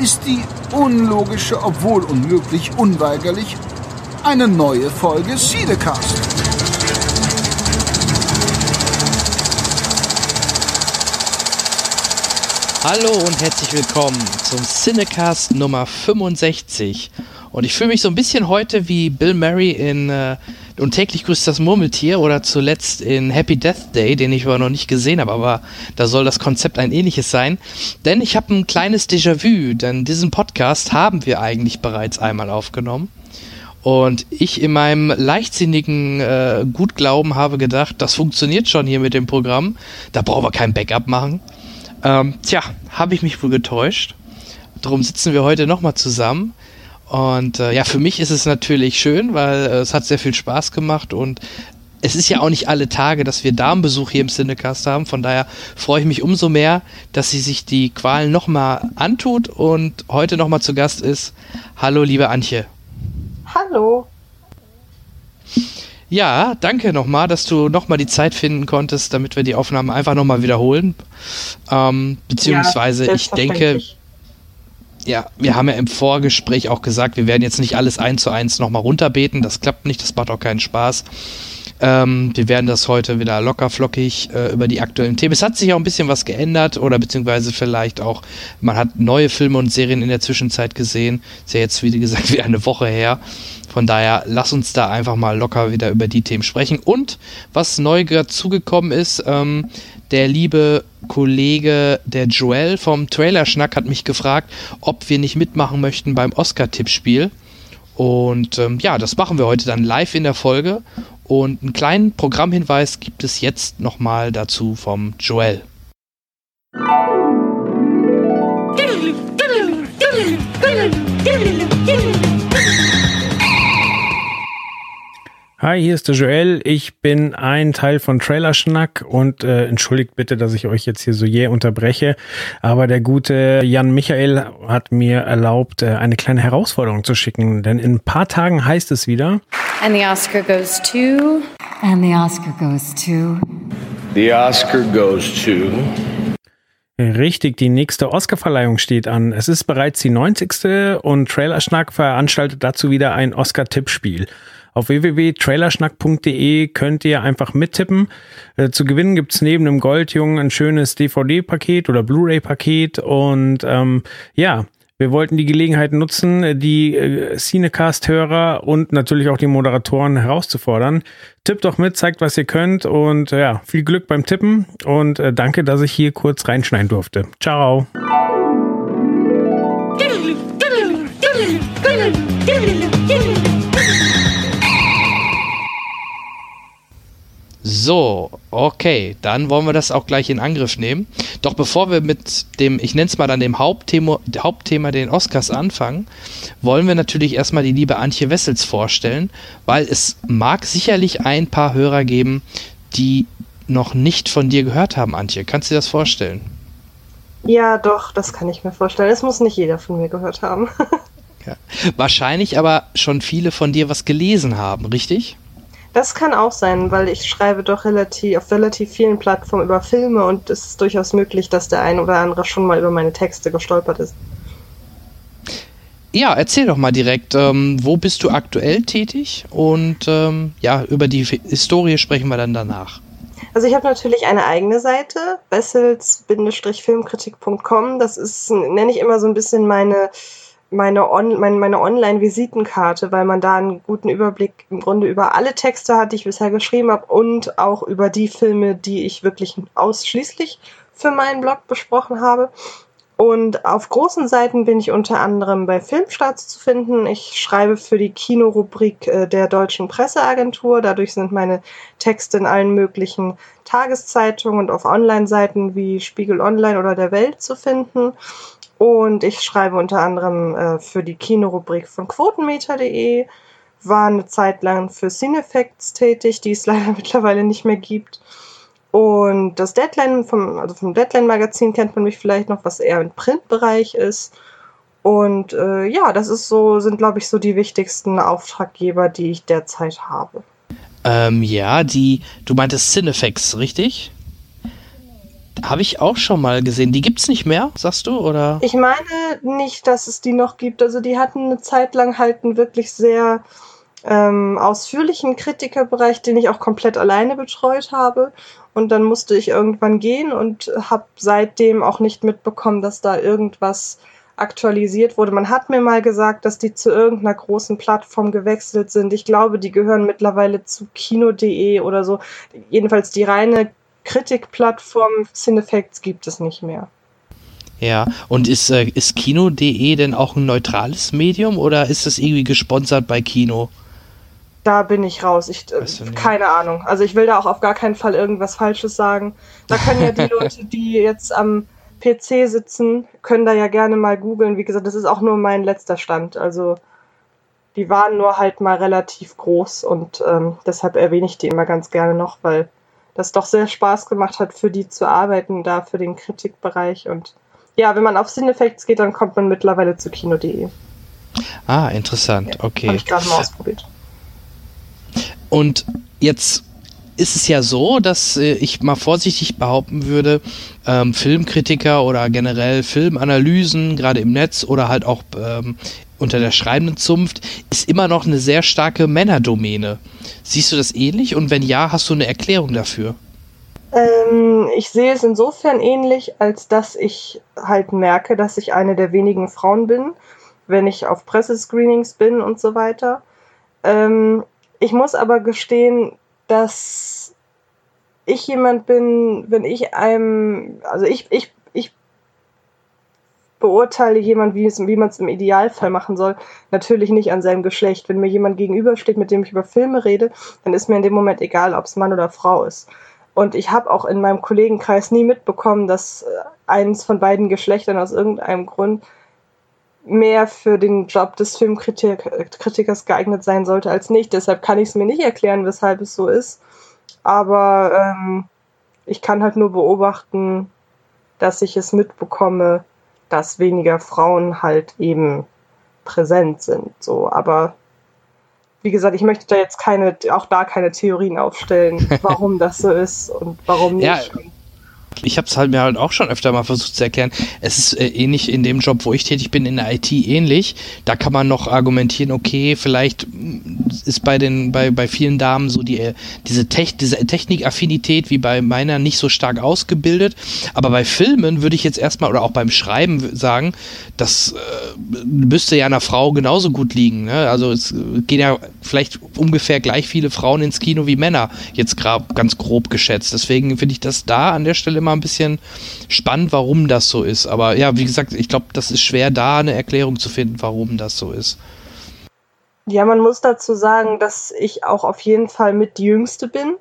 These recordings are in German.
ist die unlogische, obwohl unmöglich, unweigerlich eine neue Folge Siedecast. Hallo und herzlich willkommen zum Cinecast Nummer 65. Und ich fühle mich so ein bisschen heute wie Bill Murray in äh, Und täglich grüßt das Murmeltier oder zuletzt in Happy Death Day, den ich aber noch nicht gesehen habe, aber da soll das Konzept ein ähnliches sein. Denn ich habe ein kleines Déjà-vu, denn diesen Podcast haben wir eigentlich bereits einmal aufgenommen. Und ich in meinem leichtsinnigen äh, Gutglauben habe gedacht, das funktioniert schon hier mit dem Programm, da brauchen wir kein Backup machen. Ähm, tja, habe ich mich wohl getäuscht. Darum sitzen wir heute nochmal zusammen. Und äh, ja, für mich ist es natürlich schön, weil äh, es hat sehr viel Spaß gemacht und es ist ja auch nicht alle Tage, dass wir Damenbesuch hier im Cinecast haben. Von daher freue ich mich umso mehr, dass sie sich die Qualen nochmal antut und heute nochmal zu Gast ist. Hallo, liebe Antje. Hallo. Ja, danke nochmal, dass du nochmal die Zeit finden konntest, damit wir die Aufnahmen einfach nochmal wiederholen. Ähm, beziehungsweise, ja, ich denke, ja, wir haben ja im Vorgespräch auch gesagt, wir werden jetzt nicht alles eins zu eins nochmal runterbeten. Das klappt nicht, das macht auch keinen Spaß. Ähm, wir werden das heute wieder locker flockig äh, über die aktuellen Themen. Es hat sich auch ein bisschen was geändert oder beziehungsweise vielleicht auch, man hat neue Filme und Serien in der Zwischenzeit gesehen. Ist ja jetzt, wie gesagt, wieder eine Woche her. Von daher, lass uns da einfach mal locker wieder über die Themen sprechen. Und was neu dazugekommen ist, ähm, der liebe Kollege, der Joel vom Trailerschnack, hat mich gefragt, ob wir nicht mitmachen möchten beim Oscar-Tippspiel. Und ähm, ja, das machen wir heute dann live in der Folge. Und einen kleinen Programmhinweis gibt es jetzt nochmal dazu vom Joel. Hi, hier ist der Joel. Ich bin ein Teil von Trailerschnack und äh, entschuldigt bitte, dass ich euch jetzt hier so jäh unterbreche. Aber der gute Jan Michael hat mir erlaubt, äh, eine kleine Herausforderung zu schicken. Denn in ein paar Tagen heißt es wieder. And the Oscar goes to. And the Oscar goes to. The Oscar goes to. Richtig, die nächste Oscarverleihung steht an. Es ist bereits die 90. und Trailerschnack veranstaltet dazu wieder ein Oscar-Tippspiel. Auf www.trailerschnack.de könnt ihr einfach mittippen. Äh, zu gewinnen gibt's neben dem Goldjungen ein schönes DVD-Paket oder Blu-ray-Paket. Und ähm, ja, wir wollten die Gelegenheit nutzen, die äh, Cinecast-Hörer und natürlich auch die Moderatoren herauszufordern. Tippt doch mit, zeigt, was ihr könnt und äh, ja, viel Glück beim Tippen und äh, danke, dass ich hier kurz reinschneiden durfte. Ciao. So, okay, dann wollen wir das auch gleich in Angriff nehmen. Doch bevor wir mit dem, ich nenne es mal dann dem Hauptthema, Hauptthema den Oscars anfangen, wollen wir natürlich erstmal die liebe Antje Wessels vorstellen, weil es mag sicherlich ein paar Hörer geben, die noch nicht von dir gehört haben, Antje. Kannst du dir das vorstellen? Ja, doch, das kann ich mir vorstellen. Es muss nicht jeder von mir gehört haben. ja. Wahrscheinlich aber schon viele von dir was gelesen haben, richtig? Das kann auch sein, weil ich schreibe doch relativ auf relativ vielen Plattformen über Filme und es ist durchaus möglich, dass der ein oder andere schon mal über meine Texte gestolpert ist. Ja, erzähl doch mal direkt, ähm, wo bist du aktuell tätig? Und ähm, ja, über die Historie sprechen wir dann danach. Also ich habe natürlich eine eigene Seite, bessels-filmkritik.com. Das ist, nenne ich immer so ein bisschen meine meine, On meine, meine Online-Visitenkarte, weil man da einen guten Überblick im Grunde über alle Texte hat, die ich bisher geschrieben habe und auch über die Filme, die ich wirklich ausschließlich für meinen Blog besprochen habe. Und auf großen Seiten bin ich unter anderem bei Filmstarts zu finden. Ich schreibe für die Kinorubrik äh, der Deutschen Presseagentur. Dadurch sind meine Texte in allen möglichen Tageszeitungen und auf Online-Seiten wie Spiegel Online oder der Welt zu finden. Und ich schreibe unter anderem äh, für die Kinorubrik von Quotenmeter.de, war eine Zeit lang für Cinefacts tätig, die es leider mittlerweile nicht mehr gibt. Und das Deadline vom, also vom Deadline-Magazin kennt man mich vielleicht noch, was eher im Printbereich ist. Und äh, ja, das ist so, sind, glaube ich, so die wichtigsten Auftraggeber, die ich derzeit habe. Ähm, ja, die, du meintest Cinefacts, richtig? Habe ich auch schon mal gesehen. Die gibt's nicht mehr, sagst du, oder? Ich meine nicht, dass es die noch gibt. Also die hatten eine Zeit lang halt einen wirklich sehr ähm, ausführlichen Kritikerbereich, den ich auch komplett alleine betreut habe. Und dann musste ich irgendwann gehen und habe seitdem auch nicht mitbekommen, dass da irgendwas aktualisiert wurde. Man hat mir mal gesagt, dass die zu irgendeiner großen Plattform gewechselt sind. Ich glaube, die gehören mittlerweile zu kino.de oder so. Jedenfalls die reine Kritikplattform Cinefacts gibt es nicht mehr. Ja, und ist, äh, ist Kino.de denn auch ein neutrales Medium oder ist das irgendwie gesponsert bei Kino? Da bin ich raus. Ich, äh, keine Ahnung. Also ich will da auch auf gar keinen Fall irgendwas Falsches sagen. Da können ja die Leute, die jetzt am PC sitzen, können da ja gerne mal googeln. Wie gesagt, das ist auch nur mein letzter Stand. Also die waren nur halt mal relativ groß und ähm, deshalb erwähne ich die immer ganz gerne noch, weil das doch sehr Spaß gemacht hat, für die zu arbeiten, da für den Kritikbereich. Und ja, wenn man auf Cinefacts geht, dann kommt man mittlerweile zu kino.de. Ah, interessant, ja, okay. Habe ich gerade mal ausprobiert. Und jetzt ist es ja so, dass äh, ich mal vorsichtig behaupten würde, ähm, Filmkritiker oder generell Filmanalysen, gerade im Netz oder halt auch ähm, unter der schreibenden Zunft, ist immer noch eine sehr starke Männerdomäne. Siehst du das ähnlich? Und wenn ja, hast du eine Erklärung dafür? Ähm, ich sehe es insofern ähnlich, als dass ich halt merke, dass ich eine der wenigen Frauen bin, wenn ich auf Pressescreenings bin und so weiter. Ähm, ich muss aber gestehen, dass ich jemand bin, wenn ich einem, also ich, ich, beurteile jemand, wie, wie man es im Idealfall machen soll, natürlich nicht an seinem Geschlecht. Wenn mir jemand gegenübersteht, mit dem ich über Filme rede, dann ist mir in dem Moment egal, ob es Mann oder Frau ist. Und ich habe auch in meinem Kollegenkreis nie mitbekommen, dass äh, eins von beiden Geschlechtern aus irgendeinem Grund mehr für den Job des Filmkritikers geeignet sein sollte als nicht. Deshalb kann ich es mir nicht erklären, weshalb es so ist. Aber ähm, ich kann halt nur beobachten, dass ich es mitbekomme, dass weniger Frauen halt eben präsent sind. So, aber wie gesagt, ich möchte da jetzt keine, auch da keine Theorien aufstellen, warum das so ist und warum nicht. Ja, ich habe es halt mir halt auch schon öfter mal versucht zu erklären. Es ist äh, ähnlich in dem Job, wo ich tätig bin, in der IT ähnlich. Da kann man noch argumentieren, okay, vielleicht ist bei den bei, bei vielen Damen so die äh, diese, Tech, diese Technikaffinität wie bei meiner nicht so stark ausgebildet. Aber bei Filmen würde ich jetzt erstmal oder auch beim Schreiben sagen, das äh, müsste ja einer Frau genauso gut liegen. Ne? Also es gehen ja vielleicht ungefähr gleich viele Frauen ins Kino wie Männer, jetzt gerade ganz grob geschätzt. Deswegen finde ich das da an der Stelle immer ein bisschen spannend, warum das so ist. Aber ja, wie gesagt, ich glaube, das ist schwer, da eine Erklärung zu finden, warum das so ist. Ja, man muss dazu sagen, dass ich auch auf jeden Fall mit die Jüngste bin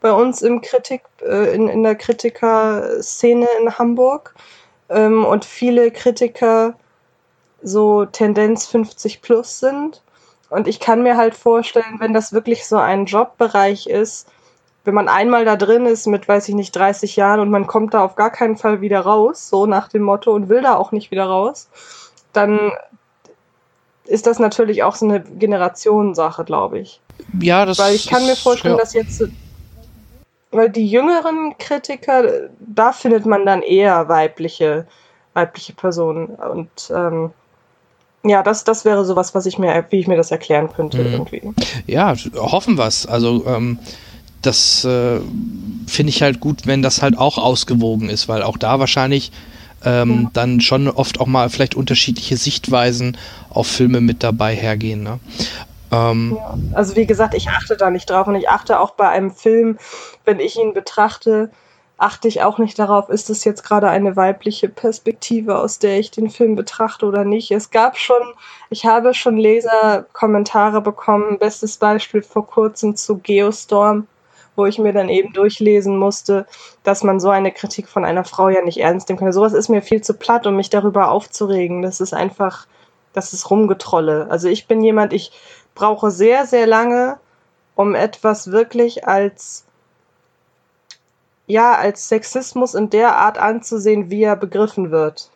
bei uns im Kritik, äh, in, in der Kritikerszene in Hamburg. Ähm, und viele Kritiker so Tendenz 50 plus sind. Und ich kann mir halt vorstellen, wenn das wirklich so ein Jobbereich ist, wenn man einmal da drin ist mit, weiß ich nicht, 30 Jahren und man kommt da auf gar keinen Fall wieder raus, so nach dem Motto und will da auch nicht wieder raus, dann ist das natürlich auch so eine Generationensache, glaube ich. Ja, das Weil ich kann mir vorstellen, ja. dass jetzt, weil die jüngeren Kritiker, da findet man dann eher weibliche, weibliche Personen und ähm, ja, das, das wäre sowas, was ich mir, wie ich mir das erklären könnte mhm. irgendwie. Ja, hoffen wir's. Also ähm, das äh, finde ich halt gut, wenn das halt auch ausgewogen ist, weil auch da wahrscheinlich ähm, ja. dann schon oft auch mal vielleicht unterschiedliche Sichtweisen auf Filme mit dabei hergehen. Ne? Ähm, ja. Also wie gesagt, ich achte da nicht drauf und ich achte auch bei einem Film, wenn ich ihn betrachte, achte ich auch nicht darauf, ist es jetzt gerade eine weibliche Perspektive, aus der ich den Film betrachte oder nicht. Es gab schon, ich habe schon Leserkommentare bekommen, bestes Beispiel vor kurzem zu Geostorm wo ich mir dann eben durchlesen musste, dass man so eine Kritik von einer Frau ja nicht ernst nehmen kann. Sowas ist mir viel zu platt, um mich darüber aufzuregen. Das ist einfach, das ist Rumgetrolle. Also ich bin jemand, ich brauche sehr, sehr lange, um etwas wirklich als ja, als Sexismus in der Art anzusehen, wie er begriffen wird.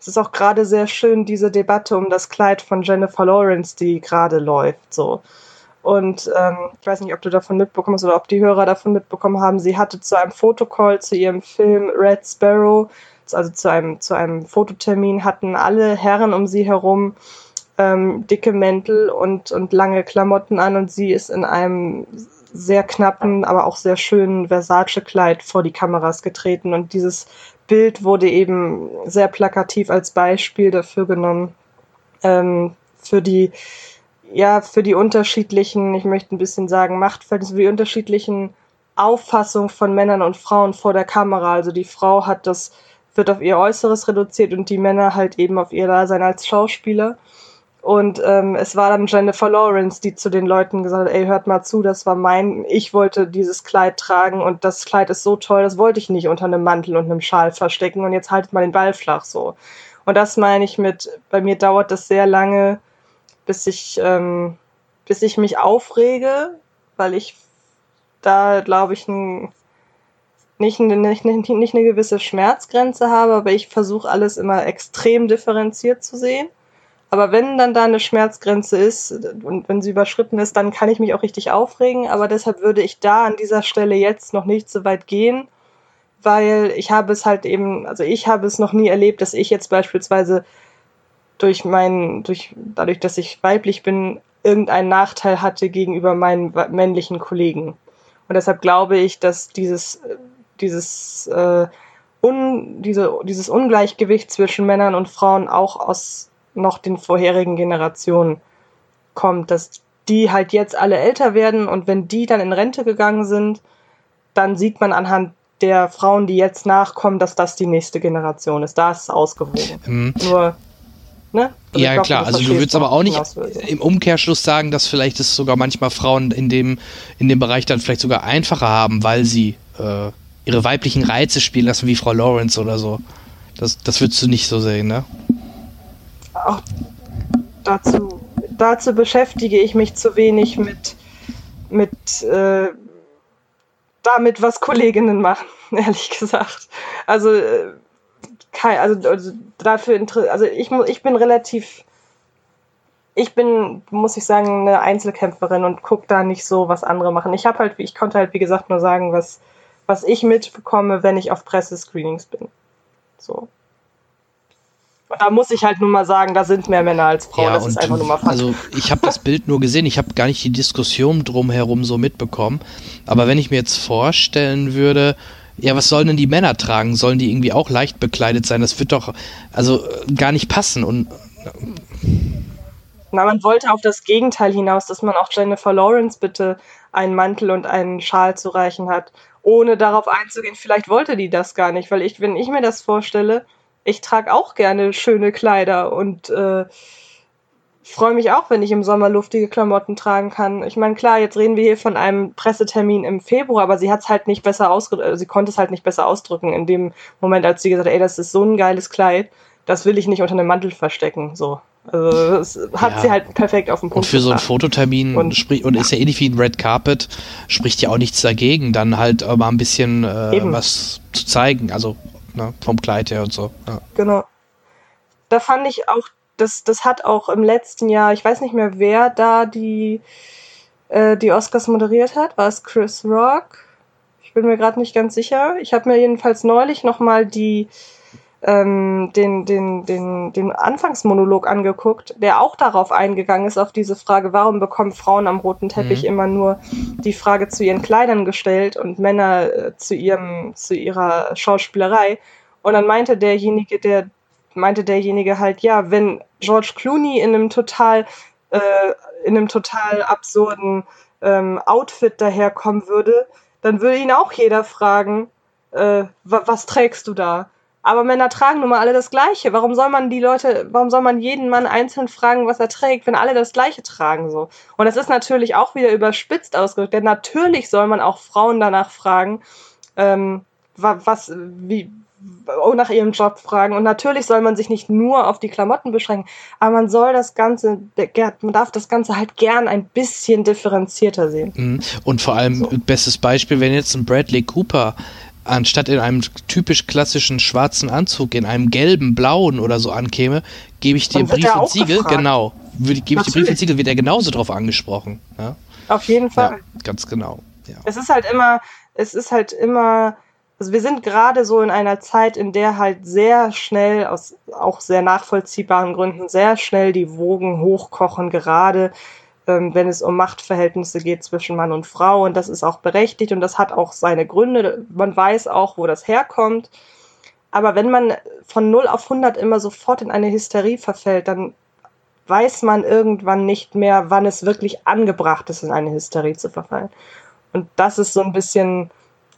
Es ist auch gerade sehr schön, diese Debatte um das Kleid von Jennifer Lawrence, die gerade läuft, so. Und ähm, ich weiß nicht, ob du davon mitbekommen hast oder ob die Hörer davon mitbekommen haben. Sie hatte zu einem Fotocall zu ihrem Film Red Sparrow, also zu einem, zu einem Fototermin, hatten alle Herren um sie herum ähm, dicke Mäntel und, und lange Klamotten an und sie ist in einem sehr knappen, aber auch sehr schönen Versace-Kleid vor die Kameras getreten und dieses Bild wurde eben sehr plakativ als Beispiel dafür genommen, ähm, für die, ja, für die unterschiedlichen, ich möchte ein bisschen sagen, Machtverhältnisse, für die unterschiedlichen Auffassungen von Männern und Frauen vor der Kamera. Also die Frau hat das, wird auf ihr Äußeres reduziert und die Männer halt eben auf ihr Dasein als Schauspieler. Und ähm, es war dann Jennifer Lawrence, die zu den Leuten gesagt hat, ey, hört mal zu, das war mein, ich wollte dieses Kleid tragen und das Kleid ist so toll, das wollte ich nicht unter einem Mantel und einem Schal verstecken und jetzt haltet mal den Ball flach so. Und das meine ich mit, bei mir dauert das sehr lange, bis ich, ähm, bis ich mich aufrege, weil ich da, glaube ich, ein, nicht, nicht, nicht, nicht eine gewisse Schmerzgrenze habe, aber ich versuche alles immer extrem differenziert zu sehen. Aber wenn dann da eine Schmerzgrenze ist und wenn sie überschritten ist, dann kann ich mich auch richtig aufregen. Aber deshalb würde ich da an dieser Stelle jetzt noch nicht so weit gehen, weil ich habe es halt eben, also ich habe es noch nie erlebt, dass ich jetzt beispielsweise durch meinen, durch, dadurch, dass ich weiblich bin, irgendeinen Nachteil hatte gegenüber meinen männlichen Kollegen. Und deshalb glaube ich, dass dieses, dieses, äh, un, diese, dieses Ungleichgewicht zwischen Männern und Frauen auch aus noch den vorherigen Generationen kommt, dass die halt jetzt alle älter werden und wenn die dann in Rente gegangen sind, dann sieht man anhand der Frauen, die jetzt nachkommen, dass das die nächste Generation ist. Da ist es ausgewogen. Mhm. Nur, ne? Also ja, glaub, klar. Also du würdest aber auch nicht im Umkehrschluss sagen, dass vielleicht es sogar manchmal Frauen in dem, in dem Bereich dann vielleicht sogar einfacher haben, weil sie äh, ihre weiblichen Reize spielen lassen, wie Frau Lawrence oder so. Das, das würdest du nicht so sehen, ne? auch dazu, dazu beschäftige ich mich zu wenig mit, mit äh, damit, was Kolleginnen machen, ehrlich gesagt. Also, äh, kein, also, also dafür, also ich, ich bin relativ, ich bin, muss ich sagen, eine Einzelkämpferin und gucke da nicht so, was andere machen. Ich habe halt, ich konnte halt, wie gesagt, nur sagen, was, was ich mitbekomme, wenn ich auf Pressescreenings bin. So da muss ich halt nur mal sagen, da sind mehr Männer als Frauen. Ja, das ist einfach nur mal Fakt. Also ich habe das Bild nur gesehen, ich habe gar nicht die Diskussion drumherum so mitbekommen. Aber wenn ich mir jetzt vorstellen würde, ja, was sollen denn die Männer tragen? Sollen die irgendwie auch leicht bekleidet sein? Das wird doch also gar nicht passen und na, man wollte auf das Gegenteil hinaus, dass man auch Jennifer Lawrence bitte einen Mantel und einen Schal zu reichen hat, ohne darauf einzugehen. Vielleicht wollte die das gar nicht, weil ich, wenn ich mir das vorstelle, ich trage auch gerne schöne Kleider und äh, freue mich auch, wenn ich im Sommer luftige Klamotten tragen kann. Ich meine, klar, jetzt reden wir hier von einem Pressetermin im Februar, aber sie hat es halt nicht besser ausgedrückt, also sie konnte es halt nicht besser ausdrücken in dem Moment, als sie gesagt hat, ey, das ist so ein geiles Kleid, das will ich nicht unter einem Mantel verstecken. So. Also das hat ja. sie halt perfekt auf den Punkt. Und für so einen Fototermin und, sprich, und ist ja ähnlich wie ein Red Carpet, spricht ja auch nichts dagegen, dann halt mal ein bisschen äh, was zu zeigen. Also ne? vom Kleid her und so. Ja. Genau. Da fand ich auch, das, das hat auch im letzten Jahr, ich weiß nicht mehr, wer da die, äh, die Oscars moderiert hat. War es Chris Rock? Ich bin mir gerade nicht ganz sicher. Ich habe mir jedenfalls neulich nochmal die ähm, den, den, den, den Anfangsmonolog angeguckt, der auch darauf eingegangen ist, auf diese Frage, warum bekommen Frauen am roten Teppich mhm. immer nur die Frage zu ihren Kleidern gestellt und Männer äh, zu ihrem, zu ihrer Schauspielerei. Und dann meinte derjenige, der meinte derjenige halt, ja, wenn George Clooney in einem total, äh, in einem total absurden ähm, Outfit daherkommen würde, dann würde ihn auch jeder fragen, äh, was trägst du da? Aber Männer tragen nun mal alle das Gleiche. Warum soll man die Leute, warum soll man jeden Mann einzeln fragen, was er trägt, wenn alle das Gleiche tragen so? Und das ist natürlich auch wieder überspitzt ausgedrückt, denn natürlich soll man auch Frauen danach fragen, ähm, was, wie, nach ihrem Job fragen. Und natürlich soll man sich nicht nur auf die Klamotten beschränken, aber man soll das Ganze, man darf das Ganze halt gern ein bisschen differenzierter sehen. Mhm. Und vor allem, so. bestes Beispiel, wenn jetzt ein Bradley Cooper anstatt in einem typisch klassischen schwarzen Anzug in einem gelben, blauen oder so ankäme, gebe ich dir Brief und Siegel, gefragt. genau, gebe ich dir Brief und Siegel, wird er genauso drauf angesprochen. Ja? Auf jeden Fall. Ja, ganz genau. Ja. Es ist halt immer, es ist halt immer also wir sind gerade so in einer Zeit, in der halt sehr schnell, aus auch sehr nachvollziehbaren Gründen, sehr schnell die Wogen hochkochen, gerade ähm, wenn es um Machtverhältnisse geht zwischen Mann und Frau. Und das ist auch berechtigt und das hat auch seine Gründe. Man weiß auch, wo das herkommt. Aber wenn man von 0 auf 100 immer sofort in eine Hysterie verfällt, dann weiß man irgendwann nicht mehr, wann es wirklich angebracht ist, in eine Hysterie zu verfallen. Und das ist so ein bisschen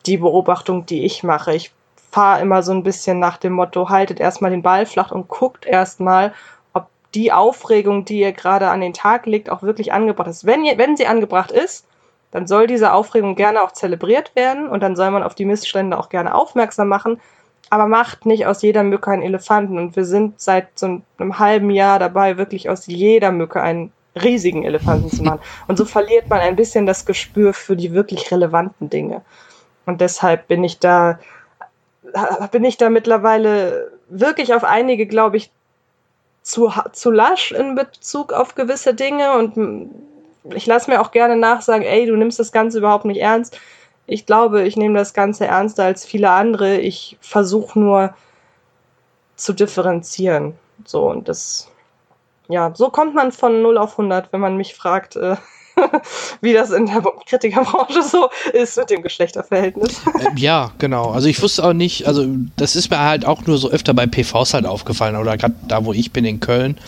die Beobachtung, die ich mache. Ich fahre immer so ein bisschen nach dem Motto, haltet erstmal den Ball flach und guckt erstmal, ob die Aufregung, die ihr gerade an den Tag legt, auch wirklich angebracht ist. Wenn, ihr, wenn sie angebracht ist, dann soll diese Aufregung gerne auch zelebriert werden und dann soll man auf die Missstände auch gerne aufmerksam machen. Aber macht nicht aus jeder Mücke einen Elefanten. Und wir sind seit so einem halben Jahr dabei, wirklich aus jeder Mücke einen riesigen Elefanten zu machen. Und so verliert man ein bisschen das Gespür für die wirklich relevanten Dinge. Und deshalb bin ich da, bin ich da mittlerweile wirklich auf einige, glaube ich, zu, zu lasch in Bezug auf gewisse Dinge und ich lasse mir auch gerne nachsagen, ey, du nimmst das Ganze überhaupt nicht ernst. Ich glaube, ich nehme das Ganze ernster als viele andere. Ich versuche nur zu differenzieren. So, und das, ja, so kommt man von 0 auf 100, wenn man mich fragt, äh, wie das in der Kritikerbranche so ist mit dem Geschlechterverhältnis. Äh, ja, genau. Also ich wusste auch nicht, also das ist mir halt auch nur so öfter bei PVs halt aufgefallen oder gerade da, wo ich bin in Köln.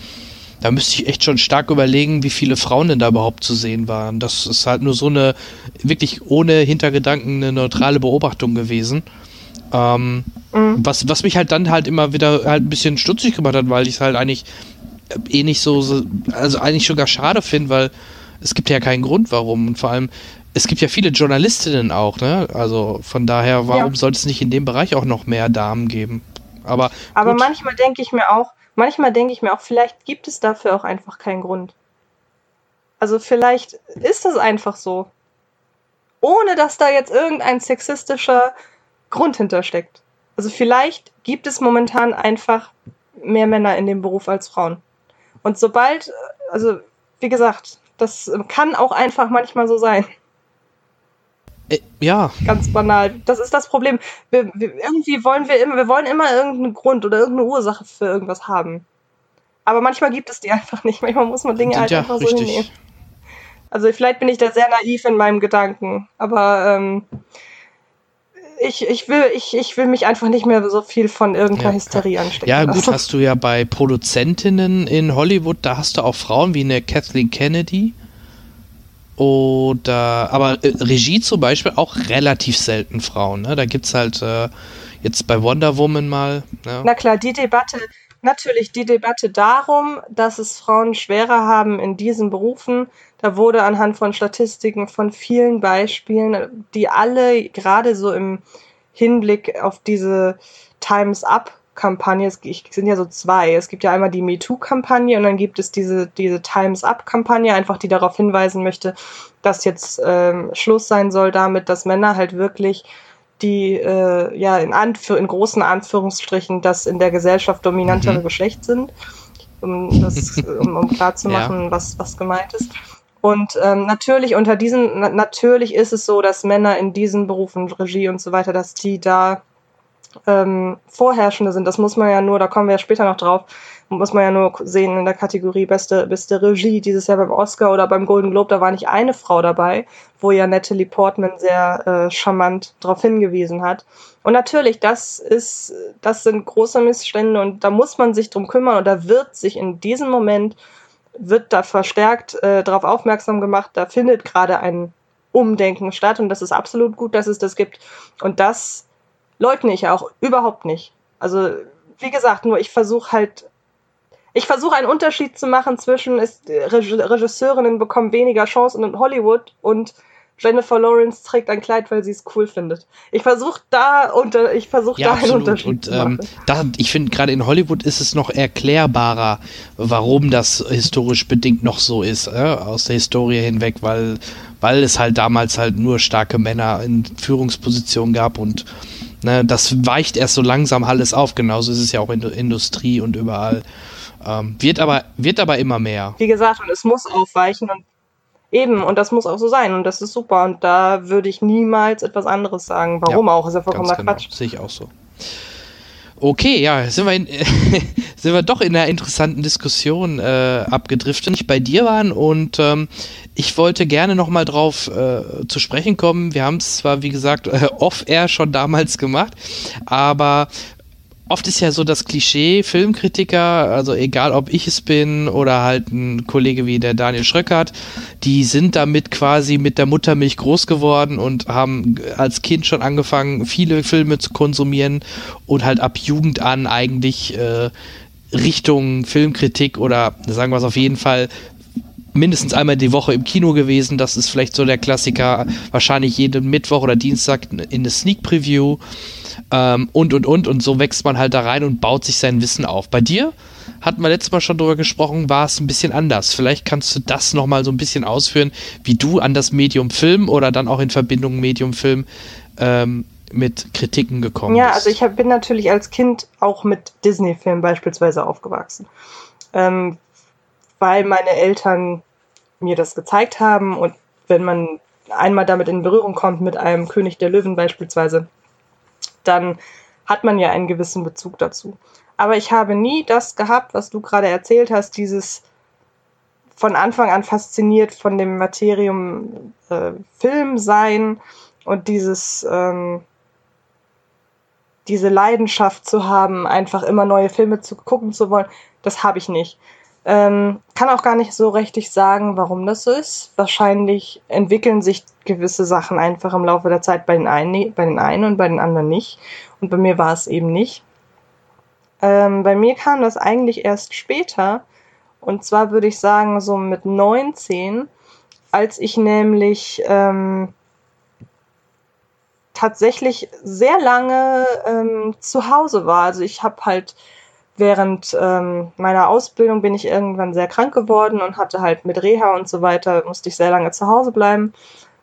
Da müsste ich echt schon stark überlegen, wie viele Frauen denn da überhaupt zu sehen waren. Das ist halt nur so eine, wirklich ohne Hintergedanken eine neutrale Beobachtung gewesen. Ähm, mhm. was, was mich halt dann halt immer wieder halt ein bisschen stutzig gemacht hat, weil ich es halt eigentlich eh nicht so, also eigentlich sogar schade finde, weil es gibt ja keinen Grund, warum. Und vor allem, es gibt ja viele Journalistinnen auch, ne? Also von daher, warum ja. sollte es nicht in dem Bereich auch noch mehr Damen geben? Aber, Aber manchmal denke ich mir auch, manchmal denke ich mir auch, vielleicht gibt es dafür auch einfach keinen Grund. Also vielleicht ist das einfach so. Ohne dass da jetzt irgendein sexistischer Grund hintersteckt. Also vielleicht gibt es momentan einfach mehr Männer in dem Beruf als Frauen. Und sobald, also wie gesagt, das kann auch einfach manchmal so sein. Äh, ja. Ganz banal. Das ist das Problem. Wir, wir, irgendwie wollen wir immer, wir wollen immer irgendeinen Grund oder irgendeine Ursache für irgendwas haben. Aber manchmal gibt es die einfach nicht. Manchmal muss man Dinge halt ja, einfach richtig. so hinnehmen. Also vielleicht bin ich da sehr naiv in meinem Gedanken, aber ähm, ich, ich, will, ich, ich will mich einfach nicht mehr so viel von irgendeiner ja, Hysterie anstecken. Ja, gut, lassen. hast du ja bei Produzentinnen in Hollywood, da hast du auch Frauen wie eine Kathleen Kennedy. Oder, aber äh, Regie zum Beispiel auch relativ selten Frauen. Ne? Da gibt es halt äh, jetzt bei Wonder Woman mal. Ja. Na klar, die Debatte, natürlich die Debatte darum, dass es Frauen schwerer haben in diesen Berufen, da wurde anhand von Statistiken von vielen Beispielen, die alle gerade so im Hinblick auf diese Times Up Kampagne, es sind ja so zwei. Es gibt ja einmal die MeToo-Kampagne und dann gibt es diese, diese Times Up-Kampagne, einfach die darauf hinweisen möchte, dass jetzt ähm, Schluss sein soll damit, dass Männer halt wirklich die äh, ja in, Anführ in großen Anführungsstrichen das in der Gesellschaft dominantere mhm. Geschlecht sind, um das um, um klarzumachen, ja. was was gemeint ist. Und ähm, natürlich unter diesen, na, natürlich ist es so, dass Männer in diesen Berufen, Regie und so weiter, dass die da ähm, Vorherrschende sind. Das muss man ja nur, da kommen wir ja später noch drauf, muss man ja nur sehen in der Kategorie beste, beste Regie. Dieses Jahr beim Oscar oder beim Golden Globe, da war nicht eine Frau dabei, wo ja Natalie Portman sehr äh, charmant darauf hingewiesen hat. Und natürlich, das ist, das sind große Missstände und da muss man sich drum kümmern und da wird sich in diesem Moment wird da verstärkt äh, darauf aufmerksam gemacht, da findet gerade ein Umdenken statt und das ist absolut gut, dass es das gibt. Und das leugne ich auch überhaupt nicht. Also, wie gesagt, nur ich versuche halt, ich versuche einen Unterschied zu machen zwischen, ist, Regisseurinnen bekommen weniger Chancen in Hollywood und Jennifer Lawrence trägt ein Kleid, weil sie es cool findet. Ich versuche da unter, ich versuche ja, da absolut. einen Unterschied und, zu ähm, machen. da, ich finde gerade in Hollywood ist es noch erklärbarer, warum das historisch bedingt noch so ist, äh, aus der Historie hinweg, weil, weil es halt damals halt nur starke Männer in Führungspositionen gab und ne, das weicht erst so langsam alles auf. Genauso ist es ja auch in der Industrie und überall. Ähm, wird aber wird aber immer mehr. Wie gesagt, und es muss aufweichen und eben, und das muss auch so sein und das ist super und da würde ich niemals etwas anderes sagen. Warum auch? Ist ja vollkommener genau. Quatsch. Sehe ich auch so. Okay, ja, sind wir, in, sind wir doch in einer interessanten Diskussion äh, abgedriftet, nicht bei dir waren und ähm, ich wollte gerne noch mal drauf äh, zu sprechen kommen. Wir haben es zwar, wie gesagt, äh, off-air schon damals gemacht, aber oft ist ja so das Klischee, Filmkritiker, also egal ob ich es bin oder halt ein Kollege wie der Daniel Schröckert, die sind damit quasi mit der Muttermilch groß geworden und haben als Kind schon angefangen, viele Filme zu konsumieren und halt ab Jugend an eigentlich äh, Richtung Filmkritik oder sagen wir es auf jeden Fall mindestens einmal die Woche im Kino gewesen. Das ist vielleicht so der Klassiker. Wahrscheinlich jeden Mittwoch oder Dienstag in eine Sneak Preview. Ähm, und, und, und. Und so wächst man halt da rein und baut sich sein Wissen auf. Bei dir hatten wir letztes Mal schon drüber gesprochen, war es ein bisschen anders. Vielleicht kannst du das nochmal so ein bisschen ausführen, wie du an das Medium Film oder dann auch in Verbindung Medium Film ähm, mit Kritiken gekommen Ja, bist. also ich hab, bin natürlich als Kind auch mit Disney-Filmen beispielsweise aufgewachsen. Ähm, weil meine Eltern mir das gezeigt haben und wenn man einmal damit in Berührung kommt mit einem König der Löwen beispielsweise, dann hat man ja einen gewissen Bezug dazu. Aber ich habe nie das gehabt, was du gerade erzählt hast, dieses von Anfang an fasziniert von dem Materium äh, Film sein und dieses ähm, diese Leidenschaft zu haben, einfach immer neue Filme zu gucken zu wollen, das habe ich nicht. Ähm, kann auch gar nicht so richtig sagen, warum das so ist. Wahrscheinlich entwickeln sich gewisse Sachen einfach im Laufe der Zeit bei den einen, bei den einen und bei den anderen nicht. Und bei mir war es eben nicht. Ähm, bei mir kam das eigentlich erst später. Und zwar würde ich sagen, so mit 19, als ich nämlich ähm, tatsächlich sehr lange ähm, zu Hause war. Also ich habe halt während ähm, meiner Ausbildung bin ich irgendwann sehr krank geworden und hatte halt mit Reha und so weiter, musste ich sehr lange zu Hause bleiben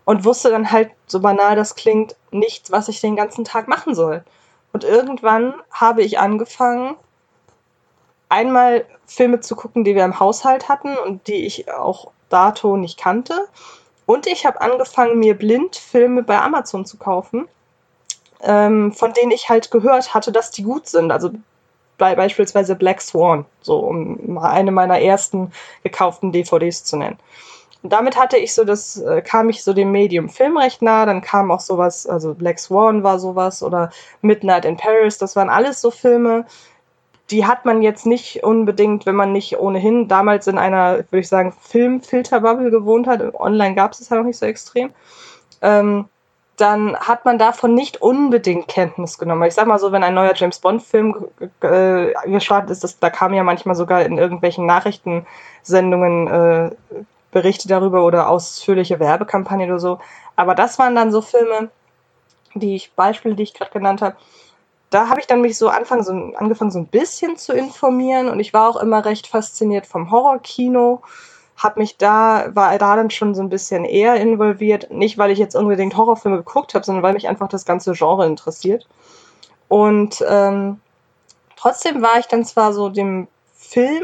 und wusste dann halt, so banal das klingt, nicht, was ich den ganzen Tag machen soll. Und irgendwann habe ich angefangen, einmal Filme zu gucken, die wir im Haushalt hatten und die ich auch dato nicht kannte. Und ich habe angefangen, mir blind Filme bei Amazon zu kaufen, ähm, von denen ich halt gehört hatte, dass die gut sind. Also bei, beispielsweise Black Swan, so um eine meiner ersten gekauften DVDs zu nennen. Und damit hatte ich so das, äh, kam ich so dem Medium Film recht nah, dann kam auch sowas, also Black Swan war sowas oder Midnight in Paris, das waren alles so Filme, die hat man jetzt nicht unbedingt, wenn man nicht ohnehin damals in einer, würde ich sagen, Filmfilterbubble gewohnt hat. Online gab es es halt noch nicht so extrem. Ähm, dann hat man davon nicht unbedingt Kenntnis genommen. Ich sag mal so, wenn ein neuer James Bond-Film äh, gestartet ist, das, da kamen ja manchmal sogar in irgendwelchen Nachrichtensendungen äh, Berichte darüber oder ausführliche Werbekampagnen oder so. Aber das waren dann so Filme, die ich, Beispiele, die ich gerade genannt habe, da habe ich dann mich so, anfangen, so angefangen, so ein bisschen zu informieren und ich war auch immer recht fasziniert vom Horrorkino. Hab mich da, war da dann schon so ein bisschen eher involviert. Nicht, weil ich jetzt unbedingt Horrorfilme geguckt habe, sondern weil mich einfach das ganze Genre interessiert. Und ähm, trotzdem war ich dann zwar so dem Film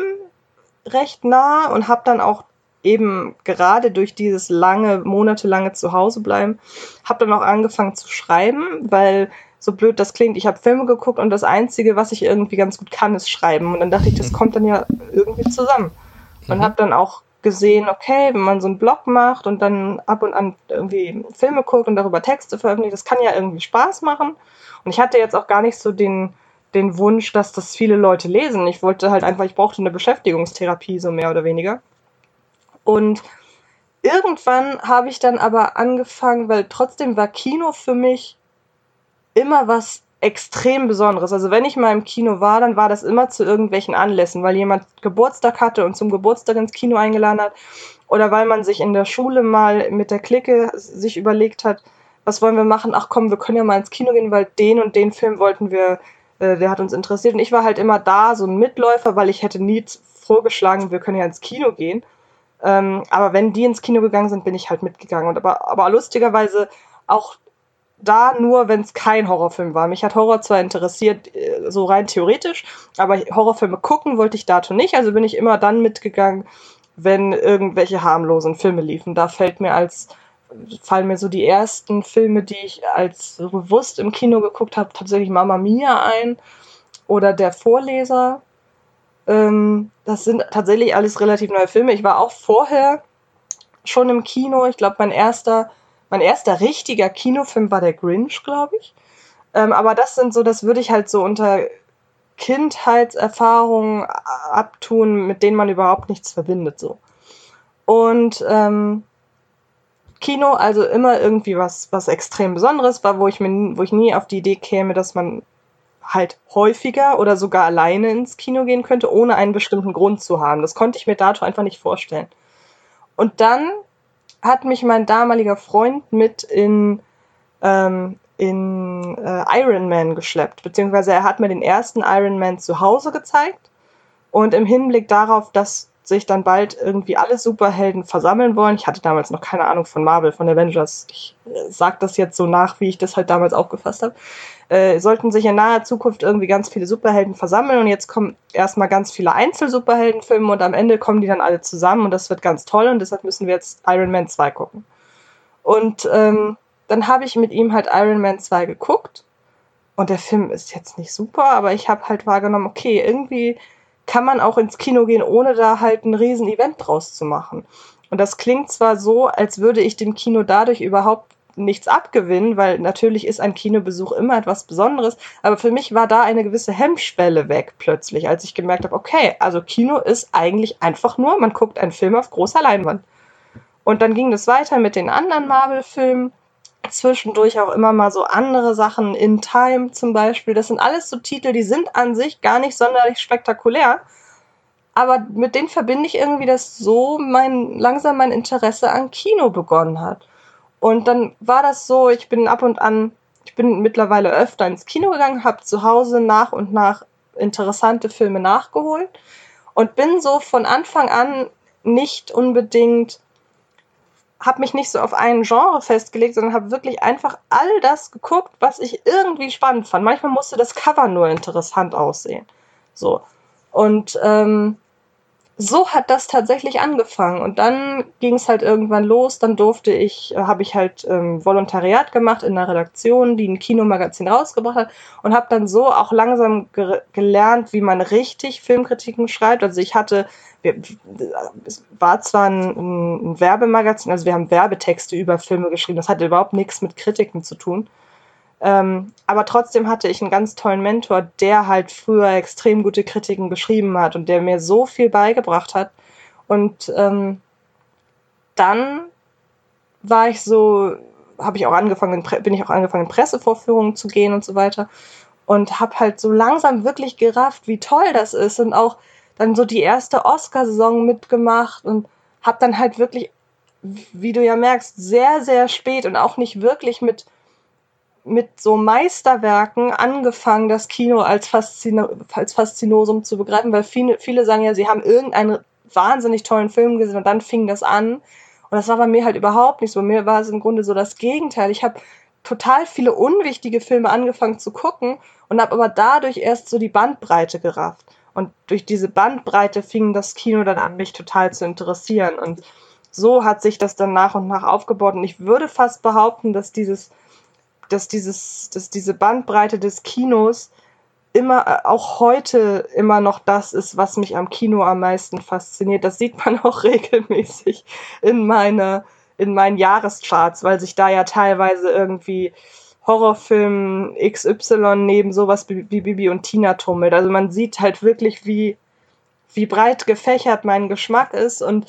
recht nah und habe dann auch eben gerade durch dieses lange, monatelange Zuhausebleiben, habe dann auch angefangen zu schreiben, weil so blöd das klingt, ich habe Filme geguckt und das Einzige, was ich irgendwie ganz gut kann, ist schreiben. Und dann dachte ich, das kommt dann ja irgendwie zusammen. Und Mhm. habe dann auch gesehen, okay, wenn man so einen Blog macht und dann ab und an irgendwie Filme guckt und darüber Texte veröffentlicht, das kann ja irgendwie Spaß machen. Und ich hatte jetzt auch gar nicht so den, den Wunsch, dass das viele Leute lesen. Ich wollte halt einfach, ich brauchte eine Beschäftigungstherapie, so mehr oder weniger. Und irgendwann habe ich dann aber angefangen, weil trotzdem war Kino für mich immer was extrem Besonderes. Also wenn ich mal im Kino war, dann war das immer zu irgendwelchen Anlässen, weil jemand Geburtstag hatte und zum Geburtstag ins Kino eingeladen hat oder weil man sich in der Schule mal mit der Clique sich überlegt hat, was wollen wir machen? Ach komm, wir können ja mal ins Kino gehen, weil den und den Film wollten wir, äh, der hat uns interessiert. Und ich war halt immer da, so ein Mitläufer, weil ich hätte nie vorgeschlagen, wir können ja ins Kino gehen. Ähm, aber wenn die ins Kino gegangen sind, bin ich halt mitgegangen. Und aber, aber lustigerweise auch da nur, wenn es kein Horrorfilm war. Mich hat Horror zwar interessiert, äh, so rein theoretisch, aber Horrorfilme gucken wollte ich dato nicht. Also bin ich immer dann mitgegangen, wenn irgendwelche harmlosen Filme liefen. Da fällt mir als fallen mir so die ersten Filme, die ich als bewusst im Kino geguckt habe, tatsächlich Mama Mia ein oder Der Vorleser. Ähm, das sind tatsächlich alles relativ neue Filme. Ich war auch vorher schon im Kino. Ich glaube, mein erster mein erster richtiger Kinofilm war der Grinch, glaube ich. Ähm, aber das sind so, das würde ich halt so unter Kindheitserfahrungen abtun, mit denen man überhaupt nichts verbindet, so. Und ähm, Kino, also immer irgendwie was, was extrem Besonderes war, wo ich mir, wo ich nie auf die Idee käme, dass man halt häufiger oder sogar alleine ins Kino gehen könnte, ohne einen bestimmten Grund zu haben. Das konnte ich mir dato einfach nicht vorstellen. Und dann hat mich mein damaliger Freund mit in, ähm, in äh, Iron Man geschleppt, beziehungsweise er hat mir den ersten Iron Man zu Hause gezeigt. Und im Hinblick darauf, dass sich dann bald irgendwie alle Superhelden versammeln wollen. Ich hatte damals noch keine Ahnung von Marvel, von Avengers. Ich äh, sag das jetzt so nach, wie ich das halt damals aufgefasst habe. Äh, sollten sich in naher Zukunft irgendwie ganz viele Superhelden versammeln und jetzt kommen erstmal ganz viele Einzelsuperheldenfilme und am Ende kommen die dann alle zusammen und das wird ganz toll und deshalb müssen wir jetzt Iron Man 2 gucken. Und ähm, dann habe ich mit ihm halt Iron Man 2 geguckt und der Film ist jetzt nicht super, aber ich habe halt wahrgenommen, okay, irgendwie kann man auch ins Kino gehen, ohne da halt ein riesen Event draus zu machen. Und das klingt zwar so, als würde ich dem Kino dadurch überhaupt nichts abgewinnen, weil natürlich ist ein Kinobesuch immer etwas Besonderes, aber für mich war da eine gewisse Hemmschwelle weg plötzlich, als ich gemerkt habe, okay, also Kino ist eigentlich einfach nur, man guckt einen Film auf großer Leinwand. Und dann ging das weiter mit den anderen Marvel-Filmen, zwischendurch auch immer mal so andere Sachen, In Time zum Beispiel, das sind alles so Titel, die sind an sich gar nicht sonderlich spektakulär, aber mit denen verbinde ich irgendwie, dass so mein, langsam mein Interesse an Kino begonnen hat. Und dann war das so, ich bin ab und an, ich bin mittlerweile öfter ins Kino gegangen, habe zu Hause nach und nach interessante Filme nachgeholt und bin so von Anfang an nicht unbedingt, habe mich nicht so auf einen Genre festgelegt, sondern habe wirklich einfach all das geguckt, was ich irgendwie spannend fand. Manchmal musste das Cover nur interessant aussehen. So. Und ähm, so hat das tatsächlich angefangen. Und dann ging es halt irgendwann los. Dann durfte ich, äh, habe ich halt ähm, Volontariat gemacht in einer Redaktion, die ein Kinomagazin rausgebracht hat und habe dann so auch langsam ge gelernt, wie man richtig Filmkritiken schreibt. Also ich hatte, wir, es war zwar ein, ein Werbemagazin, also wir haben Werbetexte über Filme geschrieben. Das hatte überhaupt nichts mit Kritiken zu tun. Ähm, aber trotzdem hatte ich einen ganz tollen Mentor, der halt früher extrem gute Kritiken geschrieben hat und der mir so viel beigebracht hat. Und ähm, dann war ich so, habe ich auch angefangen, bin ich auch angefangen, in Pressevorführungen zu gehen und so weiter. Und habe halt so langsam wirklich gerafft, wie toll das ist. Und auch dann so die erste Oscarsaison mitgemacht und habe dann halt wirklich, wie du ja merkst, sehr, sehr spät und auch nicht wirklich mit mit so Meisterwerken angefangen, das Kino als, Faszino als Faszinosum zu begreifen, weil viele, viele sagen ja, sie haben irgendeinen wahnsinnig tollen Film gesehen und dann fing das an. Und das war bei mir halt überhaupt nicht so. Bei mir war es im Grunde so das Gegenteil. Ich habe total viele unwichtige Filme angefangen zu gucken und habe aber dadurch erst so die Bandbreite gerafft. Und durch diese Bandbreite fing das Kino dann an, mich total zu interessieren. Und so hat sich das dann nach und nach aufgebaut. Und ich würde fast behaupten, dass dieses dass dieses, dass diese Bandbreite des Kinos immer, äh, auch heute immer noch das ist, was mich am Kino am meisten fasziniert. Das sieht man auch regelmäßig in meine, in meinen Jahrescharts, weil sich da ja teilweise irgendwie Horrorfilm XY neben sowas wie Bibi und Tina tummelt. Also man sieht halt wirklich, wie, wie breit gefächert mein Geschmack ist und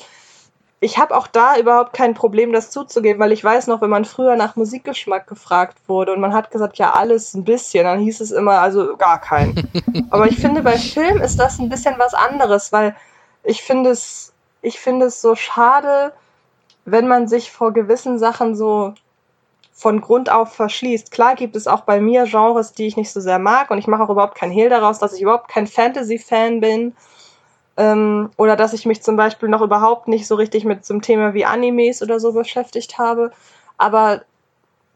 ich habe auch da überhaupt kein Problem, das zuzugeben, weil ich weiß noch, wenn man früher nach Musikgeschmack gefragt wurde und man hat gesagt, ja, alles ein bisschen, dann hieß es immer, also gar kein. Aber ich finde, bei Film ist das ein bisschen was anderes, weil ich finde es, ich finde es so schade, wenn man sich vor gewissen Sachen so von Grund auf verschließt. Klar gibt es auch bei mir Genres, die ich nicht so sehr mag und ich mache auch überhaupt keinen Hehl daraus, dass ich überhaupt kein Fantasy-Fan bin ähm, oder dass ich mich zum Beispiel noch überhaupt nicht so richtig mit so einem Thema wie Animes oder so beschäftigt habe. Aber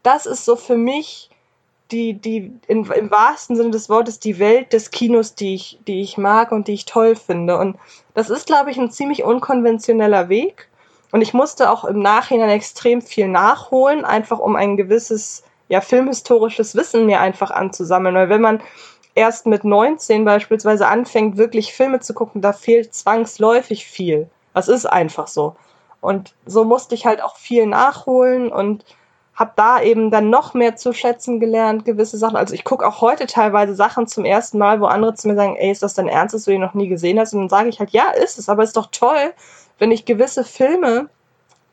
das ist so für mich die, die in, im wahrsten Sinne des Wortes die Welt des Kinos, die ich, die ich mag und die ich toll finde. Und das ist, glaube ich, ein ziemlich unkonventioneller Weg. Und ich musste auch im Nachhinein extrem viel nachholen, einfach um ein gewisses, ja, filmhistorisches Wissen mir einfach anzusammeln. Weil wenn man erst mit 19 beispielsweise anfängt, wirklich Filme zu gucken, da fehlt zwangsläufig viel. Das ist einfach so. Und so musste ich halt auch viel nachholen und habe da eben dann noch mehr zu schätzen gelernt, gewisse Sachen. Also ich gucke auch heute teilweise Sachen zum ersten Mal, wo andere zu mir sagen, ey, ist das dein Ernst, dass du die noch nie gesehen hast? Und dann sage ich halt, ja, ist es, aber ist doch toll, wenn ich gewisse Filme,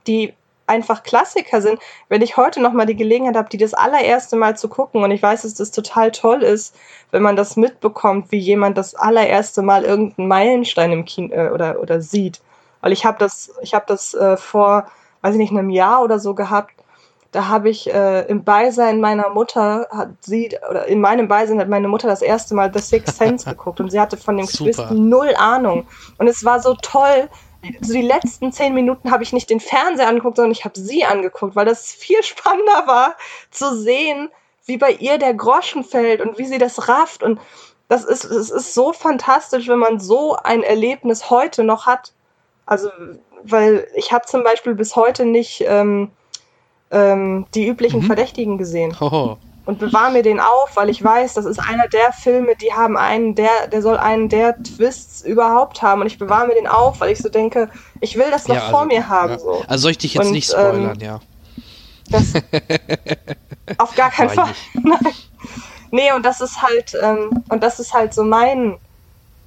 die einfach Klassiker sind, wenn ich heute noch mal die Gelegenheit habe, die das allererste Mal zu gucken und ich weiß, dass das total toll ist, wenn man das mitbekommt, wie jemand das allererste Mal irgendeinen Meilenstein im Kino äh, oder oder sieht, weil ich habe das ich habe das äh, vor weiß ich nicht einem Jahr oder so gehabt. Da habe ich äh, im Beisein meiner Mutter hat sie oder in meinem Beisein hat meine Mutter das erste Mal The Sixth Sense geguckt und sie hatte von dem Twist null Ahnung. Und es war so toll, so die letzten zehn Minuten habe ich nicht den Fernseher angeguckt, sondern ich habe sie angeguckt, weil das viel spannender war zu sehen, wie bei ihr der Groschen fällt und wie sie das rafft. Und das ist, es ist so fantastisch, wenn man so ein Erlebnis heute noch hat. Also, weil ich habe zum Beispiel bis heute nicht ähm, ähm, die üblichen mhm. Verdächtigen gesehen. Hoho und bewahre mir den auf, weil ich weiß, das ist einer der Filme, die haben einen der, der soll einen der Twists überhaupt haben und ich bewahre mir den auf, weil ich so denke, ich will das noch ja, also, vor mir haben. Ja. So. Also soll ich dich jetzt und, nicht spoilern, ähm, ja. Das, auf gar keinen Fall. Nein. Nee, und das ist halt, ähm, und das ist halt so mein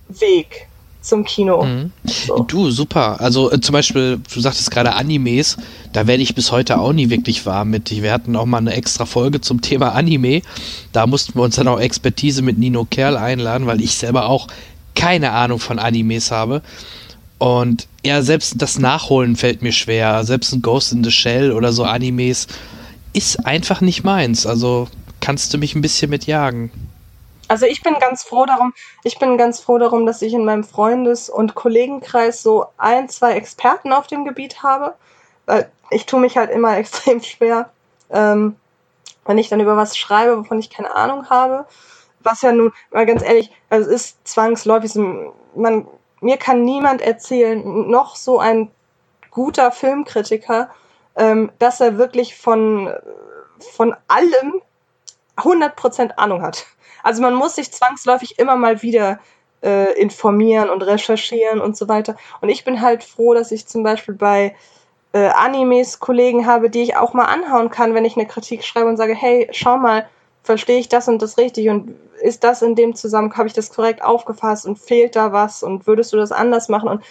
Weg zum Kino. Mhm. So. Du, super. Also äh, zum Beispiel, du sagtest gerade Animes, da werde ich bis heute auch nie wirklich warm mit. Wir hatten auch mal eine extra Folge zum Thema Anime. Da mussten wir uns dann auch Expertise mit Nino Kerl einladen, weil ich selber auch keine Ahnung von Animes habe. Und ja, selbst das Nachholen fällt mir schwer. Selbst ein Ghost in the Shell oder so Animes ist einfach nicht meins. Also kannst du mich ein bisschen mitjagen. Also ich bin ganz froh darum, ich bin ganz froh darum, dass ich in meinem Freundes- und Kollegenkreis so ein, zwei Experten auf dem Gebiet habe. Weil ich tue mich halt immer extrem schwer, ähm, wenn ich dann über was schreibe, wovon ich keine Ahnung habe. Was ja nun, mal ganz ehrlich, also es ist zwangsläufig, man, mir kann niemand erzählen, noch so ein guter Filmkritiker, ähm, dass er wirklich von, von allem 100% Ahnung hat. Also man muss sich zwangsläufig immer mal wieder äh, informieren und recherchieren und so weiter. Und ich bin halt froh, dass ich zum Beispiel bei äh, Animes Kollegen habe, die ich auch mal anhauen kann, wenn ich eine Kritik schreibe und sage, hey, schau mal, verstehe ich das und das richtig? Und ist das in dem Zusammenhang, habe ich das korrekt aufgefasst und fehlt da was und würdest du das anders machen? Und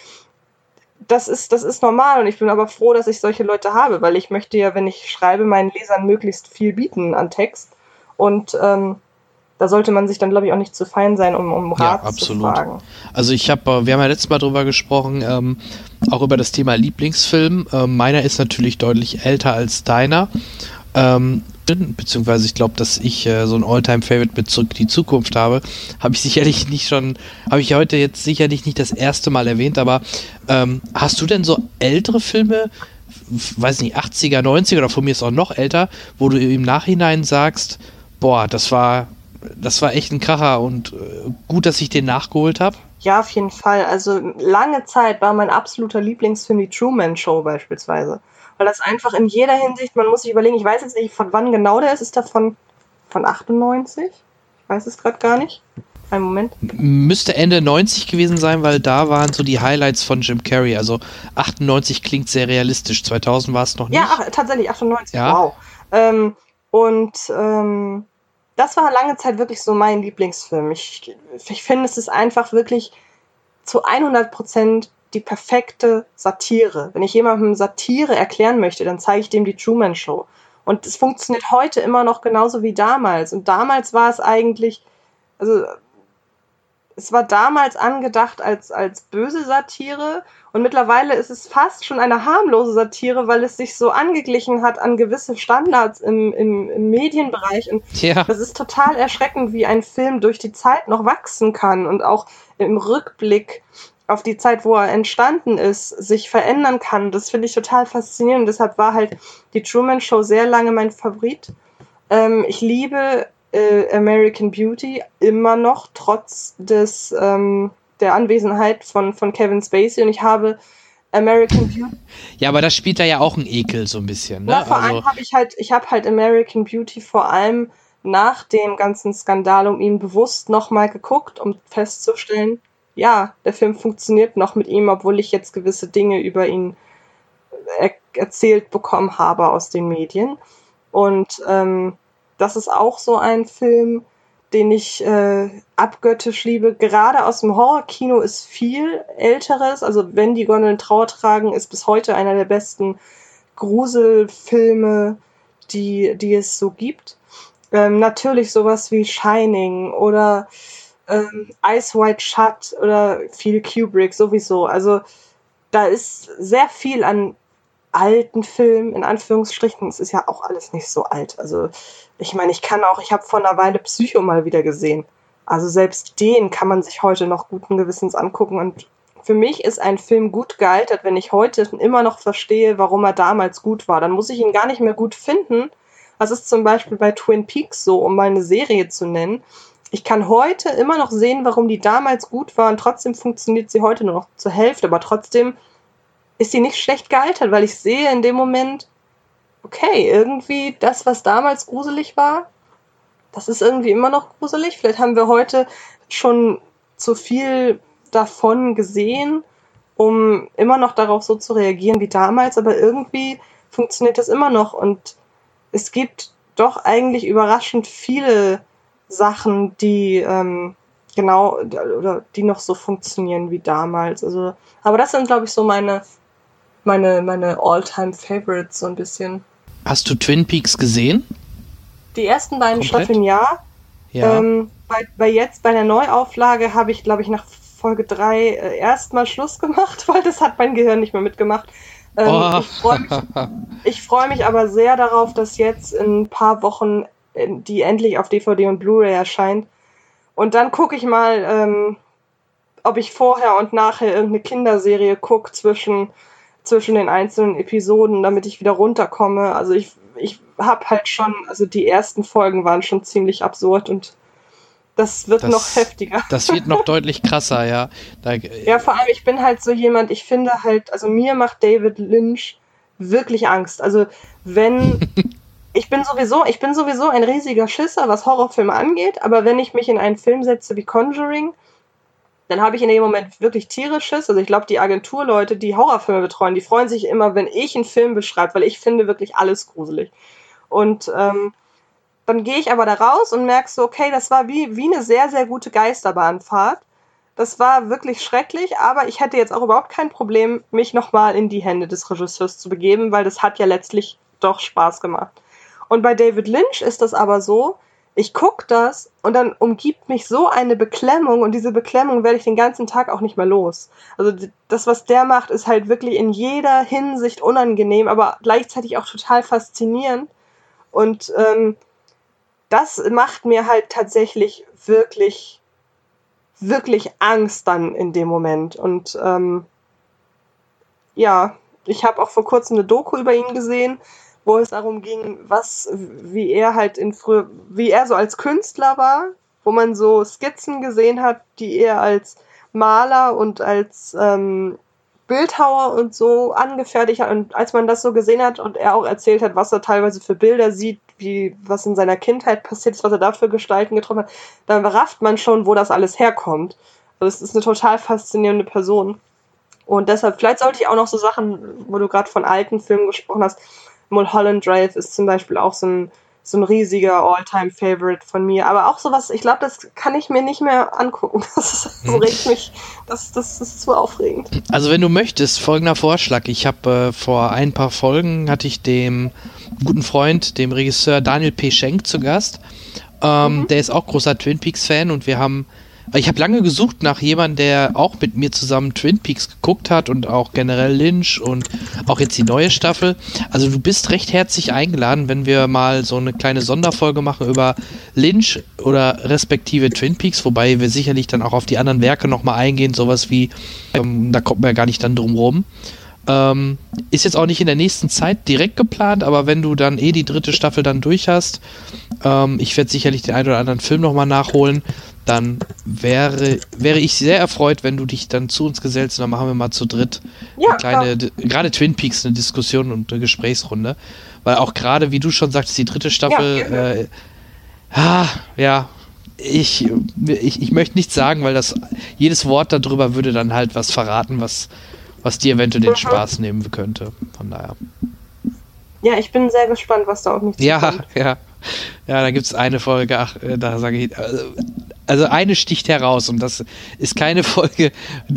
das ist, das ist normal und ich bin aber froh, dass ich solche Leute habe, weil ich möchte ja, wenn ich schreibe, meinen Lesern möglichst viel bieten an Text. Und ähm, da sollte man sich dann, glaube ich, auch nicht zu fein sein, um, um Rat ja, absolut. zu fragen. Also ich habe, äh, wir haben ja letztes Mal drüber gesprochen, ähm, auch über das Thema Lieblingsfilm. Ähm, meiner ist natürlich deutlich älter als deiner. Ähm, beziehungsweise ich glaube, dass ich äh, so ein Alltime-Favorite mit Zurück in die Zukunft habe, habe ich sicherlich nicht schon, habe ich heute jetzt sicherlich nicht das erste Mal erwähnt, aber ähm, hast du denn so ältere Filme, weiß nicht, 80er, 90er oder von mir ist auch noch älter, wo du im Nachhinein sagst, boah, das war das war echt ein Kracher und äh, gut, dass ich den nachgeholt habe. Ja, auf jeden Fall. Also lange Zeit war mein absoluter Lieblingsfilm die Truman Show beispielsweise. Weil das einfach in jeder Hinsicht, man muss sich überlegen, ich weiß jetzt nicht, von wann genau der ist. Ist der von, von 98? Ich weiß es gerade gar nicht. Einen Moment. Müsste Ende 90 gewesen sein, weil da waren so die Highlights von Jim Carrey. Also 98 klingt sehr realistisch. 2000 war es noch nicht. Ja, ach, tatsächlich, 98. Ja. Wow. Ähm, und ähm, das war lange Zeit wirklich so mein Lieblingsfilm. Ich, ich finde, es ist einfach wirklich zu 100 Prozent die perfekte Satire. Wenn ich jemandem Satire erklären möchte, dann zeige ich dem die Truman Show. Und es funktioniert heute immer noch genauso wie damals. Und damals war es eigentlich, also es war damals angedacht als, als böse Satire und mittlerweile ist es fast schon eine harmlose Satire, weil es sich so angeglichen hat an gewisse Standards im, im, im Medienbereich. Und Ja. das ist total erschreckend, wie ein Film durch die Zeit noch wachsen kann und auch im Rückblick auf die Zeit, wo er entstanden ist, sich verändern kann. Das finde ich total faszinierend. Deshalb war halt die Truman Show sehr lange mein Favorit. Ähm, ich liebe äh, American Beauty immer noch, trotz des, ähm, der Anwesenheit von, von Kevin Spacey. Und ich habe American Beauty Ja, aber das spielt da ja auch ein Ekel so ein bisschen. Ne? na, vor also, allem habe ich halt, ich habe halt American Beauty vor allem nach dem ganzen Skandal um ihn bewusst nochmal geguckt, um festzustellen, ja, der Film funktioniert noch mit ihm, obwohl ich jetzt gewisse Dinge über ihn er erzählt bekommen habe aus den Medien. Und ähm, das ist auch so ein Film, den ich äh, abgöttisch liebe. Gerade aus dem Horrorkino ist viel älteres. Also wenn die Gondeln Trauer tragen, ist bis heute einer der besten Gruselfilme, die, die es so gibt. Ähm, natürlich sowas wie Shining oder ähm, Ice White Shut oder viel Kubrick sowieso. Also da ist sehr viel an alten Filmen, in Anführungsstrichen. Es ist ja auch alles nicht so alt. Also ich meine, ich kann auch, ich habe vor einer Weile Psycho mal wieder gesehen. Also selbst den kann man sich heute noch guten Gewissens angucken. Und für mich ist ein Film gut gealtert, wenn ich heute immer noch verstehe, warum er damals gut war. Dann muss ich ihn gar nicht mehr gut finden. Das ist zum Beispiel bei Twin Peaks so, um mal eine Serie zu nennen. Ich kann heute immer noch sehen, warum die damals gut war und trotzdem funktioniert sie heute nur noch zur Hälfte. Aber trotzdem ist sie nicht schlecht gealtert, weil ich sehe in dem Moment, okay, irgendwie das, was damals gruselig war, das ist irgendwie immer noch gruselig. Vielleicht haben wir heute schon zu viel davon gesehen, um immer noch darauf so zu reagieren wie damals, aber irgendwie funktioniert das immer noch und es gibt doch eigentlich überraschend viele Sachen, die ähm, genau oder die noch so funktionieren wie damals. Also, aber das sind, glaube ich, so meine meine meine All-Time Favorites so ein bisschen. hast du Twin Peaks gesehen? Die ersten beiden Komplett? Staffeln ja. Ja. Ähm, bei, bei jetzt bei der Neuauflage habe ich, glaube ich, nach Folge 3 äh, erstmal Schluss gemacht, weil das hat mein Gehirn nicht mehr mitgemacht. Ähm, Oh. Ich freue mich, ich freu mich aber sehr darauf, dass jetzt in ein paar Wochen äh, die endlich auf DVD und Blu-ray erscheint. Und dann gucke ich mal, ähm, ob ich vorher und nachher irgendeine Kinderserie gucke zwischen, zwischen den einzelnen Episoden, damit ich wieder runterkomme. Also ich, ich habe halt schon, also die ersten Folgen waren schon ziemlich absurd und das wird Das- noch heftiger. Das wird noch deutlich krasser, ja. Da, Ja, vor allem, ich bin halt so jemand, ich finde halt, also mir macht David Lynch wirklich Angst. Also wenn, ich bin sowieso, ich bin sowieso ein riesiger Schisser, was Horrorfilme angeht, aber wenn ich mich in einen Film setze wie Conjuring, dann habe ich in dem Moment wirklich tierisches. Also ich glaube, die Agenturleute, die Horrorfilme betreuen, die freuen sich immer, wenn ich einen Film beschreibe, weil ich finde wirklich alles gruselig. Und ähm, dann gehe ich aber da raus und merke so, okay, das war wie, wie eine sehr, sehr gute Geisterbahnfahrt. Das war wirklich schrecklich, aber ich hätte jetzt auch überhaupt kein Problem, mich nochmal in die Hände des Regisseurs zu begeben, weil das hat ja letztlich doch Spaß gemacht. Und bei David Lynch ist das aber so, ich gucke das und dann umgibt mich so eine Beklemmung und diese Beklemmung werde ich den ganzen Tag auch nicht mehr los. Also das, was der macht, ist halt wirklich in jeder Hinsicht unangenehm, aber gleichzeitig auch total faszinierend. Und ähm, das macht mir halt tatsächlich wirklich, wirklich Angst dann in dem Moment. Und ähm, ja, ich habe auch vor kurzem eine Doku über ihn gesehen, wo es darum ging, was, wie er halt in früher, wie er so als Künstler war, wo man so Skizzen gesehen hat, die er als Maler und als ähm, Bildhauer und so angefertigt hat. Und als man das so gesehen hat und er auch erzählt hat, was er teilweise für Bilder sieht, wie was in seiner Kindheit passiert ist, was er da für Gestalten getroffen hat, dann rafft man schon, wo das alles herkommt. Also es ist eine total faszinierende Person. Und deshalb, vielleicht sollte ich auch noch so Sachen, wo du gerade von alten Filmen gesprochen hast, Mulholland Drive ist zum Beispiel auch so ein so ein riesiger All-Time-Favorite von mir. Aber auch sowas, ich glaube, das kann ich mir nicht mehr angucken. Das, ist, so regt mich, das, das, das ist zu aufregend. Also wenn du möchtest, folgender Vorschlag. Ich habe äh, vor ein paar Folgen, hatte ich dem guten Freund, dem Regisseur Daniel P. Schenk zu Gast. Ähm, mhm. Der ist auch großer Twin Peaks-Fan und wir haben ich habe lange gesucht nach jemandem, der auch mit mir zusammen Twin Peaks geguckt hat und auch generell Lynch und auch jetzt die neue Staffel. Also du bist recht herzlich eingeladen, wenn wir mal so eine kleine Sonderfolge machen über Lynch oder respektive Twin Peaks, wobei wir sicherlich dann auch auf die anderen Werke nochmal eingehen, sowas wie, ähm, da kommt man ja gar nicht dann drum rum. Ähm, ist jetzt auch nicht in der nächsten Zeit direkt geplant, aber wenn du dann eh die dritte Staffel dann durch hast, ähm, ich werde sicherlich den einen oder anderen Film nochmal nachholen, dann wäre, wäre ich sehr erfreut, wenn du dich dann zu uns gesellst und dann machen wir mal zu dritt ja, eine kleine, gerade Twin Peaks, eine Diskussion und eine Gesprächsrunde. Weil auch gerade, wie du schon sagst, die dritte Staffel, ja, äh, ah, ja ich, ich, ich möchte nichts sagen, weil das jedes Wort darüber würde dann halt was verraten, was, was dir eventuell den mhm. Spaß nehmen könnte. Von daher. Ja, ich bin sehr gespannt, was da auf mich zukommt. Ja, ja. Ja, da gibt es eine Folge, ach, äh, da sage ich, also, also eine sticht heraus und das ist keine Folge,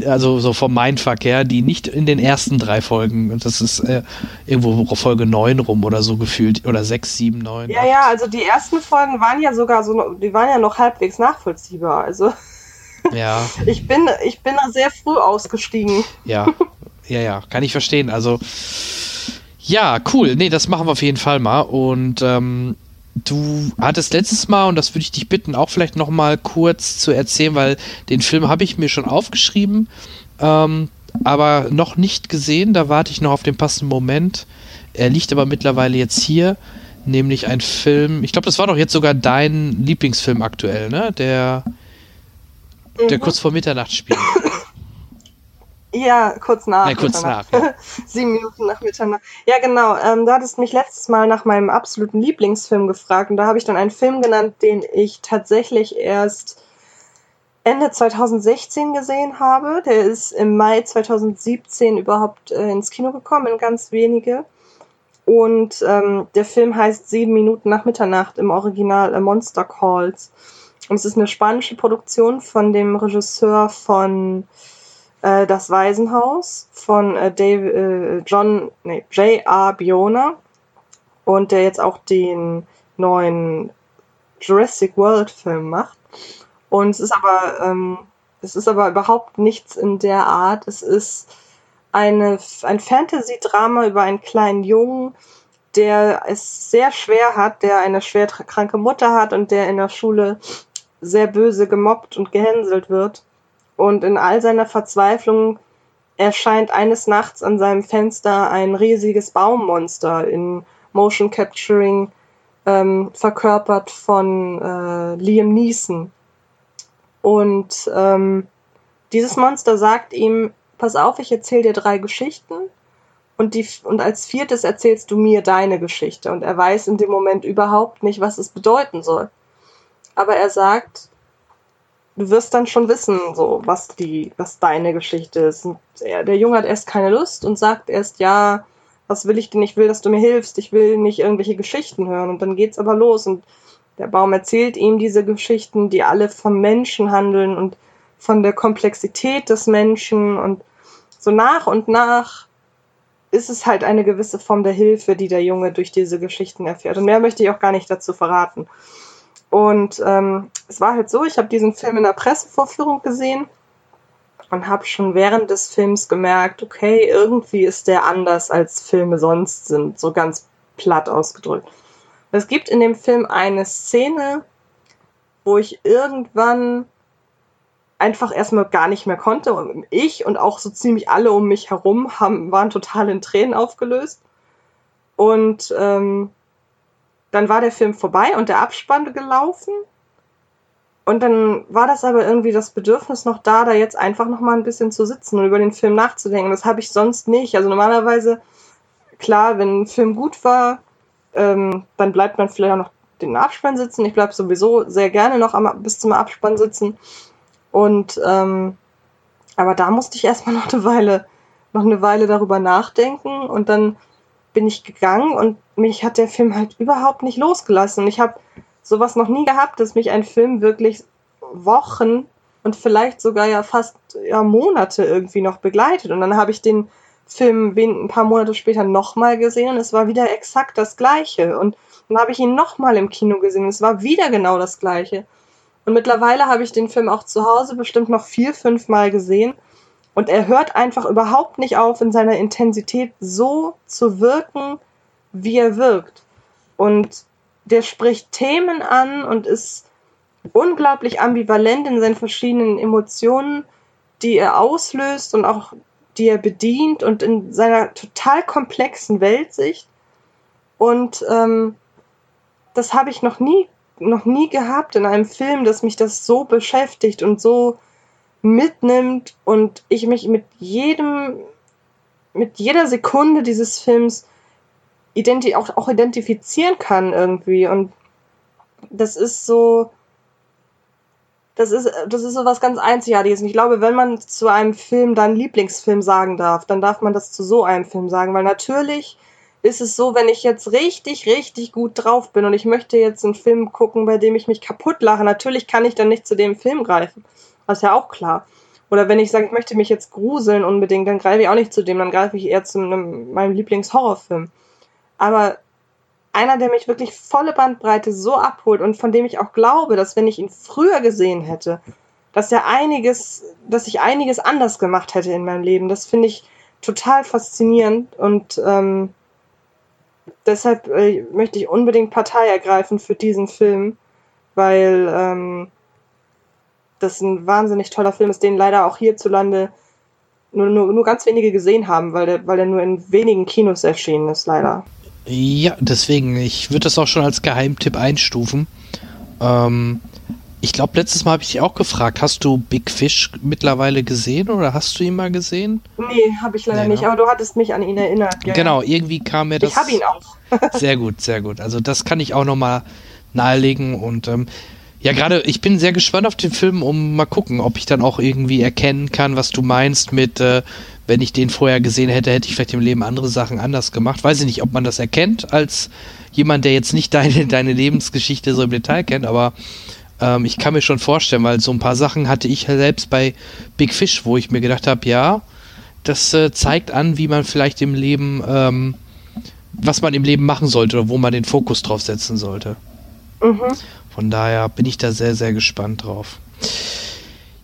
also so vom Mindverkehr, die nicht in den ersten drei Folgen, und das ist äh, irgendwo Folge 9 rum oder so gefühlt, oder 6, 7, 9. Ja, 8. ja, also die ersten Folgen waren ja sogar so, die waren ja noch halbwegs nachvollziehbar, also. Ja. Ich bin, ich bin da sehr früh ausgestiegen. Ja, ja, ja, kann ich verstehen. Also, ja, cool. Nee, das machen wir auf jeden Fall mal. Und ähm, du hattest letztes Mal, und das würde ich dich bitten, auch vielleicht noch mal kurz zu erzählen, weil den Film habe ich mir schon aufgeschrieben, ähm, aber noch nicht gesehen. Da warte ich noch auf den passenden Moment. Er liegt aber mittlerweile jetzt hier, nämlich ein Film. Ich glaube, das war doch jetzt sogar dein Lieblingsfilm aktuell, ne? Der, der mhm. kurz vor Mitternacht spielt. Ja, kurz nach. Nein, kurz nach. Ja. Sieben Minuten nach Mitternacht. Ja, genau. Ähm, du hattest mich letztes Mal nach meinem absoluten Lieblingsfilm gefragt und da habe ich dann einen Film genannt, den ich tatsächlich erst Ende 2016 gesehen habe. Der ist im Mai 2017 überhaupt äh, ins Kino gekommen, in ganz wenige. Und ähm, der Film heißt Sieben Minuten nach Mitternacht im Original äh, Monster Calls. Und es ist eine spanische Produktion von dem Regisseur von äh, Das Waisenhaus von äh, Dave, äh, John, nee, J.R. Biona und der jetzt auch den neuen Jurassic World Film macht. Und es ist aber, ähm, es ist aber überhaupt nichts in der Art. Es ist eine, ein Fantasy-Drama über einen kleinen Jungen, der es sehr schwer hat, der eine schwer kranke Mutter hat und der in der Schule sehr böse gemobbt und gehänselt wird. Und in all seiner Verzweiflung erscheint eines Nachts an seinem Fenster ein riesiges Baummonster in Motion Capturing ähm, verkörpert von äh, Liam Neeson. Und ähm, dieses Monster sagt ihm, pass auf, ich erzähle dir drei Geschichten und, die, und als viertes erzählst du mir deine Geschichte. Und er weiß in dem Moment überhaupt nicht, was es bedeuten soll. Aber er sagt, du wirst dann schon wissen, so, was die, was deine Geschichte ist. Und er, der Junge hat erst keine Lust und sagt erst, ja, was will ich denn? Ich will, dass du mir hilfst. Ich will nicht irgendwelche Geschichten hören. Und dann geht's aber los und der Baum erzählt ihm diese Geschichten, die alle vom Menschen handeln und von der Komplexität des Menschen und so nach und nach ist es halt eine gewisse Form der Hilfe, die der Junge durch diese Geschichten erfährt. Und mehr möchte ich auch gar nicht dazu verraten. Und ähm, es war halt so, ich habe diesen Film in der Pressevorführung gesehen und habe schon während des Films gemerkt, okay, irgendwie ist der anders als Filme sonst sind, so ganz platt ausgedrückt. Es gibt in dem Film eine Szene, wo ich irgendwann einfach erstmal gar nicht mehr konnte und ich und auch so ziemlich alle um mich herum haben, waren total in Tränen aufgelöst. Und ähm, dann war der Film vorbei und der Abspann gelaufen. Und dann war das aber irgendwie das Bedürfnis noch da, da jetzt einfach noch mal ein bisschen zu sitzen und über den Film nachzudenken. Das habe ich sonst nicht. Also normalerweise, klar, wenn ein Film gut war, ähm, dann bleibt man vielleicht auch noch den Abspann sitzen. Ich bleibe sowieso sehr gerne noch am, bis zum Abspann sitzen. Und ähm, aber da musste ich erstmal noch eine Weile, noch eine Weile darüber nachdenken und dann bin ich gegangen und mich hat der Film halt überhaupt nicht losgelassen. Und ich habe sowas noch nie gehabt, dass mich ein Film wirklich Wochen und vielleicht sogar ja fast ja, Monate irgendwie noch begleitet. Und dann habe ich den Film ein paar Monate später nochmal gesehen und es war wieder exakt das gleiche. Und dann habe ich ihn nochmal im Kino gesehen und es war wieder genau das gleiche. Und mittlerweile habe ich den Film auch zu Hause bestimmt noch vier, fünf Mal gesehen. Und er hört einfach überhaupt nicht auf, in seiner Intensität so zu wirken, wie er wirkt. Und der spricht Themen an und ist unglaublich ambivalent in seinen verschiedenen Emotionen, die er auslöst und auch die er bedient und in seiner total komplexen Weltsicht. Und ähm, das habe ich noch nie, noch nie gehabt in einem Film, dass mich das so beschäftigt und so mitnimmt und ich mich mit jedem, mit jeder Sekunde dieses Films identi auch, auch identifizieren kann irgendwie. Und das ist so, das ist, das ist so was ganz Einzigartiges. Und ich glaube, wenn man zu einem Film dann Lieblingsfilm sagen darf, dann darf man das zu so einem Film sagen, weil natürlich ist es so, wenn ich jetzt richtig, richtig gut drauf bin und ich möchte jetzt einen Film gucken, bei dem ich mich kaputt lache, natürlich kann ich dann nicht zu dem Film greifen. Ist ja auch klar. Oder wenn ich sage, ich möchte mich jetzt gruseln unbedingt, dann greife ich auch nicht zu dem, dann greife ich eher zu einem, meinem Lieblingshorrorfilm. Aber einer, der mich wirklich volle Bandbreite so abholt und von dem ich auch glaube, dass wenn ich ihn früher gesehen hätte, dass er einiges, dass ich einiges anders gemacht hätte in meinem Leben. Das finde ich total faszinierend und ähm, deshalb äh, möchte ich unbedingt Partei ergreifen für diesen Film, weil ähm, das ein wahnsinnig toller Film ist, den leider auch hierzulande nur, nur, nur ganz wenige gesehen haben, weil der, weil der nur in wenigen Kinos erschienen ist, leider. Ja, deswegen, ich würde das auch schon als Geheimtipp einstufen. Ähm, ich glaube, letztes Mal habe ich dich auch gefragt, hast du Big Fish mittlerweile gesehen oder hast du ihn mal gesehen? Nee, habe ich leider nee, nicht, ne? aber du hattest mich an ihn erinnert. Ja, genau, irgendwie kam mir das. Ich habe ihn auch. sehr gut, sehr gut. Also das kann ich auch nochmal nahelegen und ähm, ja, gerade ich bin sehr gespannt auf den Film, um mal gucken, ob ich dann auch irgendwie erkennen kann, was du meinst mit, äh, wenn ich den vorher gesehen hätte, hätte ich vielleicht im Leben andere Sachen anders gemacht. Weiß ich nicht, ob man das erkennt als jemand, der jetzt nicht deine, deine Lebensgeschichte so im Detail kennt, aber ähm, ich kann mir schon vorstellen, weil so ein paar Sachen hatte ich selbst bei Big Fish, wo ich mir gedacht habe, ja, das äh, zeigt an, wie man vielleicht im Leben, ähm, was man im Leben machen sollte oder wo man den Fokus drauf setzen sollte. Mhm. Von daher bin ich da sehr, sehr gespannt drauf.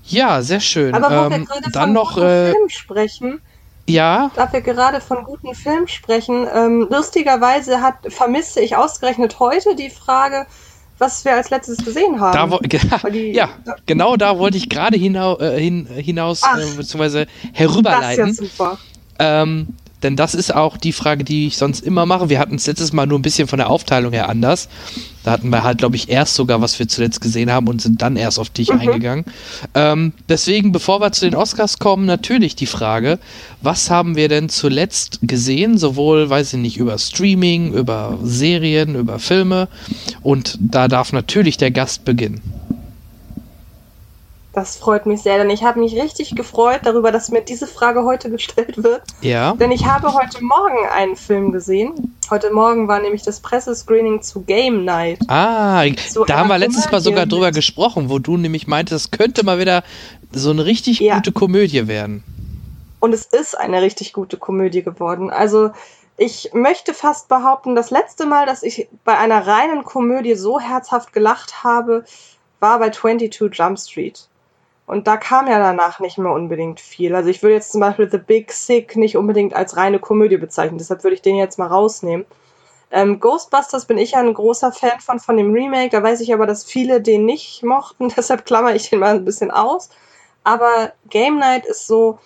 Ja, sehr schön. Aber wo ähm, wir gerade dann von noch äh, Film sprechen, ja. Da wir gerade von guten Filmen sprechen, ähm, lustigerweise hat, vermisse ich ausgerechnet heute die Frage, was wir als letztes gesehen haben. Da, die, ja, genau da wollte ich gerade hinau, äh, hin, hinaus, äh, beziehungsweise herüberleiten. Das ist ja super. Ähm, denn das ist auch die Frage, die ich sonst immer mache. Wir hatten es letztes Mal nur ein bisschen von der Aufteilung her anders. Da hatten wir halt, glaube ich, erst sogar, was wir zuletzt gesehen haben und sind dann erst auf dich mhm. eingegangen. Ähm, deswegen, bevor wir zu den Oscars kommen, natürlich die Frage, was haben wir denn zuletzt gesehen? Sowohl, weiß ich nicht, über Streaming, über Serien, über Filme. Und da darf natürlich der Gast beginnen. Das freut mich sehr, denn ich habe mich richtig gefreut darüber, dass mir diese Frage heute gestellt wird. Ja. Denn ich habe heute Morgen einen Film gesehen. Heute Morgen war nämlich das Pressescreening zu Game Night. Ah, so da haben wir letztes Mal sogar drüber gesprochen, wo du nämlich meintest, das könnte mal wieder so eine richtig ja. gute Komödie werden. Und es ist eine richtig gute Komödie geworden. Also ich möchte fast behaupten, das letzte Mal, dass ich bei einer reinen Komödie so herzhaft gelacht habe, war bei 22 Jump Street. Und da kam ja danach nicht mehr unbedingt viel. Also ich würde jetzt zum Beispiel The Big Sick nicht unbedingt als reine Komödie bezeichnen. Deshalb würde ich den jetzt mal rausnehmen. Ähm, Ghostbusters bin ich ja ein großer Fan von, von dem Remake. Da weiß ich aber, dass viele den nicht mochten. Deshalb klammer ich den mal ein bisschen aus. Aber Game Night ist so,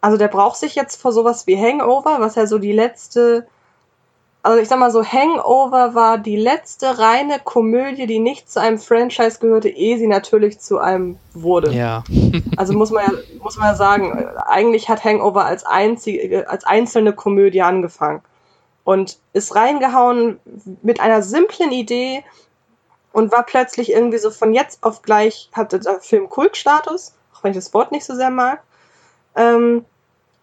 also der braucht sich jetzt vor sowas wie Hangover, was ja so die letzte also ich sag mal so, Hangover war die letzte reine Komödie, die nicht zu einem Franchise gehörte, ehe sie natürlich zu einem wurde. Ja. also muss man ja, muss man ja sagen, eigentlich hat Hangover als einzige, als einzelne Komödie angefangen. Und ist reingehauen mit einer simplen Idee und war plötzlich irgendwie so von jetzt auf gleich, hatte der Film Kultstatus, auch wenn ich das Wort nicht so sehr mag. Ähm,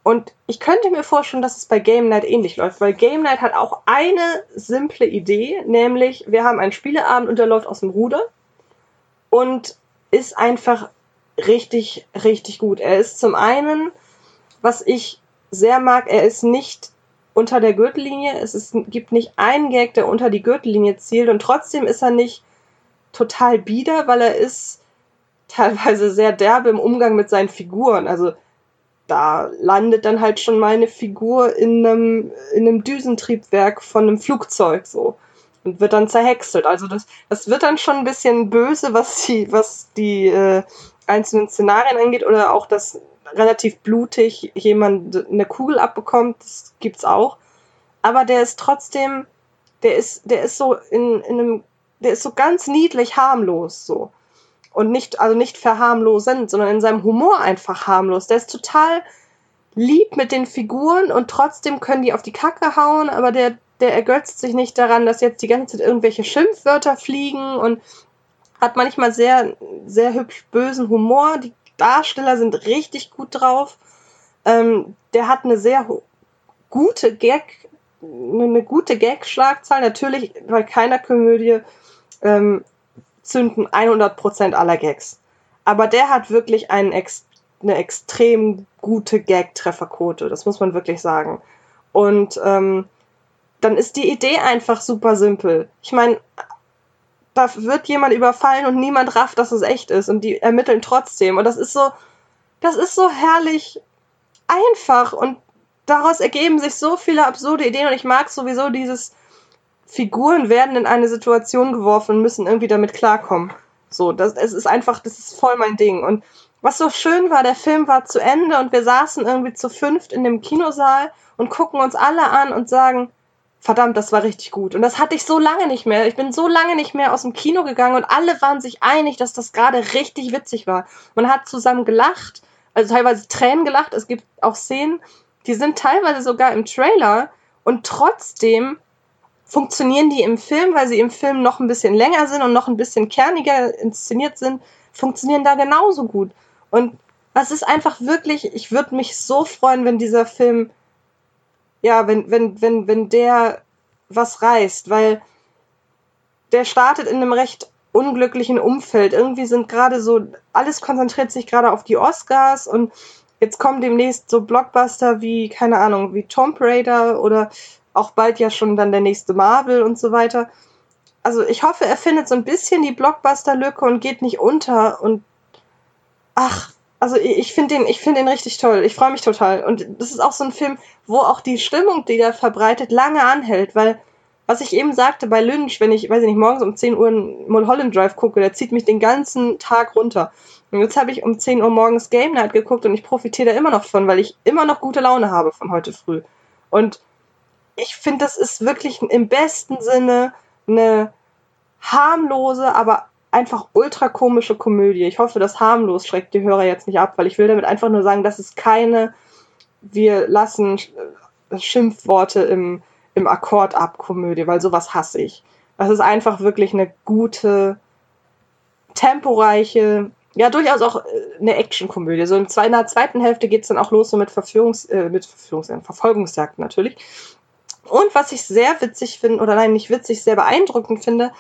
Und ich könnte mir vorstellen, dass es bei Game Night ähnlich läuft, weil Game Night hat auch eine simple Idee, nämlich wir haben einen Spieleabend und der läuft aus dem Ruder und ist einfach richtig, richtig gut. Er ist zum einen, was ich sehr mag, er ist nicht unter der Gürtellinie. Es ist, gibt nicht einen Gag, der unter die Gürtellinie zielt und trotzdem ist er nicht total bieder, weil er ist teilweise sehr derbe im Umgang mit seinen Figuren. Also da landet dann halt schon mal eine Figur in einem, in einem Düsentriebwerk von einem Flugzeug so und wird dann zerhäckselt. Also das, das wird dann schon ein bisschen böse, was die, was die äh, einzelnen Szenarien angeht oder auch, dass relativ blutig jemand eine Kugel abbekommt, das gibt's auch. Aber der ist trotzdem, der ist, der ist so in, in einem, der ist so ganz niedlich harmlos so und nicht, also nicht verharmlosend, sondern in seinem Humor einfach harmlos. Der ist total lieb mit den Figuren und trotzdem können die auf die Kacke hauen, aber der, der ergötzt sich nicht daran, dass jetzt die ganze Zeit irgendwelche Schimpfwörter fliegen und hat manchmal sehr, sehr hübsch bösen Humor. Die Darsteller sind richtig gut drauf. Ähm, der hat eine sehr gute Gag, eine gute Gag-Schlagzahl. Natürlich bei keiner Komödie ähm, zünden 100% aller Gags. Aber der hat wirklich einen ex eine extrem gute Gag-Trefferquote, das muss man wirklich sagen. Und ähm, dann ist die Idee einfach super simpel. Ich meine, da wird jemand überfallen und niemand rafft, dass es echt ist und die ermitteln trotzdem. Und das ist so, das ist so herrlich einfach und daraus ergeben sich so viele absurde Ideen und ich mag sowieso dieses, Figuren werden in eine Situation geworfen und müssen irgendwie damit klarkommen. So, das, es ist einfach, das ist voll mein Ding. Und was so schön war, der Film war zu Ende und wir saßen irgendwie zu fünft in dem Kinosaal und gucken uns alle an und sagen, verdammt, das war richtig gut. Und das hatte ich so lange nicht mehr. Ich bin so lange nicht mehr aus dem Kino gegangen und alle waren sich einig, dass das gerade richtig witzig war. Man hat zusammen gelacht, also teilweise Tränen gelacht. Es gibt auch Szenen, die sind teilweise sogar im Trailer und trotzdem funktionieren die im Film, weil sie im Film noch ein bisschen länger sind und noch ein bisschen kerniger inszeniert sind, funktionieren da genauso gut. Und das ist einfach wirklich, ich würde mich so freuen, wenn dieser Film, ja, wenn, wenn, wenn, wenn der was reißt, weil der startet in einem recht unglücklichen Umfeld. Irgendwie sind gerade so, alles konzentriert sich gerade auf die Oscars und jetzt kommen demnächst so Blockbuster wie, keine Ahnung, wie Tomb Raider oder auch bald ja schon dann der nächste Marvel und so weiter. Also ich hoffe, er findet so ein bisschen die Blockbuster-Lücke und geht nicht unter und ach, also ich finde den, ich finde den richtig toll. Ich freue mich total. Und das ist auch so ein Film, wo auch die Stimmung, die er verbreitet, lange anhält, weil was ich eben sagte bei Lynch, wenn ich, weiß ich nicht, morgens um 10 Uhr einen Mulholland Drive gucke, der zieht mich den ganzen Tag runter. Und jetzt habe ich um 10 Uhr morgens Game Night geguckt und ich profitiere da immer noch von, weil ich immer noch gute Laune habe von heute früh. Und ich finde, das ist wirklich im besten Sinne eine harmlose, aber einfach ultra komische Komödie. Ich hoffe, das harmlos schreckt die Hörer jetzt nicht ab, weil ich will damit einfach nur sagen, das ist keine, wir lassen äh, Schimpfworte im, im Akkord ab Komödie, weil sowas hasse ich. Das ist einfach wirklich eine gute, temporeiche, ja, durchaus auch äh, eine Actionkomödie. So in, der zweiten Hälfte geht es dann auch los so mit Verführungs, äh, mit Verführungs Verfolgungsjagden natürlich. Und was ich sehr witzig finde, oder nein, nicht witzig, sehr beeindruckend finde,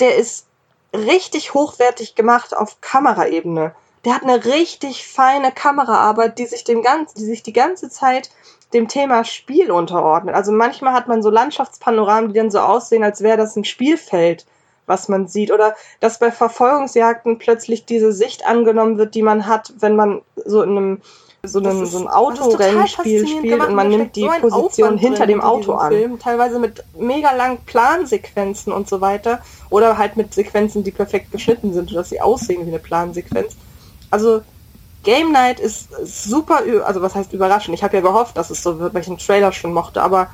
der ist richtig hochwertig gemacht auf Kameraebene. Der hat eine richtig feine Kameraarbeit, die sich dem ganz, die sich die ganze Zeit dem Thema Spiel unterordnet. Also manchmal hat man so Landschaftspanoramen, die dann so aussehen, als wäre das ein Spielfeld, was man sieht. Oder dass bei Verfolgungsjagden plötzlich diese Sicht angenommen wird, die man hat, wenn man so in einem so ein, so ein Autorennspiel spielt und man nimmt die so Position hinter dem Auto an. Film, teilweise mit mega langen Plansequenzen und so weiter. Oder halt mit Sequenzen, die perfekt geschnitten sind, sodass sie aussehen wie eine Plansequenz. Also Game Night ist super, also was heißt überraschend? Ich habe ja gehofft, dass es so wird, weil ich den Trailer schon mochte, aber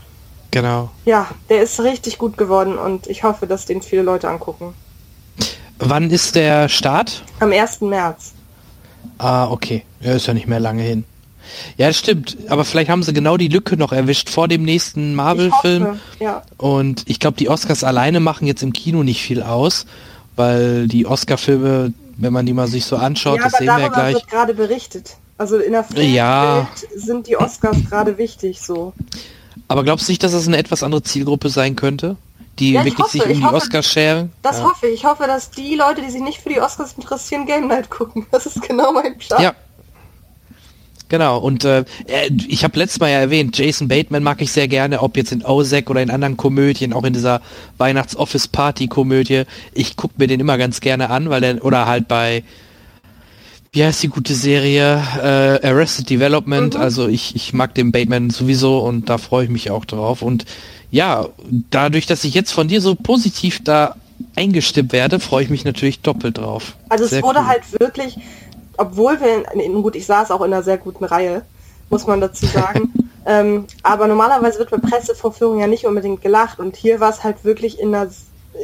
genau. Ja, der ist richtig gut geworden und ich hoffe, dass den viele Leute angucken. Wann ist der Start? Am 1. März. Ah, okay. Ja, ist ja nicht mehr lange hin. Ja, stimmt. Aber vielleicht haben sie genau die Lücke noch erwischt vor dem nächsten Marvel-Film. Ja. Und ich glaube, die Oscars alleine machen jetzt im Kino nicht viel aus, weil die Oscar-Filme, wenn man die mal sich so anschaut, ja, das sehen wir ja gleich. wird gerade berichtet. Also in der Filmwelt Ja. sind die Oscars gerade wichtig so. Aber glaubst du nicht, dass das eine etwas andere Zielgruppe sein könnte? Die Ja, ich wirklich hoffe, sich um die hoffe, Oscars scheren? Das ja. hoffe ich. Ich hoffe, dass die Leute, die sich nicht für die Oscars interessieren, Game Night gucken. Das ist genau mein Plan. Ja. Genau, und äh, ich habe letztes Mal ja erwähnt, Jason Bateman mag ich sehr gerne, ob jetzt in Ozek oder in anderen Komödien, auch in dieser Weihnachts-Office-Party-Komödie. Ich guck mir den immer ganz gerne an, weil der, oder halt bei, wie heißt die gute Serie, äh, Arrested Development, also ich, ich mag den Bateman sowieso und da freue ich mich auch drauf. Und ja, dadurch, dass ich jetzt von dir so positiv da eingestimmt werde, freue ich mich natürlich doppelt drauf. Also es Sehr wurde cool. halt wirklich, obwohl wir, in, gut, ich saß auch in einer sehr guten Reihe, muss man dazu sagen. ähm, aber normalerweise wird bei Pressevorführungen ja nicht unbedingt gelacht und hier war es halt wirklich in, einer,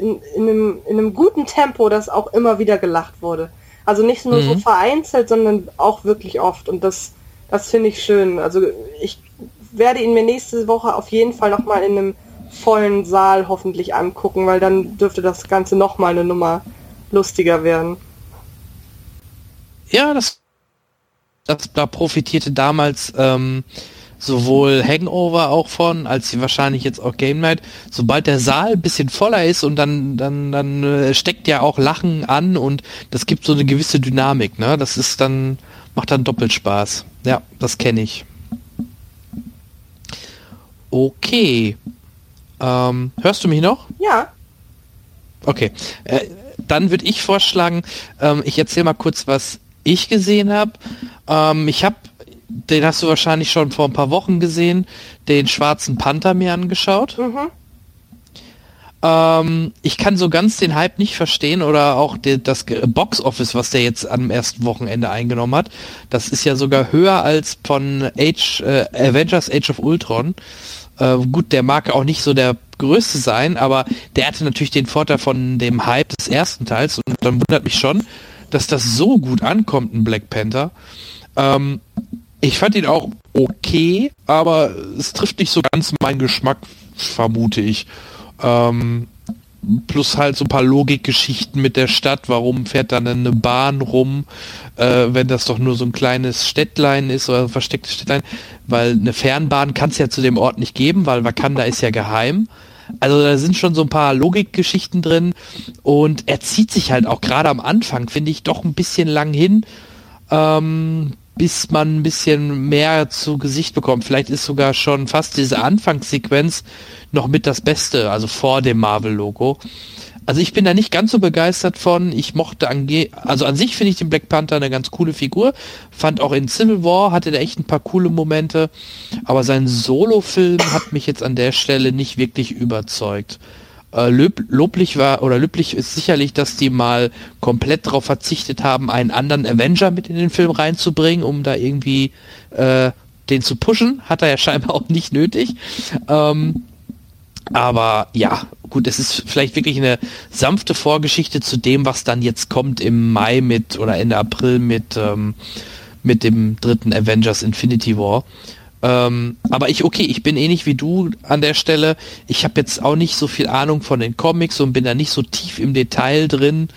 in, in, einem, in einem guten Tempo, dass auch immer wieder gelacht wurde. Also nicht nur so Mhm. vereinzelt, sondern auch wirklich oft und das, das finde ich schön. Also ich werde ihn mir nächste Woche auf jeden Fall nochmal in einem vollen Saal hoffentlich angucken, weil dann dürfte das Ganze nochmal eine Nummer lustiger werden. Ja, das, das da profitierte damals ähm, sowohl Hangover auch von, als sie wahrscheinlich jetzt auch Game Night. Sobald der Saal ein bisschen voller ist und dann dann dann äh, steckt ja auch Lachen an und das gibt so eine gewisse Dynamik, ne? Das ist dann macht dann doppelt Spaß. Ja, das kenne ich. Okay. Ähm, hörst du mich noch? Ja, Okay, äh, dann würde ich vorschlagen, ähm, ich erzähle mal kurz, was ich gesehen habe. Ähm, ich habe, den hast du wahrscheinlich schon vor ein paar Wochen gesehen, den Schwarzen Panther mir angeschaut. Ähm, ich kann so ganz den Hype nicht verstehen oder auch de, das Box Office, was der jetzt am ersten Wochenende eingenommen hat. Das ist ja sogar höher als von Age, äh, Avengers Age of Ultron. Äh, gut, der mag auch nicht so der größte sein, aber der hatte natürlich den Vorteil von dem Hype des ersten Teils und dann wundert mich schon, dass das so gut ankommt, ein Black Panther. Ähm, ich fand ihn auch okay, aber es trifft nicht so ganz meinen Geschmack, vermute ich. Ähm, plus halt so ein paar Logikgeschichten mit der Stadt. Warum fährt dann eine Bahn rum, äh, wenn das doch nur so ein kleines Städtlein ist oder ein verstecktes Städtlein? Weil eine Fernbahn kann es ja zu dem Ort nicht geben, weil Wakanda ist ja geheim. Also da sind schon so ein paar Logikgeschichten drin und er zieht sich halt auch gerade am Anfang, finde ich, doch ein bisschen lang hin, ähm, bis man ein bisschen mehr zu Gesicht bekommt. Vielleicht ist sogar schon fast diese Anfangssequenz noch mit das Beste, also vor dem Marvel-Logo. Also ich bin da nicht ganz so begeistert von. Ich mochte ange also an sich finde ich den Black Panther eine ganz coole Figur. Fand auch in Civil War hatte der echt ein paar coole Momente. Aber sein Solo-Film hat mich jetzt an der Stelle nicht wirklich überzeugt. Äh, löb loblich war oder löblich ist sicherlich, dass die mal komplett darauf verzichtet haben, einen anderen Avenger mit in den Film reinzubringen, um da irgendwie äh, den zu pushen. Hat er ja scheinbar auch nicht nötig. Ähm, aber ja, gut, es ist vielleicht wirklich eine sanfte Vorgeschichte zu dem, was dann jetzt kommt im Mai mit oder Ende April mit, ähm, mit dem dritten Avengers Infinity War. Ähm, aber ich, okay, ich bin ähnlich wie du an der Stelle. Ich habe jetzt auch nicht so viel Ahnung von den Comics und bin da nicht so tief im Detail drin.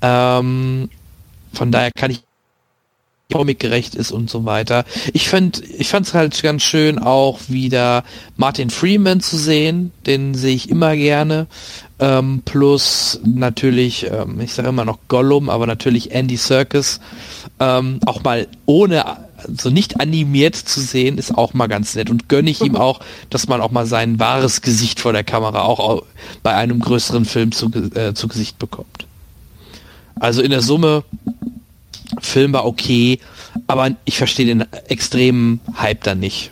Ähm, von daher kann ich comicgerecht ist und so weiter. Ich fand ich fand's halt ganz schön auch wieder Martin Freeman zu sehen, den sehe ich immer gerne. Ähm, plus natürlich, ähm, ich sage immer noch Gollum, aber natürlich Andy Serkis. Ähm, auch mal ohne, so nicht animiert zu sehen, ist auch mal ganz nett. Und gönne ich ihm auch, dass man auch mal sein wahres Gesicht vor der Kamera auch au- bei einem größeren Film zu, äh, zu Gesicht bekommt. Also in der Summe Film war okay, aber ich verstehe den extremen Hype dann nicht.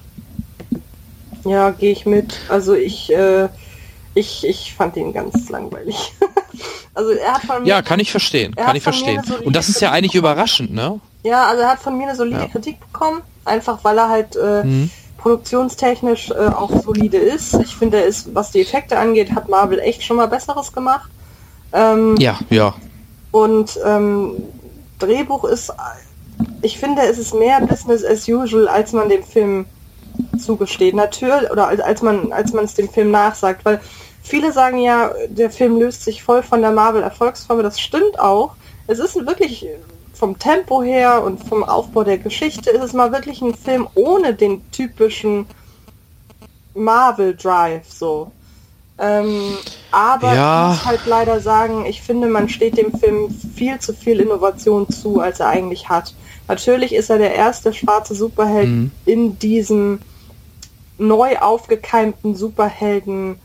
Ja, gehe ich mit. Also ich, äh, ich, ich fand ihn ganz langweilig. also er hat von mir, Ja, kann ich verstehen, Er kann ich verstehen. Und das ist ja eigentlich überraschend, ne? ja, also er hat von mir eine solide Ja. Kritik bekommen, einfach weil er halt äh, Mhm. produktionstechnisch äh, auch solide ist. Ich finde, er ist, was die Effekte angeht, hat Marvel echt schon mal Besseres gemacht. Ähm, Ja, ja. Und ähm, Drehbuch ist, ich finde, es ist mehr Business as usual, als man dem Film zugesteht. Natürlich, oder als, als man als man es dem Film nachsagt, weil viele sagen ja, der Film löst sich voll von der Marvel-Erfolgsformel. Das stimmt auch. Es ist wirklich vom Tempo her und vom Aufbau der Geschichte ist es mal wirklich ein Film ohne den typischen Marvel Drive so. Ähm, aber Ja. ich muss halt leider sagen, ich finde, man steht dem Film viel zu viel Innovation zu, als er eigentlich hat. Natürlich ist er der erste schwarze Superheld Mhm. in diesem neu aufgekeimten Superhelden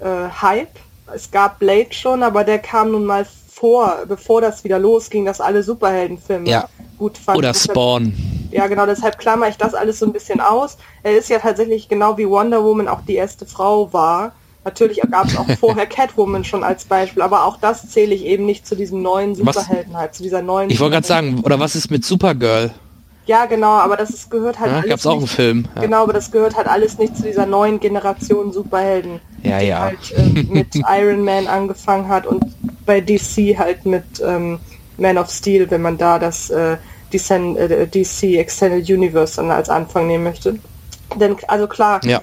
äh, Hype. Es gab Blade schon, aber der kam nun mal vor, bevor das wieder losging, dass alle Superheldenfilme Ja. gut fanden. Oder Spawn. ja, genau, deshalb klammer ich das alles so ein bisschen aus. Er ist ja tatsächlich genau wie Wonder Woman auch die erste Frau war. Natürlich gab es auch vorher Catwoman schon als Beispiel, aber auch das zähle ich eben nicht zu diesem neuen Was- Superheldenheit, zu dieser neuen. Ich wollte gerade Superhelden- sagen, oder was ist mit Supergirl? Ja, genau, aber das gehört halt Ja, alles gab's auch einen nicht, Film. Ja. Genau, aber das gehört halt alles nicht zu dieser neuen Generation Superhelden, Ja, die ja. halt ähm, mit Iron Man angefangen hat und bei DC halt mit ähm, Man of Steel, wenn man da das äh, DC, äh, DC Extended Universe dann als Anfang nehmen möchte. Denn also klar, Ja.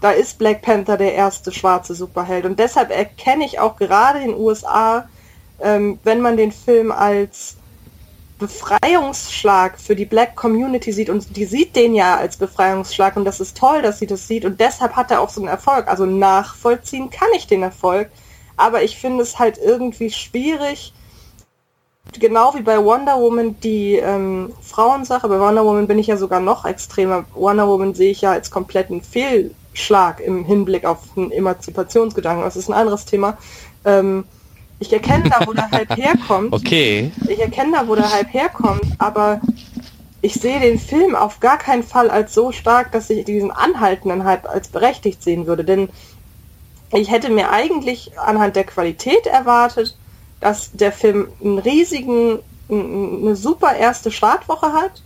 da ist Black Panther der erste schwarze Superheld und deshalb erkenne ich auch gerade in den USA, ähm, wenn man den Film als Befreiungsschlag für die Black Community sieht und die sieht den ja als Befreiungsschlag und das ist toll, dass sie das sieht und deshalb hat er auch so einen Erfolg. Also nachvollziehen kann ich den Erfolg, aber ich finde es halt irgendwie schwierig, genau wie bei Wonder Woman die ähm, Frauensache. Bei Wonder Woman bin ich ja sogar noch extremer. Wonder Woman sehe ich ja als kompletten Fehlschlag im Hinblick auf einen Emanzipationsgedanken. Das ist ein anderes Thema. Ähm, ich erkenne da, wo der Hype herkommt. Okay. Ich erkenne da, wo der Hype herkommt, aber ich sehe den Film auf gar keinen Fall als so stark, dass ich diesen anhaltenden Hype als berechtigt sehen würde. Denn ich hätte mir eigentlich anhand der Qualität erwartet, dass der Film einen riesigen, eine super erste Startwoche hat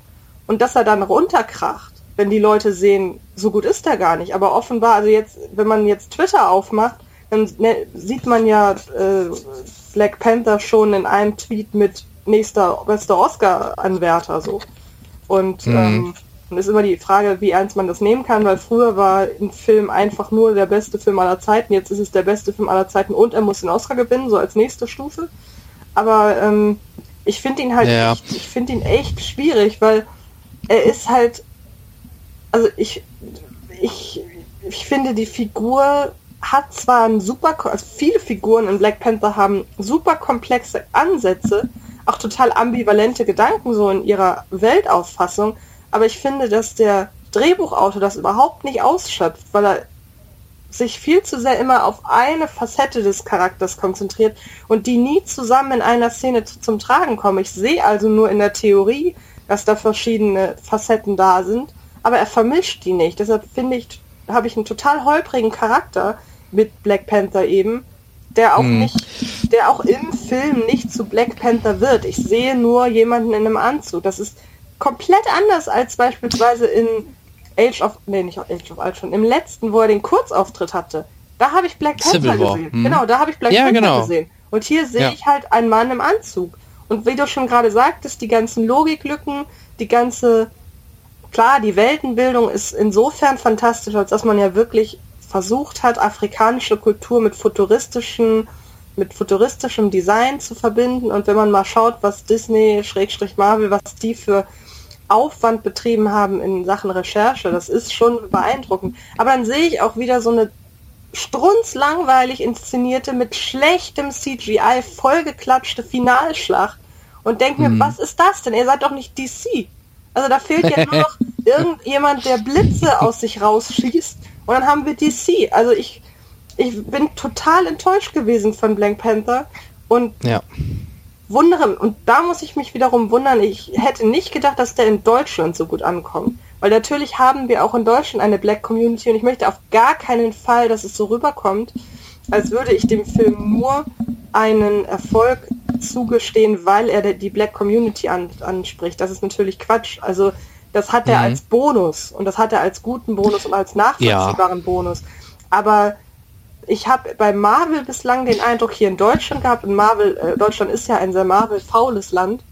und dass er dann runterkracht, wenn die Leute sehen, so gut ist er gar nicht. Aber offenbar, also jetzt, wenn man jetzt Twitter aufmacht, dann ne, sieht man ja äh, Black Panther schon in einem Tweet mit nächster bester Oscar-Anwärter so. Und Mhm. ähm, und ist immer die Frage, wie ernst man das nehmen kann, weil früher war ein Film einfach nur der beste Film aller Zeiten, jetzt ist es der beste Film aller Zeiten und er muss den Oscar gewinnen, so als nächste Stufe. Aber ähm, ich finde ihn halt Ja. echt, ich finde ihn echt schwierig, weil er ist halt, also ich, ich, ich finde die Figur hat zwar ein super, also viele Figuren in Black Panther haben super komplexe Ansätze, auch total ambivalente Gedanken so in ihrer Weltauffassung, aber ich finde, dass der Drehbuchautor das überhaupt nicht ausschöpft, weil er sich viel zu sehr immer auf eine Facette des Charakters konzentriert und die nie zusammen in einer Szene zu, zum Tragen kommen. Ich sehe also nur in der Theorie, dass da verschiedene Facetten da sind, aber er vermischt die nicht. Deshalb finde ich, habe ich einen total holprigen Charakter mit Black Panther eben, der auch Hm. nicht, der auch im Film nicht zu Black Panther wird. Ich sehe nur jemanden in einem Anzug. Das ist komplett anders als beispielsweise in Age of, nee, nicht Age of Ultron, im letzten, wo er den Kurzauftritt hatte. Da habe ich Black Panther gesehen. hm. Genau, da habe ich Black Ja, Panther genau. gesehen. Und hier sehe Ja. ich halt einen Mann im Anzug. Und wie du schon gerade sagtest, die ganzen Logiklücken, die ganze, klar, die Weltenbildung ist insofern fantastisch, als dass man ja wirklich versucht hat, afrikanische Kultur mit futuristischen, mit futuristischem Design zu verbinden. Und wenn man mal schaut, was Disney, Schrägstrich Marvel, was die für Aufwand betrieben haben in Sachen Recherche, das ist schon beeindruckend. Aber dann sehe ich auch wieder so eine strunzlangweilig inszenierte, mit schlechtem CGI vollgeklatschte Finalschlacht und denke mir, was ist das denn? Ihr seid doch nicht DC. Also da fehlt ja nur noch irgendjemand, der Blitze aus sich rausschießt und dann haben wir DC. Also ich, ich bin total enttäuscht gewesen von Black Panther und Ja. wundere, und da muss ich mich wiederum wundern, ich hätte nicht gedacht, dass der in Deutschland so gut ankommt. Weil natürlich haben wir auch in Deutschland eine Black Community und ich möchte auf gar keinen Fall, dass es so rüberkommt, als würde ich dem Film nur einen Erfolg zugestehen, weil er die Black Community an, anspricht. Das ist natürlich Quatsch. Also das hat er Mhm. als Bonus und das hat er als guten Bonus und als nachvollziehbaren Bonus. Aber ich habe bei Marvel bislang den Eindruck hier in Deutschland gehabt, und Marvel, äh, Deutschland ist ja ein sehr Marvel-faules Land,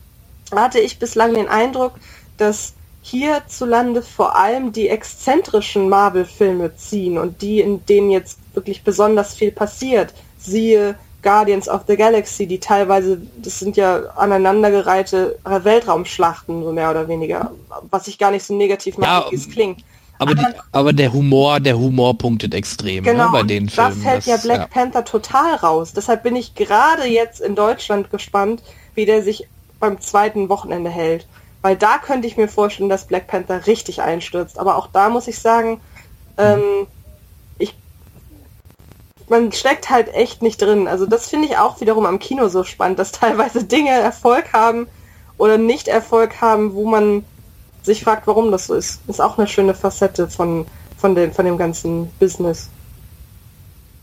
hatte ich bislang den Eindruck, dass hierzulande vor allem die exzentrischen Marvel-Filme ziehen und die, in denen jetzt wirklich besonders viel passiert. Siehe Guardians of the Galaxy, die teilweise, das sind ja aneinandergereihte Weltraumschlachten, so mehr oder weniger, was ich gar nicht so negativ mache, Ja, wie es klingt. Aber, die, aber der Humor, der Humor punktet extrem Genau, ne, bei und den da Filmen. fällt ja Das- Black Panther total raus. Deshalb bin ich gerade jetzt in Deutschland gespannt, wie der sich beim zweiten Wochenende hält. Weil da könnte ich mir vorstellen, dass Black Panther richtig einstürzt. Aber auch da muss ich sagen, ähm, ich, man steckt halt echt nicht drin. Also das finde ich auch wiederum am Kino so spannend, dass teilweise Dinge Erfolg haben oder nicht Erfolg haben, wo man sich fragt, warum das so ist. Ist auch eine schöne Facette von, von, dem, von dem ganzen Business.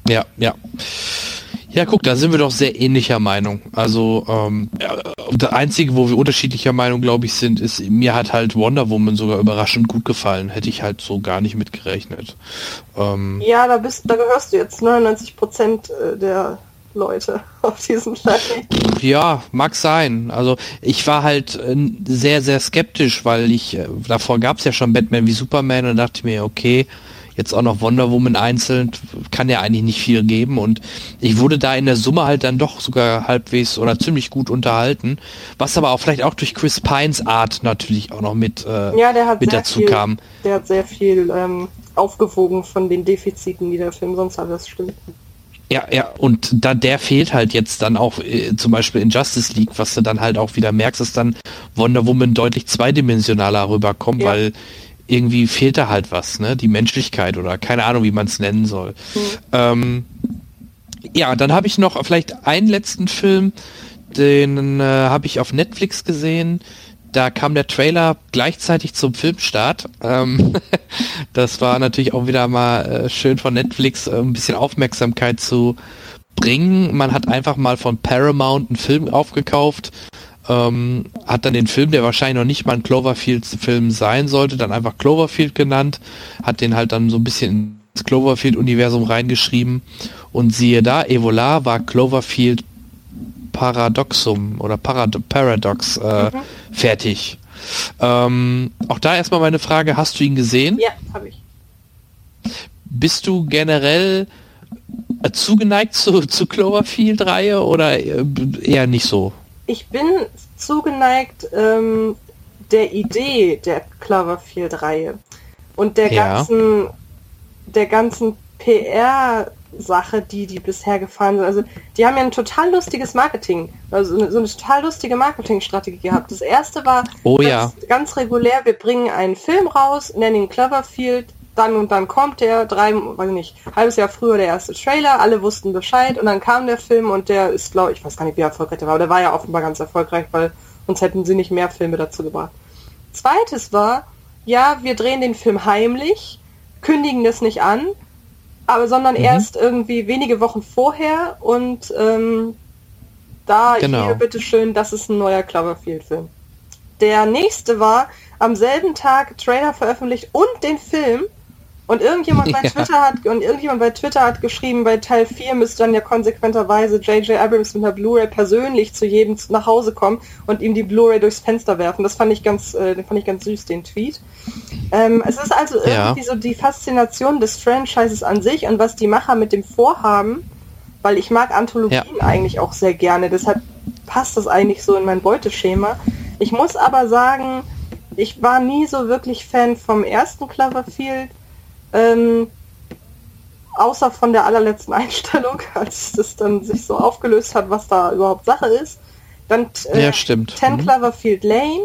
Ja, ja. Ja, guck, da sind wir doch sehr ähnlicher Meinung. Also ähm, das Einzige, wo wir unterschiedlicher Meinung, glaube ich, sind, ist, mir hat halt Wonder Woman sogar überraschend gut gefallen. Hätte ich halt so gar nicht mitgerechnet. Ähm, Ja, da bist, da gehörst du jetzt 99 Prozent der Leute auf diesem Planeten. Ja, mag sein. Also ich war halt äh, sehr, sehr skeptisch, weil ich, äh, davor gab es ja schon Batman wie Superman und dachte mir, okay, jetzt auch noch Wonder Woman einzeln, kann ja eigentlich nicht viel geben und ich wurde da in der Summe halt dann doch sogar halbwegs oder ziemlich gut unterhalten, was aber auch vielleicht auch durch Chris Pines Art natürlich auch noch mit, äh, Ja, der hat mit dazu viel, kam. Der hat sehr viel ähm, aufgewogen von den Defiziten, die der Film sonst. Das stimmt. Ja, ja, und da der fehlt halt jetzt dann auch äh, zum Beispiel in Justice League, was du dann halt auch wieder merkst, dass dann Wonder Woman deutlich zweidimensionaler rüberkommt, Ja. weil irgendwie fehlt da halt was, ne? Die Menschlichkeit oder keine Ahnung, wie man es nennen soll. Ähm, ja, dann habe ich noch vielleicht einen letzten Film, den äh, habe ich auf Netflix gesehen. Da kam der Trailer gleichzeitig zum Filmstart. Ähm, das war natürlich auch wieder mal äh, schön von Netflix, äh, ein bisschen Aufmerksamkeit zu bringen. Man hat einfach mal von Paramount einen Film aufgekauft, ähm, hat dann den Film, der wahrscheinlich noch nicht mal ein Cloverfield-Film sein sollte, dann einfach Cloverfield genannt, hat den halt dann so ein bisschen ins Cloverfield-Universum reingeschrieben und siehe da, Evola war Cloverfield Paradoxum oder Parad Paradox äh, fertig. Ähm, auch da erstmal meine Frage, hast du ihn gesehen? Ja, habe ich. Bist du generell äh, zugeneigt zu, zu Cloverfield-Reihe oder äh, eher nicht so? Ich bin zugeneigt ähm, der Idee der Cloverfield-Reihe und der Ja. ganzen, der ganzen PR-Sache, die die bisher gefahren sind. Also die haben ja ein total lustiges Marketing, also eine, so eine total lustige Marketingstrategie gehabt. Das erste war Oh ja. ganz regulär, wir bringen einen Film raus, nennen ihn Cloverfield, dann und dann kommt der, drei, weiß ich nicht, halbes Jahr früher der erste Trailer, alle wussten Bescheid und dann kam der Film und der ist, glaube ich, weiß gar nicht, wie erfolgreich der war, aber der war ja offenbar ganz erfolgreich, weil sonst hätten sie nicht mehr Filme dazu gebracht. Zweites war, ja, wir drehen den Film heimlich, kündigen das nicht an, aber sondern erst irgendwie wenige Wochen vorher und ähm, da Genau. hier bitteschön, das ist ein neuer Cloverfield-Film. Der nächste war am selben Tag Trailer veröffentlicht und den Film. Und irgendjemand bei Ja. Twitter hat und irgendjemand bei Twitter hat geschrieben, bei Teil 4 müsste dann ja konsequenterweise J.J. Abrams mit einer Blu-ray persönlich zu jedem nach Hause kommen und ihm die Blu-ray durchs Fenster werfen. Das fand ich ganz, äh, fand ich ganz süß, den Tweet. Ähm, es ist also Ja. irgendwie so die Faszination des Franchises an sich und was die Macher mit dem vorhaben, weil ich mag Anthologien eigentlich auch sehr gerne, deshalb passt das eigentlich so in mein Beuteschema. Ich muss aber sagen, ich war nie so wirklich Fan vom ersten Cloverfield, ähm, außer von der allerletzten Einstellung, als das dann sich so aufgelöst hat, was da überhaupt Sache ist. Dann äh, Ja, stimmt. Ten Mhm. Cloverfield Lane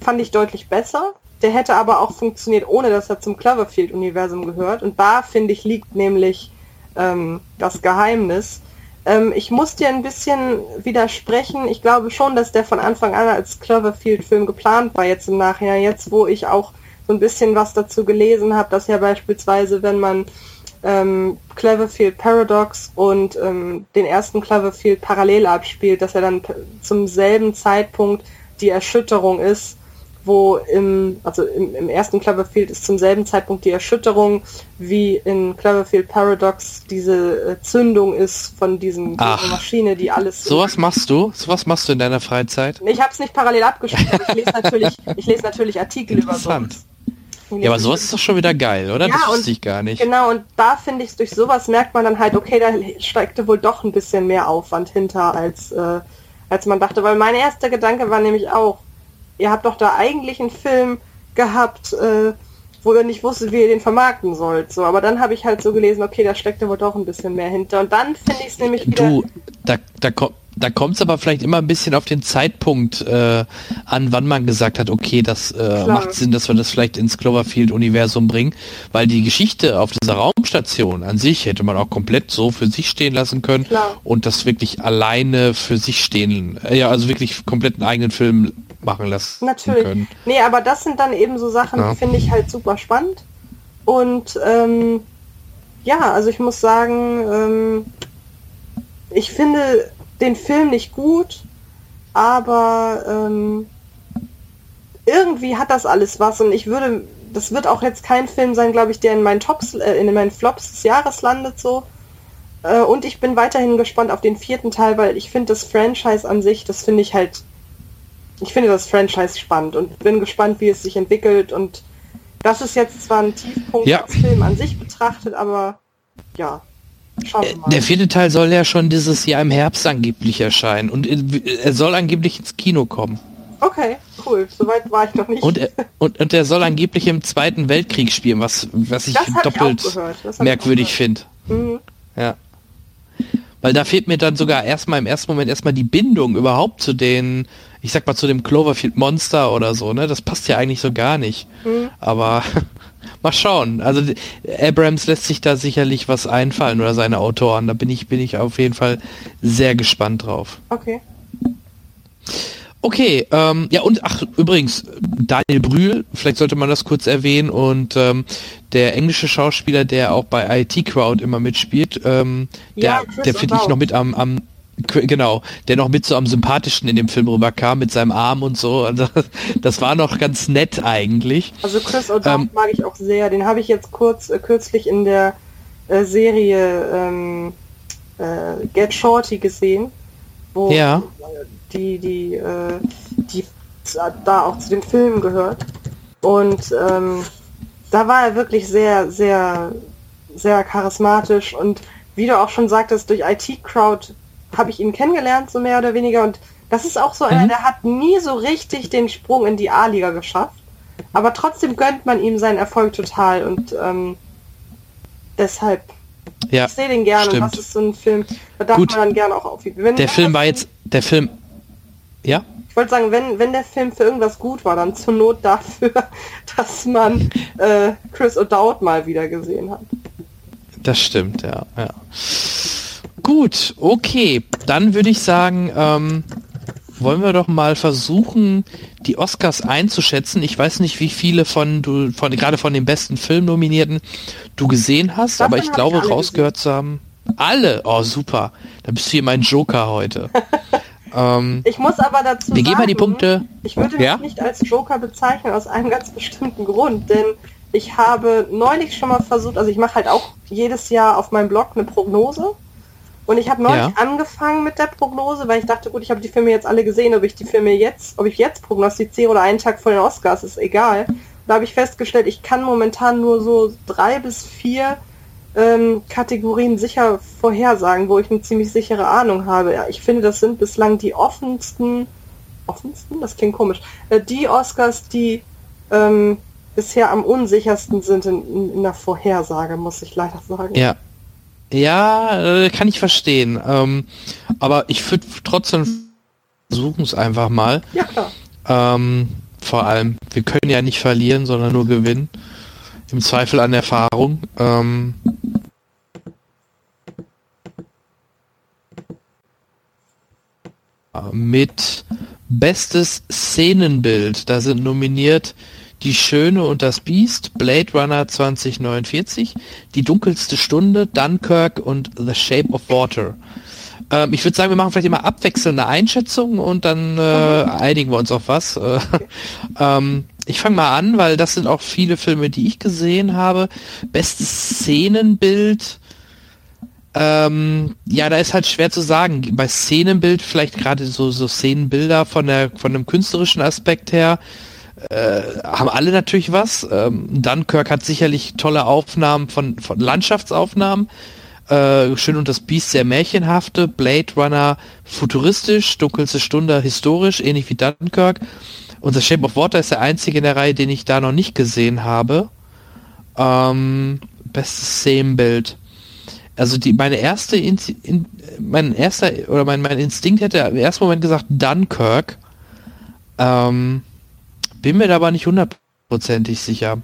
fand ich deutlich besser. Der hätte aber auch funktioniert, ohne dass er zum Cloverfield-Universum gehört. Und da, finde ich, liegt nämlich ähm, das Geheimnis. Ähm, ich muss dir ein bisschen widersprechen. Ich glaube schon, dass der von Anfang an als Cloverfield-Film geplant war, jetzt im Nachhinein. Jetzt, wo ich auch so ein bisschen was dazu gelesen habe, dass ja beispielsweise, wenn man ähm, Cloverfield Paradox und ähm, den ersten Cloverfield parallel abspielt, dass er dann zum selben Zeitpunkt die Erschütterung ist, wo im, also im, im ersten Cloverfield ist zum selben Zeitpunkt die Erschütterung, wie in Cloverfield Paradox diese äh, Zündung ist von diesem Ach. dieser Maschine, die alles Sowas machst du? Sowas machst du in deiner Freizeit? ich habe es nicht parallel abgespielt, aber ich lese natürlich, ich lese natürlich Artikel über sowas. Ja, aber sowas ist doch schon wieder geil, oder? Ja, das wusste ich gar nicht. Genau, und da finde ich, durch sowas merkt man dann halt, okay, da steckte wohl doch ein bisschen mehr Aufwand hinter, als, äh, als man dachte. Weil mein erster Gedanke war nämlich auch, ihr habt doch da eigentlich einen Film gehabt, äh, wo ihr nicht wusstet, wie ihr den vermarkten sollt. So, aber dann habe ich halt so gelesen, okay, da steckte wohl doch ein bisschen mehr hinter. Und dann finde ich es nämlich wieder. Du, da, da, ko- da kommt es aber vielleicht immer ein bisschen auf den Zeitpunkt äh, an, wann man gesagt hat, okay, das äh, macht Sinn, dass wir das vielleicht ins Cloverfield-Universum bringen, weil die Geschichte auf dieser Raumstation an sich hätte man auch komplett so für sich stehen lassen können Klar. und das wirklich alleine für sich stehen, äh, ja, also wirklich komplett einen eigenen Film machen lassen Natürlich. können. Nee, aber das sind dann eben so Sachen, Ja. die finde ich halt super spannend. Und ähm, ja, also ich muss sagen, ähm, ich finde den Film nicht gut, aber ähm, irgendwie hat das alles was und ich würde, das wird auch jetzt kein Film sein, glaube ich, der in meinen Tops, äh, in meinen Flops des Jahres landet so. Äh, und ich bin weiterhin gespannt auf den vierten Teil, weil ich finde das Franchise an sich, das finde ich halt ich finde das Franchise spannend und bin gespannt, wie es sich entwickelt. Und das ist jetzt zwar ein Tiefpunkt Ja. Film an sich betrachtet, aber ja. Der vierte Teil soll ja schon dieses Jahr im Herbst angeblich erscheinen und äh, er soll angeblich ins Kino kommen. Okay, cool. Soweit war ich noch nicht. Und er, und, und er soll angeblich im Zweiten Weltkrieg spielen, was, was ich doppelt ich merkwürdig finde. Mhm. Ja. Weil da fehlt mir dann sogar erstmal im ersten Moment erstmal die Bindung überhaupt zu den, ich sag mal, zu dem Cloverfield Monster oder so, ne? Das passt ja eigentlich so gar nicht. Mhm. Aber mal schauen. Also Abrams lässt sich da sicherlich was einfallen oder seine Autoren. Da bin ich, bin ich auf jeden Fall sehr gespannt drauf. Okay. Okay, ähm, ja und ach übrigens, Daniel Brühl, vielleicht sollte man das kurz erwähnen und ähm, der englische Schauspieler, der auch bei IT Crowd immer mitspielt, ähm, Ja, der, Chris der finde ich noch mit am, am genau, der noch mit so am sympathischsten in dem Film rüberkam mit seinem Arm und so. Also, das war noch ganz nett eigentlich. Also Chris O'Donnell Ähm, mag ich auch sehr. Den habe ich jetzt kurz äh, kürzlich in der äh, Serie ähm, äh, Get Shorty gesehen, wo Ja. die die äh, die da auch zu den Filmen gehört. Und ähm, da war er wirklich sehr sehr sehr charismatisch und wie du auch schon sagtest, durch IT Crowd habe ich ihn kennengelernt, so mehr oder weniger. Und das ist auch so einer, Mhm. der hat nie so richtig den Sprung in die A-Liga geschafft. Aber trotzdem gönnt man ihm seinen Erfolg total und ähm, deshalb, Ja, ich sehe den gerne stimmt. das ist so ein Film, da darf Gut. man dann gerne auch auf. Wenn, Der Film war jetzt, der Film, ja? Ich wollte sagen, wenn, wenn der Film für irgendwas gut war, dann zur Not dafür, dass man äh, Chris O'Dowd mal wieder gesehen hat. Das stimmt, ja. ja. Gut, okay. Dann würde ich sagen, ähm, wollen wir doch mal versuchen, die Oscars einzuschätzen. Ich weiß nicht, wie viele von du, von gerade von den besten Filmnominierten du gesehen hast, Davon aber ich ich glaube alle rausgehört zu haben. Alle. Oh super. Da bist du hier mein Joker heute. ähm, Ich muss aber dazu wir gehen mal die sagen, Punkte. Ich würde mich Ja? nicht als Joker bezeichnen aus einem ganz bestimmten Grund, denn ich habe neulich schon mal versucht, also ich mache halt auch jedes Jahr auf meinem Blog eine Prognose und ich habe neulich Ja. angefangen mit der Prognose, weil ich dachte, gut, ich habe die Filme jetzt alle gesehen, ob ich die Filme jetzt, ob ich jetzt prognostiziere oder einen Tag vor den Oscars, ist egal. Da habe ich festgestellt, ich kann momentan nur so drei bis vier ähm, Kategorien sicher vorhersagen, wo ich eine ziemlich sichere Ahnung habe. Ja, ich finde, das sind bislang die offensten, offensten, das klingt komisch, äh, die Oscars, die ähm, bisher am unsichersten sind in, in, in der Vorhersage, muss ich leider sagen. Ja. Ja, äh, kann ich verstehen. Ähm, aber ich würde trotzdem versuchen es einfach mal. Ja, klar. Ähm, vor allem, wir können ja nicht verlieren, sondern nur gewinnen. Im Zweifel an Erfahrung. Ähm, mit bestes Szenenbild. Da sind nominiert Die Schöne und das Biest, Blade Runner 2049, Die dunkelste Stunde, Dunkirk und The Shape of Water. Ähm, ich würde sagen, wir machen vielleicht immer abwechselnde Einschätzungen und dann äh, einigen wir uns auf was. Äh, ähm, ich fange mal an, weil das sind auch viele Filme, die ich gesehen habe. Bestes Szenenbild. Ähm, ja, da ist halt schwer zu sagen. Bei Szenenbild vielleicht gerade so, so Szenenbilder von der von dem künstlerischen Aspekt her äh, haben alle natürlich was. Ähm, Dunkirk hat sicherlich tolle Aufnahmen von, von Landschaftsaufnahmen. Äh, Schön und das Biest sehr märchenhafte. Blade Runner futuristisch. Dunkelste Stunde historisch, ähnlich wie Dunkirk. Und The Shape of Water ist der einzige in der Reihe, den ich da noch nicht gesehen habe. Ähm, bestes Szenenbild. Also die meine erste in, in, mein erster oder mein, mein Instinkt hätte im ersten Moment gesagt Dunkirk. Ähm, bin mir da aber nicht hundertprozentig sicher.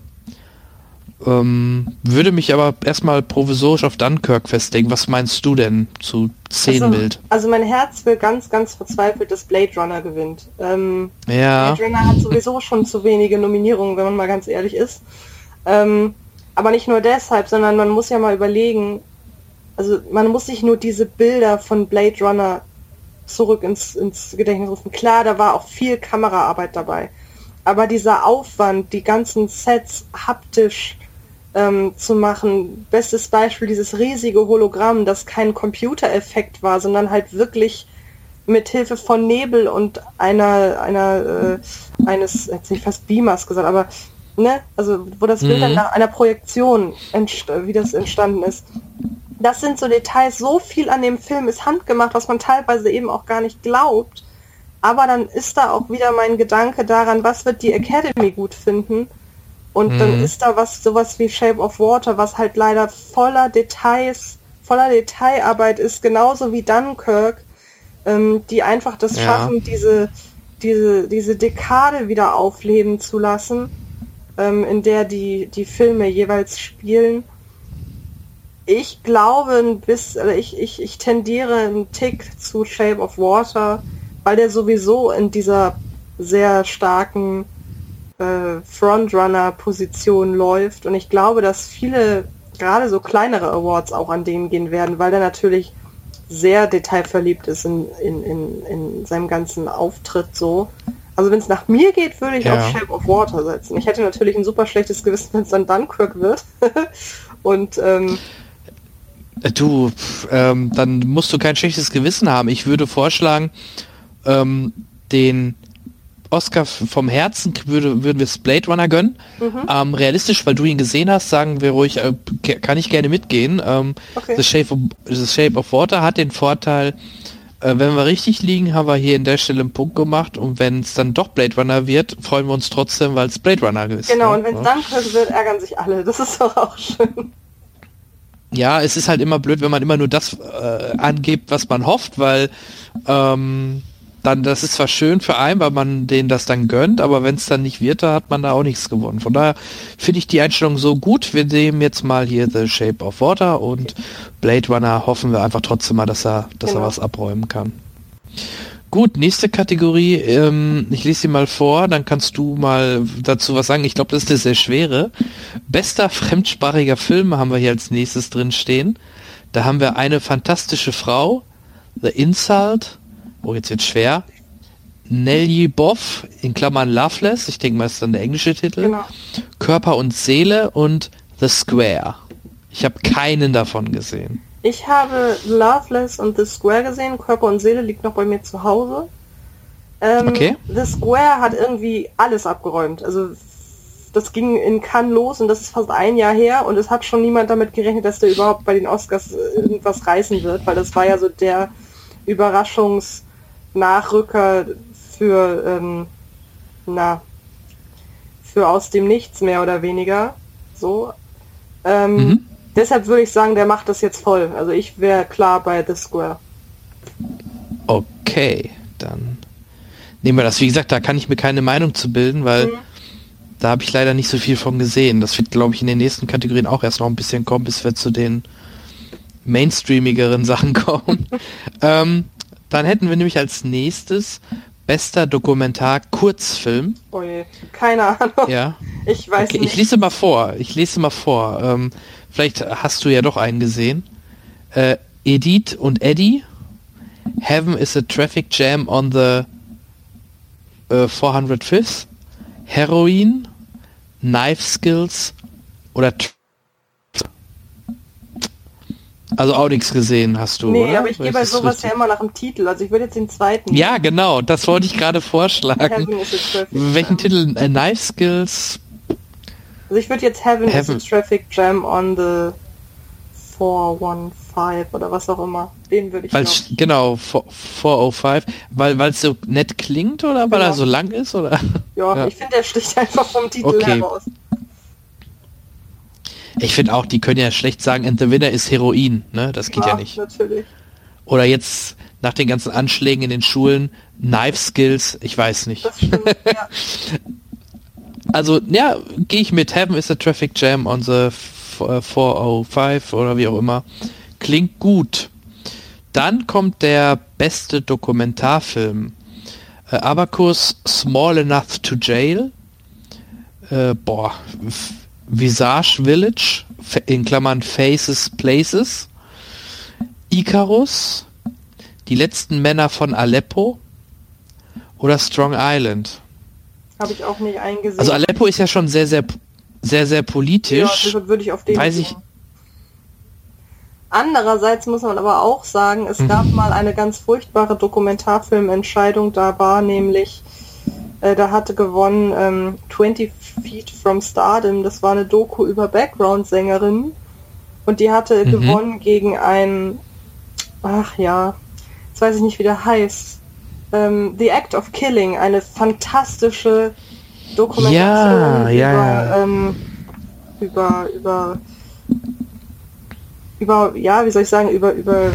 Ähm, würde mich aber erstmal provisorisch auf Dunkirk festlegen. Was meinst du denn zu Szenenbild? Also, also mein Herz will ganz, ganz verzweifelt, dass Blade Runner gewinnt. Ähm, ja. Blade Runner hat sowieso schon zu wenige Nominierungen, wenn man mal ganz ehrlich ist. Ähm, aber nicht nur deshalb, sondern man muss ja mal überlegen, also man muss sich nur diese Bilder von Blade Runner zurück ins, ins Gedächtnis rufen. Klar, da war auch viel Kameraarbeit dabei. Aber dieser Aufwand, die ganzen Sets haptisch ähm, zu machen, bestes Beispiel dieses riesige Hologramm, das kein Computereffekt war, sondern halt wirklich mit Hilfe von Nebel und einer einer äh, eines jetzt nicht fast Beamers gesagt, aber ne, also wo das Bild dann Mhm. nach einer Projektion wie das entstanden ist. Das sind so Details, so viel an dem Film ist handgemacht, was man teilweise eben auch gar nicht glaubt. Aber dann ist da auch wieder mein Gedanke daran, was wird die Academy gut finden. Und dann Mhm. ist da was, sowas wie Shape of Water, was halt leider voller Details, voller Detailarbeit ist, genauso wie Dunkirk, ähm, die einfach das Ja. schaffen, diese, diese, diese Dekade wieder aufleben zu lassen, ähm, in der die, die Filme jeweils spielen. Ich glaube ein bisschen, ich, ich, ich tendiere einen Tick zu Shape of Water, weil der sowieso in dieser sehr starken äh, Frontrunner-Position läuft. Und ich glaube, dass viele, gerade so kleinere Awards auch an denen gehen werden, weil der natürlich sehr detailverliebt ist in, in, in, in seinem ganzen Auftritt so. Also wenn es nach mir geht, würde ich Ja. auf Shape of Water setzen. Ich hätte natürlich ein super schlechtes Gewissen, wenn es dann Dunkirk wird. Und ähm, Äh, Du, ähm, dann musst du kein schlechtes Gewissen haben. Ich würde vorschlagen, ähm, den Oscar vom Herzen würde, würden wir es Blade Runner gönnen. Ähm, realistisch, weil du ihn gesehen hast, sagen wir ruhig, äh, kann ich gerne mitgehen. Ähm, Okay. The, Shape of, The Shape of Water hat den Vorteil, äh, wenn wir richtig liegen, haben wir hier in der Stelle einen Punkt gemacht und wenn es dann doch Blade Runner wird, freuen wir uns trotzdem, weil es Blade Runner ist. genau, ne? und wenn es Ja. Dunkirk wird, ärgern sich alle. Das ist doch auch schön. Ja, es ist halt immer blöd, wenn man immer nur das äh, angibt, was man hofft, weil ähm, dann das ist zwar schön für einen, weil man denen das dann gönnt, aber wenn es dann nicht wird, da hat man da auch nichts gewonnen. Von daher finde ich die Einstellung so gut. Wir nehmen jetzt mal hier The Shape of Water und Blade Runner hoffen wir einfach trotzdem mal, dass er, dass Genau. er was abräumen kann. Gut, nächste Kategorie. Ähm, ich lese sie mal vor, dann kannst du mal dazu was sagen. Ich glaube, das ist eine sehr schwere. Bester fremdsprachiger Film haben wir hier als nächstes drin stehen. Da haben wir eine fantastische Frau, The Insult, oh jetzt wird schwer, Nelly Boff, in Klammern Loveless, ich denke mal ist dann der englische Titel, Genau. Körper und Seele und The Square. Ich habe keinen davon gesehen. Ich habe Loveless und The Square gesehen. Körper und Seele liegt noch bei mir zu Hause. Ähm, Okay. The Square hat irgendwie alles abgeräumt. Also das ging in Cannes los und das ist fast ein Jahr her und es hat schon niemand damit gerechnet, dass der überhaupt bei den Oscars äh, irgendwas reißen wird, weil das war ja so der Überraschungsnachrücker für ähm, na für aus dem Nichts mehr oder weniger. So. Ähm, Mhm. Deshalb würde ich sagen, der macht das jetzt voll. Also ich wäre klar bei The Square. Okay, dann nehmen wir das. Wie gesagt, da kann ich mir keine Meinung zu bilden, weil da habe ich leider nicht so viel von gesehen. Das wird, glaube ich, in den nächsten Kategorien auch erst noch ein bisschen kommen, bis wir zu den mainstreamigeren Sachen kommen. ähm, dann hätten wir nämlich als nächstes bester Dokumentar Kurzfilm. Oh je, keine Ahnung. Ja. Ich weiß Okay, nicht. ich lese mal vor. Ich lese mal vor. Ähm, vielleicht hast du ja doch einen gesehen. Äh, Edith und Eddie. Heaven is a traffic jam on the äh, 405th. Heroin. Knife Skills. Oder Also auch nichts gesehen hast du, nee, oder? aber ich gehe bei sowas richtig? ja immer nach dem Titel. Also ich würde jetzt den zweiten. Ja, genau, das wollte ich gerade vorschlagen. Welchen. Titel? Äh, Knife Skills? Also ich würde jetzt Heaven, Heaven. is a Traffic Jam on the 415 oder was auch immer. Den würde ich Weil noch. genau, 4- 405, weil weil es so nett klingt oder weil Genau. er so lang ist oder? Ja, ja. ich finde, der sticht einfach vom Titel Okay. heraus. Ich finde auch, die können ja schlecht sagen, and the winner ist Heroin, ne? Das geht ja, nicht. natürlich. Oder jetzt nach den ganzen Anschlägen in den Schulen, Knife Skills, ich weiß nicht. Stimmt, ja. Also, ja, gehe ich mit Heaven is a Traffic Jam on the f- äh, 405 oder wie auch immer. Klingt gut. Dann kommt der beste Dokumentarfilm. Äh, Abacus Small Enough to Jail. Äh, boah. Visage Village. In Klammern Faces Places. Icarus. Die letzten Männer von Aleppo. Oder Strong Island. Habe ich auch nicht eingesehen. Also Aleppo ist ja schon sehr, sehr, sehr, sehr ja, politisch. deshalb würde ich auf den Weiß gehen. ich- Andererseits muss man aber auch sagen, es gab mal eine ganz furchtbare Dokumentarfilmentscheidung. Da war nämlich, äh, da hatte gewonnen ähm, 20 Feet from Stardom. Das war eine Doku über Background-Sängerinnen. Und die hatte Mhm. gewonnen gegen ein, ach ja, jetzt weiß ich nicht, wie der heißt. Ähm, The Act of Killing, eine fantastische Dokumentation Ja, über, ja. Ähm, über, über über, ja, wie soll ich sagen, über, über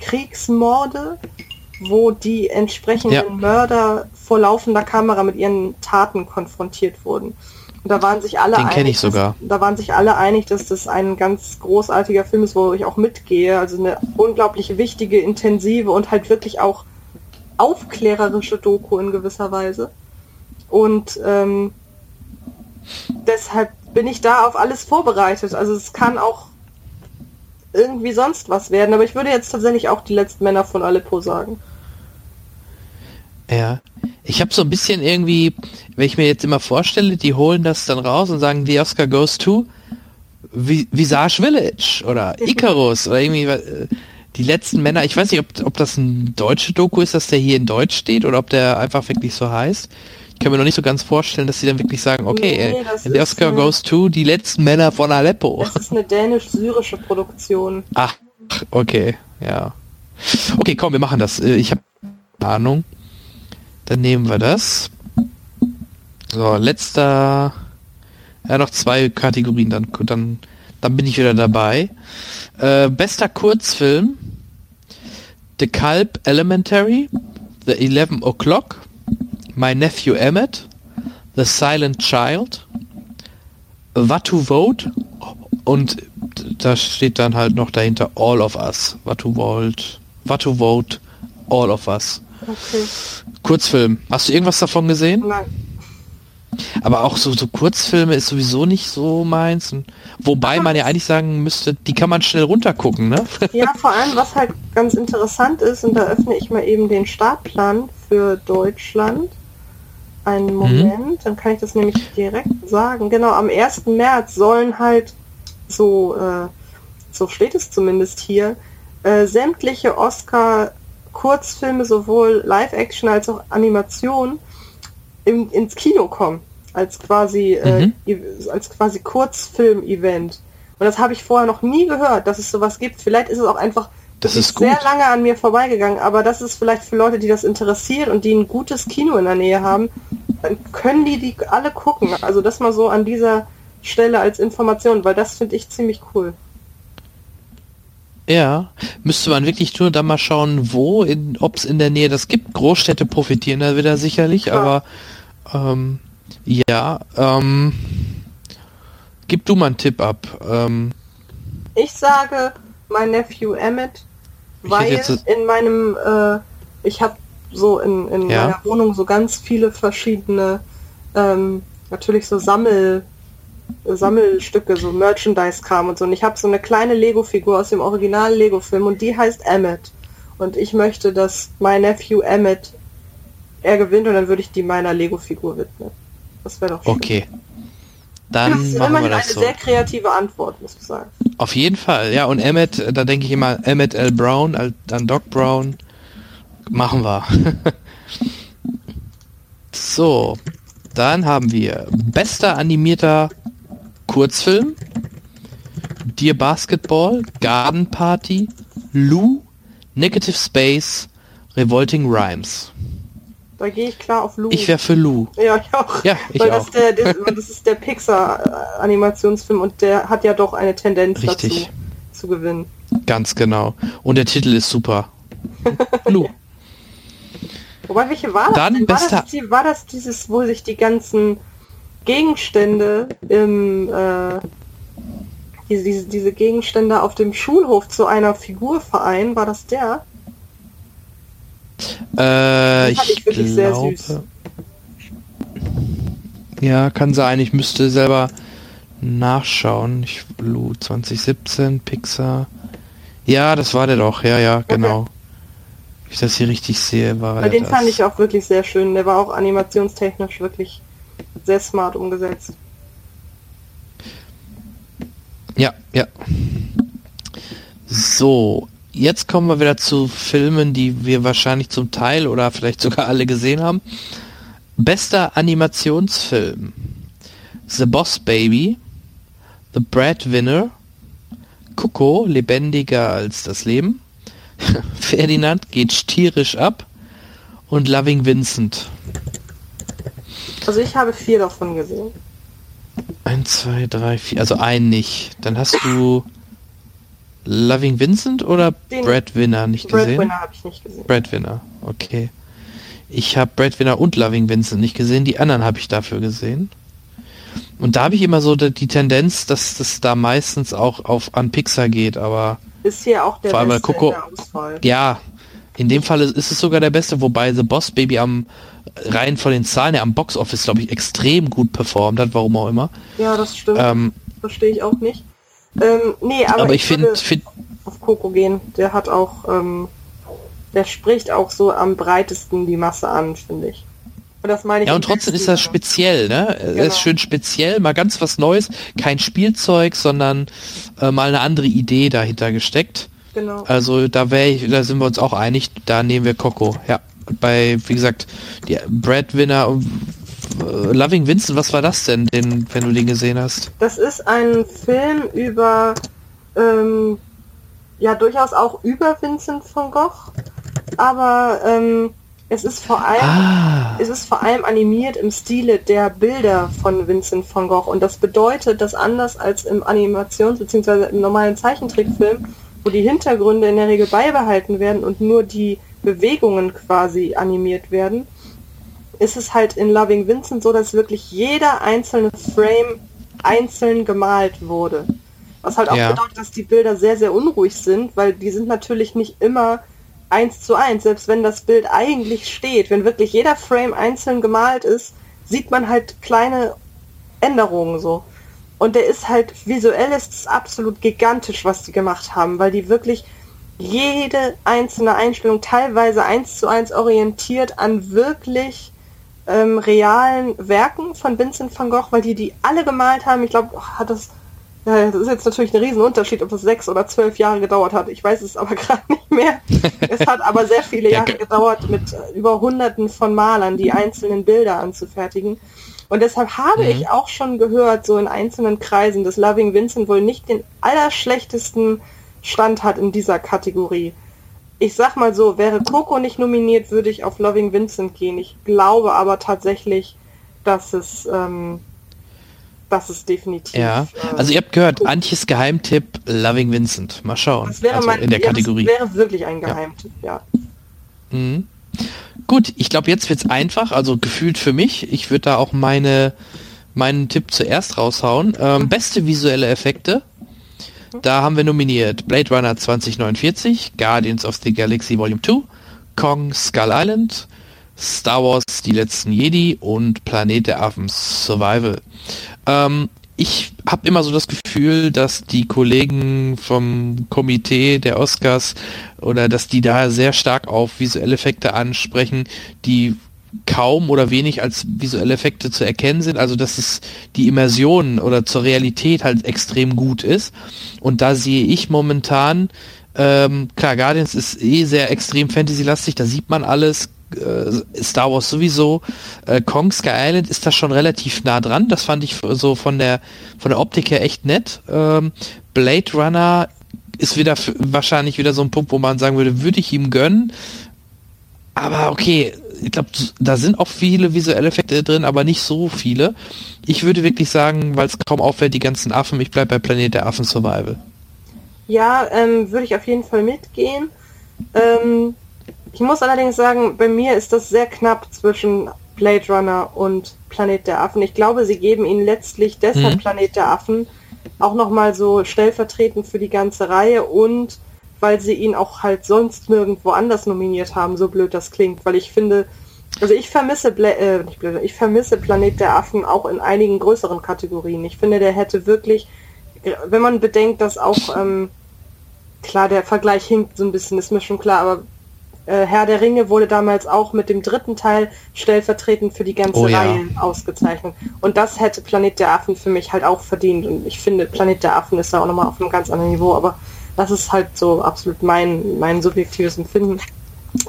Kriegsmorde, wo die entsprechenden Ja. Mörder vor laufender Kamera mit ihren Taten konfrontiert wurden. Und da waren sich alle Den kenn ich dass- sogar. Da waren sich alle einig, dass das ein ganz großartiger Film ist, wo ich auch mitgehe. Also eine unglaublich wichtige, intensive und halt wirklich auch aufklärerische Doku in gewisser Weise. Und ähm, deshalb bin ich da auf alles vorbereitet. Also es kann auch irgendwie sonst was werden, aber ich würde jetzt tatsächlich auch die letzten Männer von Aleppo sagen. Ja. Ich habe so ein bisschen irgendwie, wenn ich mir jetzt immer vorstelle, die holen das dann raus und sagen, the Oscar goes to Vi- Visage Village oder Icarus oder irgendwie äh, die letzten Männer. Ich weiß nicht, ob, ob das ein deutsche Doku ist, dass der hier in Deutsch steht oder ob der einfach wirklich so heißt. Ich kann mir noch nicht so ganz vorstellen, dass sie dann wirklich sagen, okay, Nee, äh, das the Oscar eine- goes to die letzten Männer von Aleppo. Es ist eine dänisch-syrische Produktion. Ach, okay, ja. Okay, komm, wir machen das. Äh, Ich habe Ahnung. Dann nehmen wir das. So, letzter. Ja, noch zwei Kategorien, dann, dann, dann bin ich wieder dabei. Äh, bester Kurzfilm. The Culp Elementary. The 11 O'Clock. My Nephew Emmett. The Silent Child. What to Vote. Und da steht dann halt noch dahinter All of Us. What to Vote. What to Vote. All of Us. Okay. Kurzfilm. Hast du irgendwas davon gesehen? Nein. Aber auch so, so Kurzfilme ist sowieso nicht so meins. Wobei man ja eigentlich sagen müsste, die kann man schnell runtergucken, ne? Ja, vor allem, was halt ganz interessant ist, und da öffne ich mal eben den Startplan für Deutschland. Einen Moment, dann kann ich das nämlich direkt sagen. Genau, am 1. März sollen halt, so, äh, so steht es zumindest hier, äh, sämtliche Oscar-Kurzfilme, sowohl Live-Action als auch Animation, im, ins Kino kommen. Als quasi, äh, Mhm. als quasi Kurzfilm-Event. Und das habe ich vorher noch nie gehört, dass es sowas gibt. Vielleicht ist es auch einfach Das ist gut. sehr lange an mir vorbeigegangen, aber das ist vielleicht für Leute, die das interessiert und die ein gutes Kino in der Nähe haben, dann können die die alle gucken. Also das mal so an dieser Stelle als Information, weil das finde ich ziemlich cool. Ja. Müsste man wirklich nur da mal schauen, wo, ob es in der Nähe das gibt. Großstädte profitieren da wieder sicherlich, Klar. aber ähm, ja, ähm, gib du mal einen Tipp ab. Ähm, Ich sage mein Nephew Emmett, weil in meinem, äh, ich habe so in, in Ja. meiner Wohnung so ganz viele verschiedene, ähm, natürlich so Sammel, Sammelstücke, so Merchandise-Kram und so. Und ich habe so eine kleine Lego-Figur aus dem Original Lego-Film und die heißt Emmett. Und ich möchte, dass mein Nephew Emmett er gewinnt und dann würde ich die meiner Lego-Figur widmen. Das wäre doch schön. okay. Dann das ist machen wir immerhin das eine so. sehr kreative Antwort, muss ich sagen. Auf jeden Fall, ja. Und Emmett, da denke ich immer, Emmett L. Brown, dann Doc Brown. Machen wir. so, dann haben wir bester animierter Kurzfilm, Dear Basketball, Garden Party, Lou, Negative Space, Revolting Rhymes. Da gehe ich klar auf Lou. Ich wäre für Lou. ja, ich auch. Ja, ich Weil auch. Das, der, das, das ist der Pixar-Animationsfilm und der hat ja doch eine Tendenz Richtig. dazu zu gewinnen. Ganz genau. Und der Titel ist super. Lou. Wobei, welche war das? Dann denn? War, bester- das die, war das dieses, wo sich die ganzen Gegenstände im äh, diese, diese, diese Gegenstände auf dem Schulhof zu einer Figur vereinen? War das der? Äh, ich ich wirklich sehr glaube, süß. Ja, kann sein. Ich müsste selber nachschauen. Ich Lou 2017 Pixar. Ja, das war der doch. Ja, ja, genau. Wenn ich das hier richtig sehe, war er den das. fand ich auch wirklich sehr schön. Der war auch animationstechnisch wirklich sehr smart umgesetzt. Ja, ja. So, jetzt kommen wir wieder zu Filmen, die wir wahrscheinlich zum Teil oder vielleicht sogar alle gesehen haben. Bester Animationsfilm. The Boss Baby, The Breadwinner, Coco, lebendiger als das Leben, Ferdinand geht stierisch ab und Loving Vincent. Also ich habe vier davon gesehen. Eins, zwei, drei, vier. Also einen nicht. Dann hast du Loving Vincent oder Den- Breadwinner nicht gesehen? Breadwinner habe ich nicht gesehen. Breadwinner, okay. Ich habe Breadwinner und Loving Vincent nicht gesehen. Die anderen habe ich dafür gesehen. Und da habe ich immer so die Tendenz, dass das da meistens auch auf an Pixar geht, aber Ist hier auch der Vor allem beste Coco- ja, in dem Fall ist es sogar der beste, wobei The Boss Baby am rein von den Zahlen her am Box Office, glaube ich, extrem gut performt hat, warum auch immer. Ja, das stimmt. Ähm, Verstehe ich auch nicht. Ähm, nee, aber, aber, ich finde, würde find, auf Coco gehen. Der hat auch, ähm, der spricht auch so am breitesten die Masse an, finde ich. Und das meine ich. Ja, und trotzdem ist das speziell, ne? Er Genau. ist schön speziell, mal ganz was Neues, kein Spielzeug, sondern äh, mal eine andere Idee dahinter gesteckt. Genau. Also da wäre ich, da sind wir uns auch einig, da nehmen wir Coco. Ja, bei, wie gesagt, die Breadwinner äh, Loving Vincent, was war das denn, den, wenn du den gesehen hast? Das ist ein Film über, ähm, ja, durchaus auch über Vincent van Gogh, aber ähm, es ist vor allem, Ah, es ist vor allem animiert im Stile der Bilder von Vincent van Gogh und das bedeutet, dass anders als im Animations- bzw. im normalen Zeichentrickfilm, wo die Hintergründe in der Regel beibehalten werden und nur die Bewegungen quasi animiert werden, ist es halt in Loving Vincent so, dass wirklich jeder einzelne Frame einzeln gemalt wurde. Was halt auch Ja. bedeutet, dass die Bilder sehr, sehr unruhig sind, weil die sind natürlich nicht immer eins zu eins, selbst wenn das Bild eigentlich steht. Wenn wirklich jeder Frame einzeln gemalt ist, sieht man halt kleine Änderungen so. Und der ist halt, visuell ist es absolut gigantisch, was die gemacht haben, weil die wirklich jede einzelne Einstellung teilweise eins zu eins orientiert an wirklich ähm, realen Werken von Vincent van Gogh, weil die die alle gemalt haben. Ich glaube, hat das, ja, das ist jetzt natürlich ein Riesenunterschied, ob das sechs oder zwölf Jahre gedauert hat. Ich weiß es aber gerade nicht mehr. es hat aber sehr viele Ja, Jahre ge- gedauert, mit äh, über Hunderten von Malern die einzelnen Bilder anzufertigen. Und deshalb habe Mhm. ich auch schon gehört, so in einzelnen Kreisen, dass Loving Vincent wohl nicht den allerschlechtesten Stand hat in dieser Kategorie. Ich sag mal so, wäre Coco nicht nominiert, würde ich auf Loving Vincent gehen. Ich glaube aber tatsächlich, dass es, ähm, dass es definitiv. ja. äh, Also ihr habt gehört, Antjes Geheimtipp, Loving Vincent. Mal schauen. das wäre Also mein, in der ja, Kategorie. Das wäre wirklich ein Geheimtipp, ja. Mhm. Gut, ich glaube, jetzt wird's einfach, also gefühlt für mich. Ich würde da auch meine, meinen Tipp zuerst raushauen. Ähm, beste visuelle Effekte. Da haben wir nominiert Blade Runner 2049, Guardians of the Galaxy Volume 2, Kong Skull Island, Star Wars Die letzten Jedi und Planet der Affen Survival. Ähm, ich habe immer so das Gefühl, dass die Kollegen vom Komitee der Oscars oder dass die da sehr stark auf visuelle Effekte ansprechen, die kaum oder wenig als visuelle Effekte zu erkennen sind. Also dass es die Immersion oder zur Realität halt extrem gut ist. Und da sehe ich momentan, ähm, klar, Guardians ist eh sehr extrem Fantasy-lastig, da sieht man alles. Äh, Star Wars sowieso. Äh, Kong Sky Island ist da schon relativ nah dran. Das fand ich so von der von der Optik her echt nett. Ähm, Blade Runner ist wieder wahrscheinlich wieder so ein Punkt, wo man sagen würde, würde ich ihm gönnen. Aber okay, ich glaube, da sind auch viele visuelle Effekte drin, aber nicht so viele. Ich würde wirklich sagen, weil es kaum auffällt, die ganzen Affen, ich bleibe bei Planet der Affen Survival. Ja, ähm, würde ich auf jeden Fall mitgehen. Ähm, ich muss allerdings sagen, bei mir ist das sehr knapp zwischen Blade Runner und Planet der Affen. Ich glaube, sie geben ihnen letztlich deshalb mhm. Planet der Affen auch nochmal so stellvertretend für die ganze Reihe und weil sie ihn auch halt sonst nirgendwo anders nominiert haben, so blöd das klingt, weil ich finde, also ich vermisse, Bla äh, nicht blöd, ich vermisse Planet der Affen auch in einigen größeren Kategorien. Ich finde, der hätte wirklich, wenn man bedenkt, dass auch, ähm, klar, der Vergleich hinkt so ein bisschen, ist mir schon klar, aber äh, Herr der Ringe wurde damals auch mit dem dritten Teil stellvertretend für die ganze oh, Reihe ja. ausgezeichnet. Und das hätte Planet der Affen für mich halt auch verdient. Und ich finde, Planet der Affen ist da auch nochmal auf einem ganz anderen Niveau, aber das ist halt so absolut mein, mein subjektives Empfinden.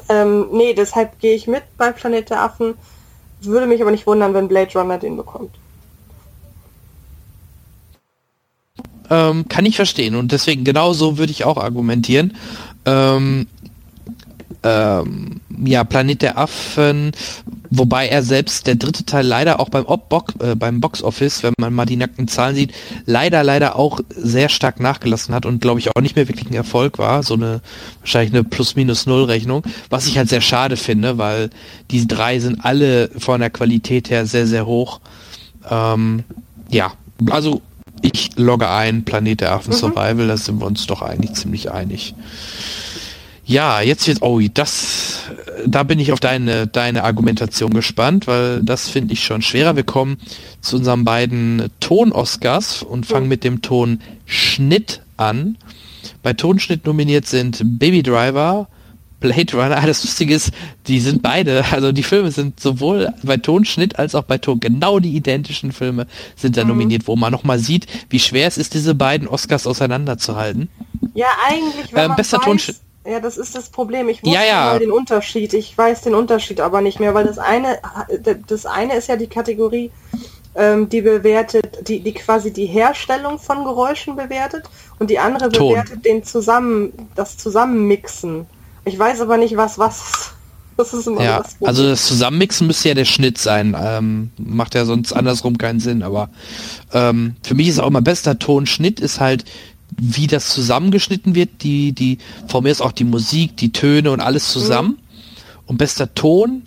Ähm, nee, deshalb gehe ich mit bei Planet der Affen. Würde mich aber nicht wundern, wenn Blade Runner den bekommt. Ähm, kann ich verstehen und deswegen genau so würde ich auch argumentieren. Ähm, ähm, ja, Planet der Affen, wobei er selbst der dritte Teil leider auch beim, Box, äh, beim Box Office, wenn man mal die nackten Zahlen sieht, leider, leider auch sehr stark nachgelassen hat und glaube ich auch nicht mehr wirklich ein Erfolg war, so eine wahrscheinlich eine Plus-Minus-Null-Rechnung, was ich halt sehr schade finde, weil die drei sind alle von der Qualität her sehr, sehr hoch. Ähm, ja, also ich logge ein, Planet der Affen mhm. Survival, da sind wir uns doch eigentlich ziemlich einig. Ja, jetzt wird, oh, das, da bin ich auf deine, deine Argumentation gespannt, weil das finde ich schon schwerer. Wir kommen zu unseren beiden Ton-Oscars und fangen mit dem Ton Schnitt an. Bei Tonschnitt nominiert sind Baby Driver, Blade Runner. Das Lustige ist, die sind beide, also die Filme sind sowohl bei Tonschnitt als auch bei Ton genau die identischen Filme sind da mhm. nominiert, wo man nochmal sieht, wie schwer es ist, diese beiden Oscars auseinanderzuhalten. Ja, eigentlich, wenn äh, man besser weiß, Tonschnitt ja, das ist das Problem. Ich wusste ja, ja. mal den Unterschied. Ich weiß den Unterschied aber nicht mehr, weil das eine, das eine ist ja die Kategorie, ähm, die bewertet, die, die quasi die Herstellung von Geräuschen bewertet und die andere Ton. bewertet den zusammen, das Zusammenmixen. Ich weiß aber nicht, was was ist. Das ist immer ja, das also das Zusammenmixen müsste ja der Schnitt sein. Ähm, macht ja sonst andersrum keinen Sinn. Aber ähm, für mich ist auch immer bester Ton. Schnitt ist halt wie das zusammengeschnitten wird, die, die, vor mir ist auch die Musik, die Töne und alles zusammen. Mhm. Und bester Ton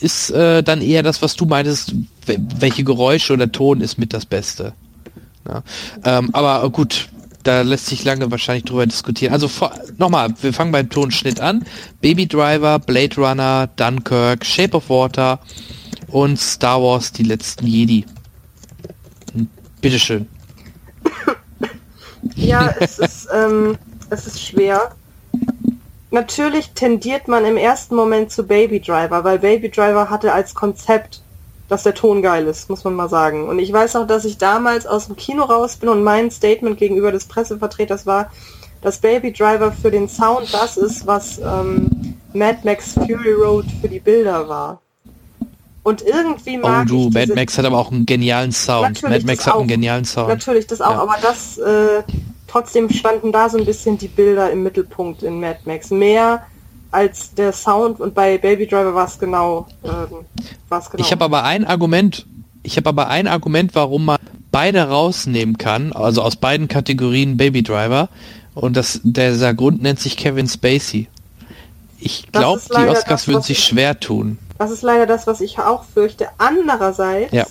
ist äh, dann eher das, was du meintest, welche Geräusche oder Ton ist mit das Beste. Ja. Ähm, aber gut, da lässt sich lange wahrscheinlich drüber diskutieren. Also nochmal, wir fangen beim Tonschnitt an. Baby Driver, Blade Runner, Dunkirk, Shape of Water und Star Wars, die letzten Jedi. Hm, bitteschön. Ja, es ist, ähm, es ist schwer. Natürlich tendiert man im ersten Moment zu Baby Driver, weil Baby Driver hatte als Konzept, dass der Ton geil ist, muss man mal sagen. Und ich weiß auch, dass ich damals aus dem Kino raus bin und mein Statement gegenüber des Pressevertreters war, dass Baby Driver für den Sound das ist, was ähm, Mad Max Fury Road für die Bilder war. Und irgendwie mag Oh du, Mad Max hat aber auch einen genialen Sound. Mad Max hat auch, einen genialen Sound. Natürlich, das auch, ja. aber das äh, trotzdem standen da so ein bisschen die Bilder im Mittelpunkt in Mad Max. Mehr als der Sound und bei Baby Driver war es genau, ähm, genau. Ich habe aber ein Argument, ich habe aber ein Argument, warum man beide rausnehmen kann, also aus beiden Kategorien Baby Driver. Und das, dieser Grund nennt sich Kevin Spacey. Ich glaube, die Oscars würden sich schwer tun. Das ist leider das, was ich auch fürchte. Andererseits ja.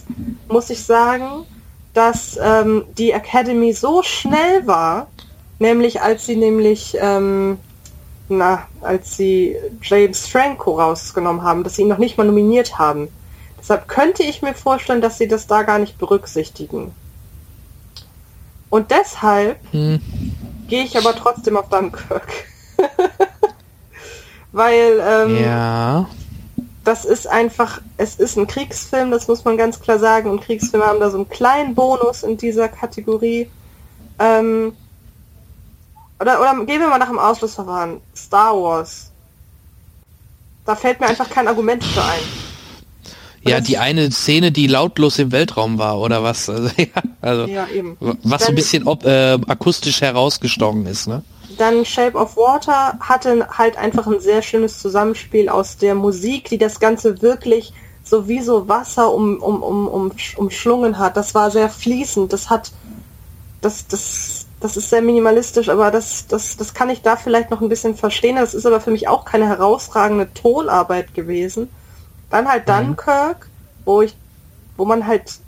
muss ich sagen, dass ähm, die Academy so schnell war, nämlich als sie nämlich, ähm, na, als sie James Franco rausgenommen haben, dass sie ihn noch nicht mal nominiert haben. Deshalb könnte ich mir vorstellen, dass sie das da gar nicht berücksichtigen. Und deshalb hm. gehe ich aber trotzdem auf Dunkirk. Weil ähm, ja das ist einfach, es ist ein Kriegsfilm, das muss man ganz klar sagen. Und Kriegsfilme haben da so einen kleinen Bonus in dieser Kategorie. Ähm, oder, oder gehen wir mal nach dem Ausschlussverfahren. Star Wars. Da fällt mir einfach kein Argument für ein. Ja, die eine Szene, die lautlos im Weltraum war, oder was? Also, ja, also Ja, eben. was so ein bisschen ob, äh, akustisch herausgestochen ist, ne? Dann Shape of Water hatte halt einfach ein sehr schönes Zusammenspiel aus der Musik, die das Ganze wirklich so wie so Wasser um, um, um, um, umschlungen hat. Das war sehr fließend. Das hat, das, das, das ist sehr minimalistisch, aber das, das, das kann ich da vielleicht noch ein bisschen verstehen. Das ist aber für mich auch keine herausragende Tonarbeit gewesen. Dann halt Dunkirk, wo ich, wo man halt,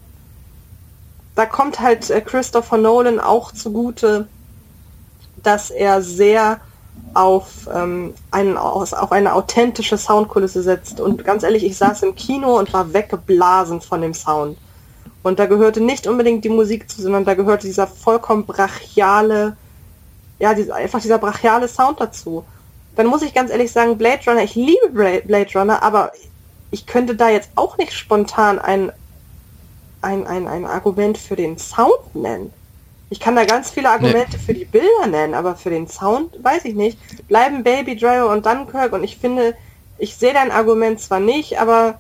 da kommt halt äh, Christopher Nolan auch zugute, dass er sehr auf, ähm, einen, auf eine authentische Soundkulisse setzt. Und ganz ehrlich, ich saß im Kino und war weggeblasen von dem Sound. Und da gehörte nicht unbedingt die Musik zu, sondern da gehörte dieser vollkommen brachiale, ja, dieser, einfach dieser brachiale Sound dazu. Dann muss ich ganz ehrlich sagen, Blade Runner, ich liebe Bla- Blade Runner, aber ich könnte da jetzt auch nicht spontan ein, ein, ein, ein Argument für den Sound nennen. Ich kann da ganz viele Argumente für die Bilder nennen, aber für den Sound weiß ich nicht. Bleiben Baby Driver und Dunkirk und ich finde, ich sehe dein Argument zwar nicht, aber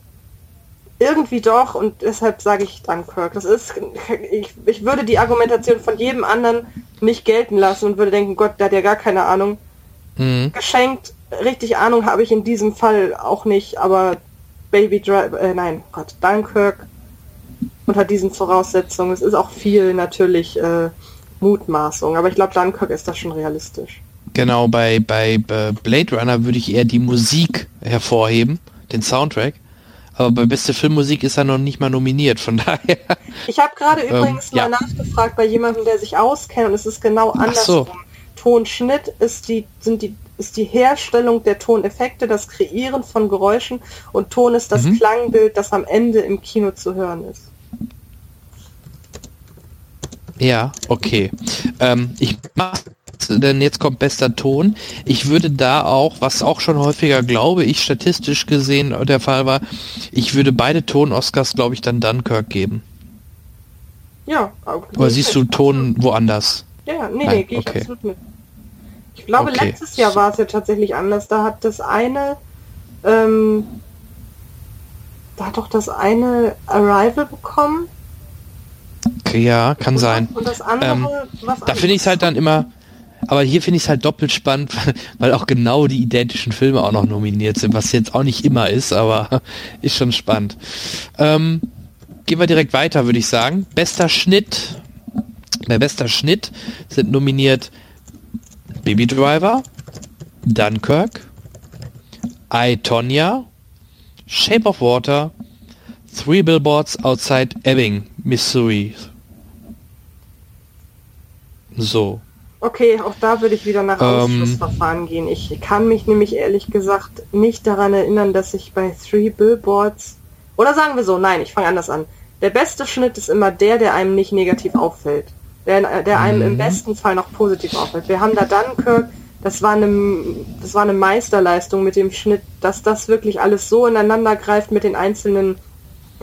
irgendwie doch und deshalb sage ich Dunkirk. Das ist, ich, ich würde die Argumentation von jedem anderen nicht gelten lassen und würde denken, Gott, der hat ja gar keine Ahnung. Mhm. Geschenkt, richtig Ahnung habe ich in diesem Fall auch nicht, aber Baby Driver, äh, nein, Gott, Dunkirk unter diesen Voraussetzungen. Es ist auch viel natürlich äh, Mutmaßung, aber ich glaube, Dunkirk ist das schon realistisch. Genau, bei, bei, Blade Runner würde ich eher die Musik hervorheben, den Soundtrack. Aber bei beste Filmmusik ist er noch nicht mal nominiert, von daher. Ich habe gerade Ähm, übrigens ja. mal nachgefragt bei jemandem, der sich auskennt und es ist genau andersrum. so. Tonschnitt ist die, sind die, ist die Herstellung der Toneffekte, das Kreieren von Geräuschen und Ton ist das Mhm. Klangbild, das am Ende im Kino zu hören ist. Ja, okay. Ähm, ich mach, denn jetzt kommt bester Ton. Ich würde da auch, was auch schon häufiger, glaube ich, statistisch gesehen der Fall war, ich würde beide Ton-Oscars, glaube ich, dann Dunkirk geben. Ja. auch- Oder siehst du Ton woanders? Ja, ja, nee, nee, Nein, gehe ich okay. absolut mit. Ich glaube, Okay. letztes Jahr war es ja tatsächlich anders. Da hat das eine, ähm, da hat doch das eine Arrival bekommen. Ja, kann sein. Und das andere, Ähm, was Da finde ich es halt dann immer, aber hier finde ich es halt doppelt spannend, weil auch genau die identischen Filme auch noch nominiert sind, was jetzt auch nicht immer ist, aber ist schon spannend. Ähm, gehen wir direkt weiter, würde ich sagen. Bester Schnitt. Bei bester Schnitt sind nominiert Baby Driver, Dunkirk, I, Tonya, Shape of Water, Three Billboards Outside Ebbing, Missouri. So. Okay, auch da würde ich wieder nach Ähm, Ausschussverfahren gehen. Ich kann mich nämlich ehrlich gesagt nicht daran erinnern, dass ich bei Three Billboards oder sagen wir so, nein, ich fange anders an. Der beste Schnitt ist immer der, der einem nicht negativ auffällt. Der, der einem im besten Fall noch positiv auffällt. Wir haben da Dunkirk, das war eine, das war eine Meisterleistung mit dem Schnitt, dass das wirklich alles so ineinander greift mit den einzelnen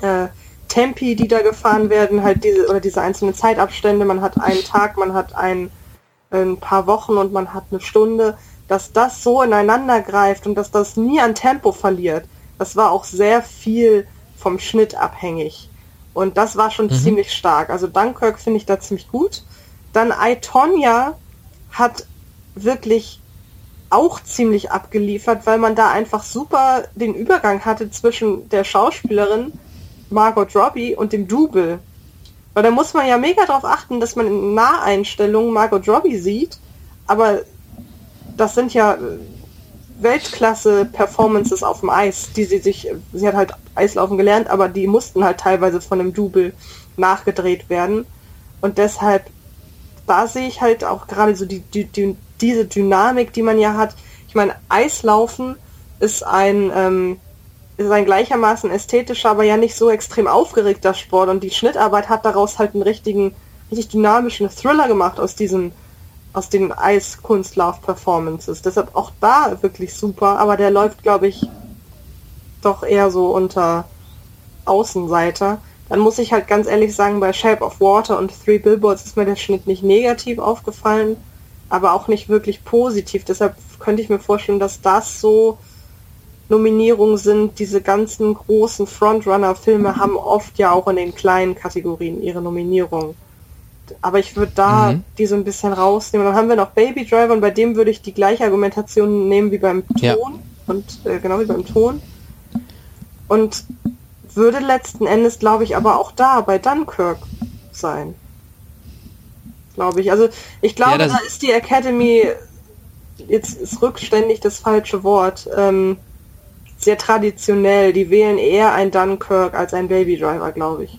äh, Tempi, die da gefahren werden, halt diese oder diese einzelnen Zeitabstände. Man hat einen Tag, man hat ein, ein paar Wochen und man hat eine Stunde, dass das so ineinander greift und dass das nie an Tempo verliert. Das war auch sehr viel vom Schnitt abhängig. Und das war schon ziemlich stark. Also Dunkirk finde ich da ziemlich gut. Dann I, Tonya hat wirklich auch ziemlich abgeliefert, weil man da einfach super den Übergang hatte zwischen der Schauspielerin Margot Robbie und dem Double. Weil da muss man ja mega drauf achten, dass man in Naheinstellungen Margot Robbie sieht, aber das sind ja äh, Weltklasse-Performances auf dem Eis, die sie sich, sie hat halt Eislaufen gelernt, aber die mussten halt teilweise von einem Double nachgedreht werden. Und deshalb, da sehe ich halt auch gerade so die, die, die, diese Dynamik, die man ja hat. Ich meine, Eislaufen ist ein, ähm, ist ein gleichermaßen ästhetischer, aber ja nicht so extrem aufgeregter Sport und die Schnittarbeit hat daraus halt einen richtigen, richtig dynamischen Thriller gemacht aus diesen, aus den Eiskunstlauf-Performances. Deshalb auch da wirklich super, aber der läuft, glaube ich, doch eher so unter Außenseiter. Dann muss ich halt ganz ehrlich sagen, bei Shape of Water und Three Billboards ist mir der Schnitt nicht negativ aufgefallen, aber auch nicht wirklich positiv. Deshalb könnte ich mir vorstellen, dass das so Nominierungen sind. Diese ganzen großen Frontrunner-Filme haben oft ja auch in den kleinen Kategorien ihre Nominierung. Aber ich würde da mhm. die so ein bisschen rausnehmen. Dann haben wir noch Baby Driver und bei dem würde ich die gleiche Argumentation nehmen wie beim Ton. Ja. Und äh, genau wie beim Ton. Und würde letzten Endes, glaube ich, aber auch da bei Dunkirk sein. Glaube ich. Also ich glaube, ja, da ist die Academy, jetzt ist rückständig das falsche Wort, ähm, sehr traditionell. Die wählen eher ein Dunkirk als ein Baby Driver, glaube ich.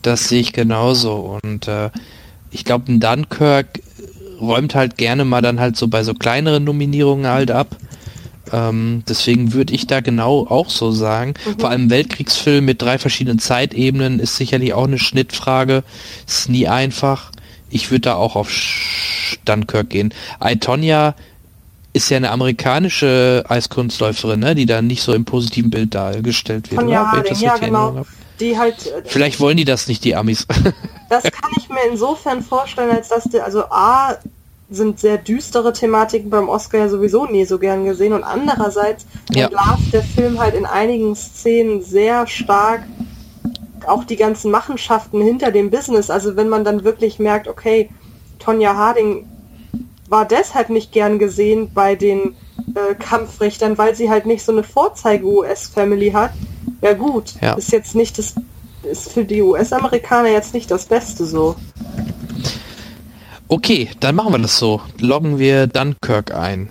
Das sehe ich genauso. Und äh, ich glaube, ein Dunkirk räumt halt gerne mal dann halt so bei so kleineren Nominierungen halt ab. Ähm, deswegen würde ich da genau auch so sagen. Mhm. Vor allem Weltkriegsfilm mit drei verschiedenen Zeitebenen ist sicherlich auch eine Schnittfrage. Ist nie einfach. Ich würde da auch auf Dunkirk gehen. Aitonia ist ja eine amerikanische Eiskunstläuferin, ne, die da nicht so im positiven Bild dargestellt wird. Tonja Harding, ja genau. Die halt. Äh, Vielleicht wollen die das nicht, die Amis. das kann ich mir insofern vorstellen, als dass die, also A, sind sehr düstere Thematiken beim Oscar ja sowieso nie so gern gesehen und andererseits ja. der Film halt in einigen Szenen sehr stark auch die ganzen Machenschaften hinter dem Business. Also wenn man dann wirklich merkt, okay, Tonja Harding war deshalb nicht gern gesehen bei den äh, Kampfrichtern, weil sie halt nicht so eine Vorzeige-US-Family hat. Ja gut, ja. ist jetzt nicht das, ist für die US-Amerikaner jetzt nicht das Beste so. Okay, dann machen wir das so. Loggen wir Dunkirk ein.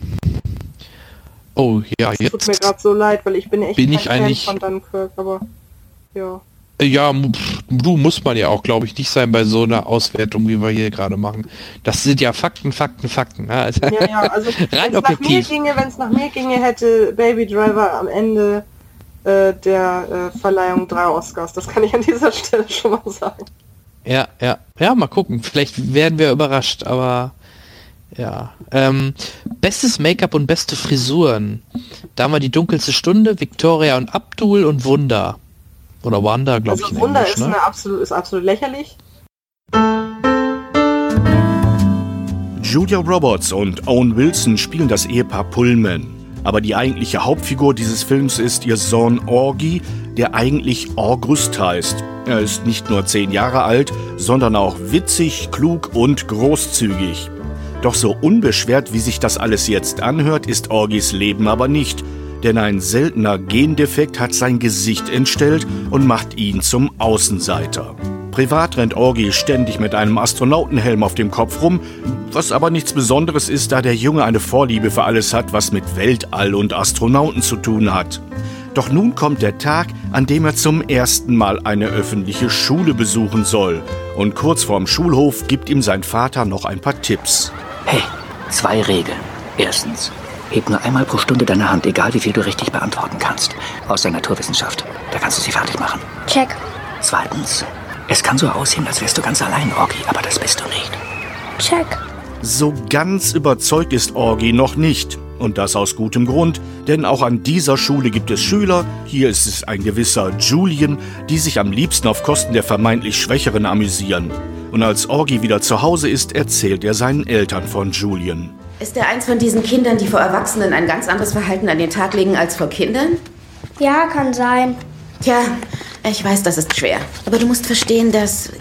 Oh ja, das jetzt. Tut mir gerade so leid, weil ich bin echt bin ich eigentlich von Dunkirk, aber ja. Ja, du musst man ja auch, glaube ich, nicht sein bei so einer Auswertung, wie wir hier gerade machen. Das sind ja Fakten, Fakten, Fakten. Ja, also ja, ja also rein objektiv. Wenn es nach mir ginge, hätte Baby Driver am Ende äh, der äh, Verleihung drei Oscars. Das kann ich an dieser Stelle schon mal sagen. Ja, ja, ja, mal gucken. Vielleicht werden wir überrascht, aber ja. Ähm, bestes Make-up und beste Frisuren. Da haben wir die dunkelste Stunde, Victoria und Abdul und Wunder. Oder Wanda, glaube also ich. Wunder Englisch, ist, ne? absolut, ist absolut lächerlich. Julia Roberts und Owen Wilson spielen das Ehepaar Pullman. Aber die eigentliche Hauptfigur dieses Films ist ihr Sohn Orgy, der eigentlich August heißt. Er ist nicht nur zehn Jahre alt, sondern auch witzig, klug und großzügig. Doch so unbeschwert, wie sich das alles jetzt anhört, ist Orgys Leben aber nicht denn ein seltener Gendefekt hat sein Gesicht entstellt und macht ihn zum Außenseiter. Privat rennt Orgi ständig mit einem Astronautenhelm auf dem Kopf rum, was aber nichts Besonderes ist, da der Junge eine Vorliebe für alles hat, was mit Weltall und Astronauten zu tun hat. Doch nun kommt der Tag, an dem er zum ersten Mal eine öffentliche Schule besuchen soll. Und kurz vorm Schulhof gibt ihm sein Vater noch ein paar Tipps. Hey, zwei Regeln. Erstens, Heb nur einmal pro Stunde deine Hand, egal wie viel du richtig beantworten kannst. Aus der Naturwissenschaft. Da kannst du sie fertig machen. Check. Zweitens. Es kann so aussehen, als wärst du ganz allein, Orgi, aber das bist du nicht. Check. So ganz überzeugt ist Orgi noch nicht. Und das aus gutem Grund, denn auch an dieser Schule gibt es Schüler, hier ist es ein gewisser Julian, die sich am liebsten auf Kosten der vermeintlich Schwächeren amüsieren. Und als Orgi wieder zu Hause ist, erzählt er seinen Eltern von Julian. Ist er eins von diesen Kindern, die vor Erwachsenen ein ganz anderes Verhalten an den Tag legen als vor Kindern? Ja, kann sein. Tja, ich weiß, das ist schwer. Aber du musst verstehen, dass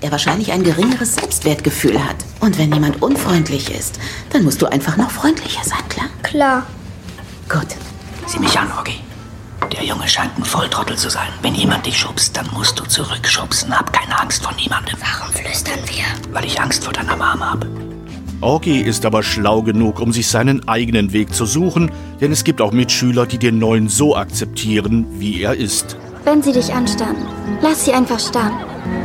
er wahrscheinlich ein geringeres Selbstwertgefühl hat. Und wenn jemand unfreundlich ist, dann musst du einfach noch freundlicher sein, klar? Klar. Gut. Sieh mich an, Oggi. Der Junge scheint ein Volltrottel zu sein. Wenn jemand dich schubst, dann musst du zurückschubsen. Hab keine Angst vor niemandem. Warum flüstern wir? Weil ich Angst vor deiner Mama habe. Orgi ist aber schlau genug, um sich seinen eigenen Weg zu suchen, denn es gibt auch Mitschüler, die den Neuen so akzeptieren, wie er ist. Wenn sie dich anstarren, lass sie einfach starren.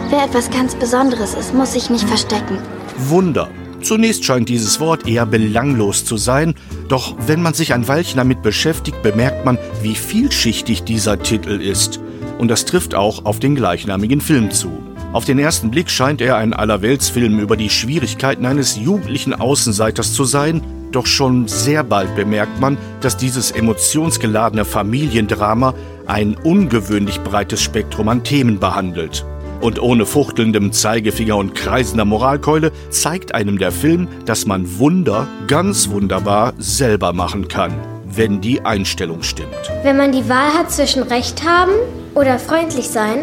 Wer etwas ganz Besonderes ist, muss sich nicht verstecken. Wunder. Zunächst scheint dieses Wort eher belanglos zu sein, doch wenn man sich ein Weilchen damit beschäftigt, bemerkt man, wie vielschichtig dieser Titel ist. Und das trifft auch auf den gleichnamigen Film zu. Auf den ersten Blick scheint er ein Allerweltsfilm über die Schwierigkeiten eines jugendlichen Außenseiters zu sein, Doch schon sehr bald bemerkt man, dass dieses emotionsgeladene Familiendrama ein ungewöhnlich breites Spektrum an Themen behandelt. Und ohne fuchtelndem Zeigefinger und kreisender Moralkeule zeigt einem der Film, dass man Wunder ganz wunderbar selber machen kann, wenn die Einstellung stimmt. Wenn man die Wahl hat zwischen Recht haben oder freundlich sein,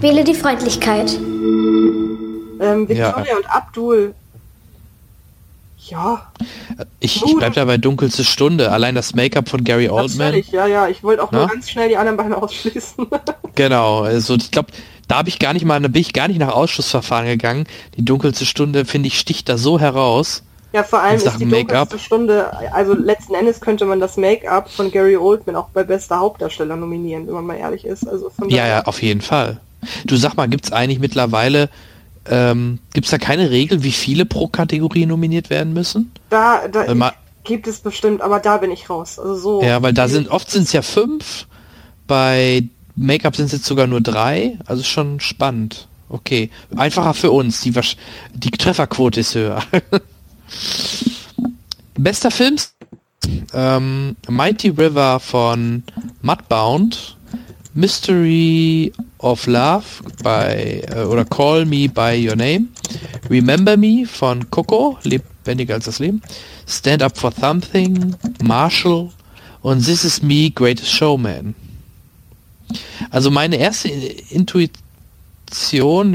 wähle die Freundlichkeit. Ähm, Victoria Ja. und Abdul. Ja, Ich, ich bleib da bei dunkelste Stunde. Allein das Make-up von Gary Oldman. natürlich, ja, ja. Ich wollte auch nur Na? ganz schnell die anderen beiden ausschließen. Genau, also ich glaube, da habe ich gar nicht mal, da bin ich gar nicht nach Ausschussverfahren gegangen. Die dunkelste Stunde, finde ich, sticht da so heraus. ja, vor allem ist die dunkelste Stunde, also letzten Endes könnte man das Make-up von Gary Oldman auch bei bester Hauptdarsteller nominieren, wenn man mal ehrlich ist. Also von Ja, ja, auf jeden Fall. Du sag mal, gibt's eigentlich mittlerweile, ähm, gibt's da keine Regel, wie viele pro Kategorie nominiert werden müssen? Da, da Weil ma- gibt es bestimmt, aber da bin ich raus. Also so. Ja, weil da sind, oft sind es ja fünf, bei Make-up sind es jetzt sogar nur drei, also schon spannend. Okay, einfacher für uns, die, die Trefferquote ist höher. Bester Film? Ähm, Mighty River von Mudbound, Mystery of Love bei äh, oder Call Me by Your Name, Remember Me von Coco, lebendiger als das Leben, Stand Up for Something, Marshall und This Is Me, Greatest Showman. Also meine erste Intuition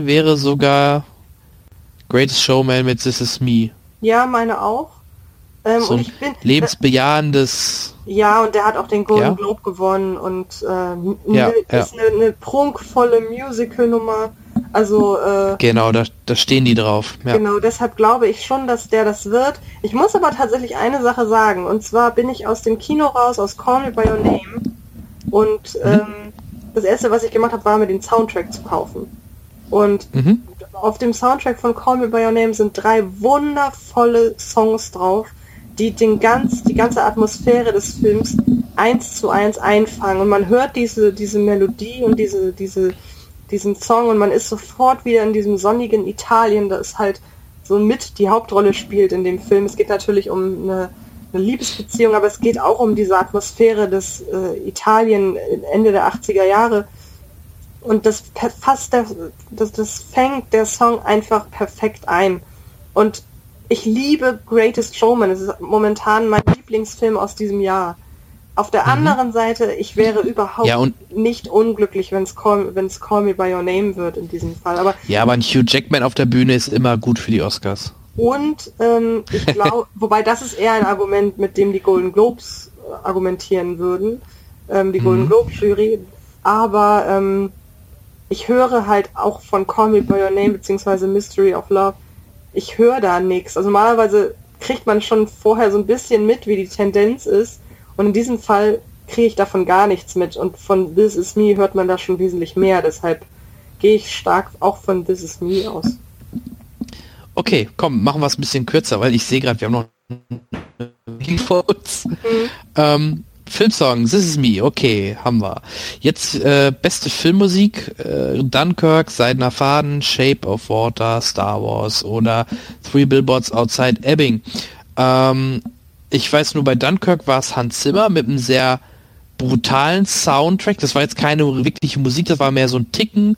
wäre sogar Greatest Showman mit This Is Me. Ja, meine auch. Ähm, So ein bin lebensbejahendes Ja, und der hat auch den Golden Ja? Globe gewonnen und ähm, Ja, ja. ist eine, eine prunkvolle Musical-Nummer. Also äh, Genau, da, da stehen die drauf. Ja. genau, deshalb glaube ich schon, dass der das wird. Ich muss aber tatsächlich eine Sache sagen. Und zwar bin ich aus dem Kino raus, aus Call Me By Your Name. Und Mhm. ähm, das erste, was ich gemacht habe, war mir den Soundtrack zu kaufen. Und Mhm. auf dem Soundtrack von Call Me By Your Name sind drei wundervolle Songs drauf, die den ganz, die ganze Atmosphäre des Films eins zu eins einfangen. Und man hört diese, diese Melodie und diese, diese, diesen Song und man ist sofort wieder in diesem sonnigen Italien, das halt so mit die Hauptrolle spielt in dem Film. Es geht natürlich um eine, eine Liebesbeziehung, aber es geht auch um diese Atmosphäre des äh, Italien Ende der 80er Jahre. Und das fasst der, das, das fängt der Song einfach perfekt ein. Und ich liebe Greatest Showman. Es ist momentan mein Lieblingsfilm aus diesem Jahr. Auf der anderen Seite, ich wäre überhaupt Mhm. Ja, nicht unglücklich, wenn es Call, wenn's Call Me By Your Name wird in diesem Fall. Aber Ja, aber ein Hugh Jackman auf der Bühne ist immer gut für die Oscars. und ähm, ich glaube, wobei das ist eher ein Argument, mit dem die Golden Globes äh, argumentieren würden, ähm, die Golden Mhm. Globe Jury. Aber ähm, ich höre halt auch von Call Me By Your Name beziehungsweise Mystery of Love, ich höre da nichts. Also normalerweise kriegt man schon vorher so ein bisschen mit, wie die Tendenz ist. Und in diesem Fall kriege ich davon gar nichts mit. Und von This Is Me hört man da schon wesentlich mehr. Deshalb gehe ich stark auch von This Is Me aus. Okay, komm, machen wir es ein bisschen kürzer, weil ich sehe gerade, wir haben noch vor uns. Ähm, Filmsong, This Is Me, okay, haben wir. Jetzt äh, beste Filmmusik, äh, Dunkirk, Seidener Faden, Shape of Water, Star Wars oder Three Billboards Outside Ebbing. Ähm, ich weiß nur, bei Dunkirk war es Hans Zimmer mit einem sehr brutalen Soundtrack. Das war jetzt keine wirkliche Musik, das war mehr so ein Ticken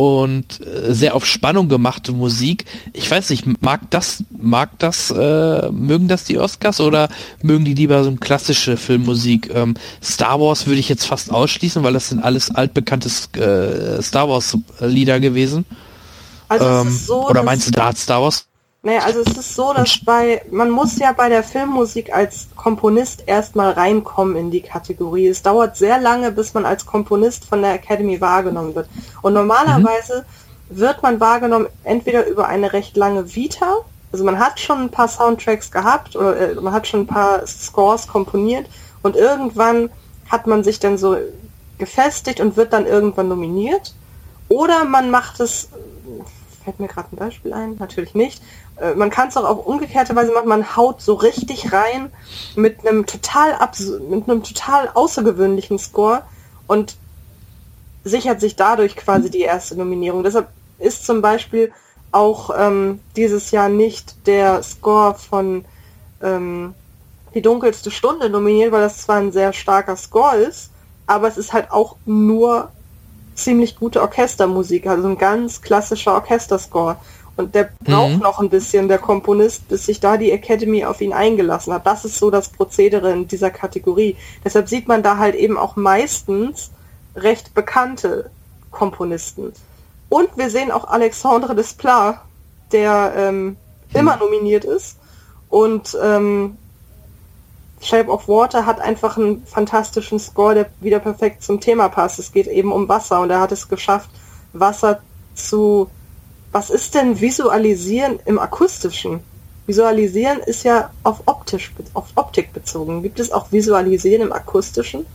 und äh, sehr auf Spannung gemachte Musik. Ich weiß nicht, mag das, mag das, äh, mögen das die Oscars oder mögen die lieber so klassische Filmmusik? Ähm, Star Wars würde ich jetzt fast ausschließen, weil das sind alles altbekannte äh, Star Wars Lieder gewesen. Also ähm, ist so, oder meinst du, da hat Star Wars? Naja, also es ist so, dass bei, man muss ja bei der Filmmusik als Komponist erstmal reinkommen in die Kategorie. Es dauert sehr lange, bis man als Komponist von der Academy wahrgenommen wird. Und normalerweise wird man wahrgenommen entweder über eine recht lange Vita, also man hat schon ein paar Soundtracks gehabt oder äh, man hat schon ein paar Scores komponiert und irgendwann hat man sich dann so gefestigt und wird dann irgendwann nominiert. Oder man macht es fällt mir gerade ein Beispiel ein, natürlich nicht. Äh, Man kann es auch auf umgekehrte Weise machen, man haut so richtig rein mit einem total mit einem total außergewöhnlichen Score und sichert sich dadurch quasi die erste Nominierung. Deshalb ist zum Beispiel auch ähm, dieses Jahr nicht der Score von ähm, die dunkelste Stunde nominiert, weil das zwar ein sehr starker Score ist, aber es ist halt auch nur ziemlich gute Orchestermusik, also ein ganz klassischer Orchesterscore. Und der braucht mhm. noch ein bisschen, der Komponist, bis sich da die Academy auf ihn eingelassen hat. Das ist so das Prozedere in dieser Kategorie. Deshalb sieht man da halt eben auch meistens recht bekannte Komponisten. Und wir sehen auch Alexandre Desplat, der ähm, immer nominiert ist. Und ähm, Shape of Water hat einfach einen fantastischen Score, der wieder perfekt zum Thema passt. Es geht eben um Wasser und er hat es geschafft, Wasser zu. Was ist denn Visualisieren im Akustischen? Visualisieren ist ja auf optisch, auf Optik bezogen. Gibt es auch Visualisieren im Akustischen?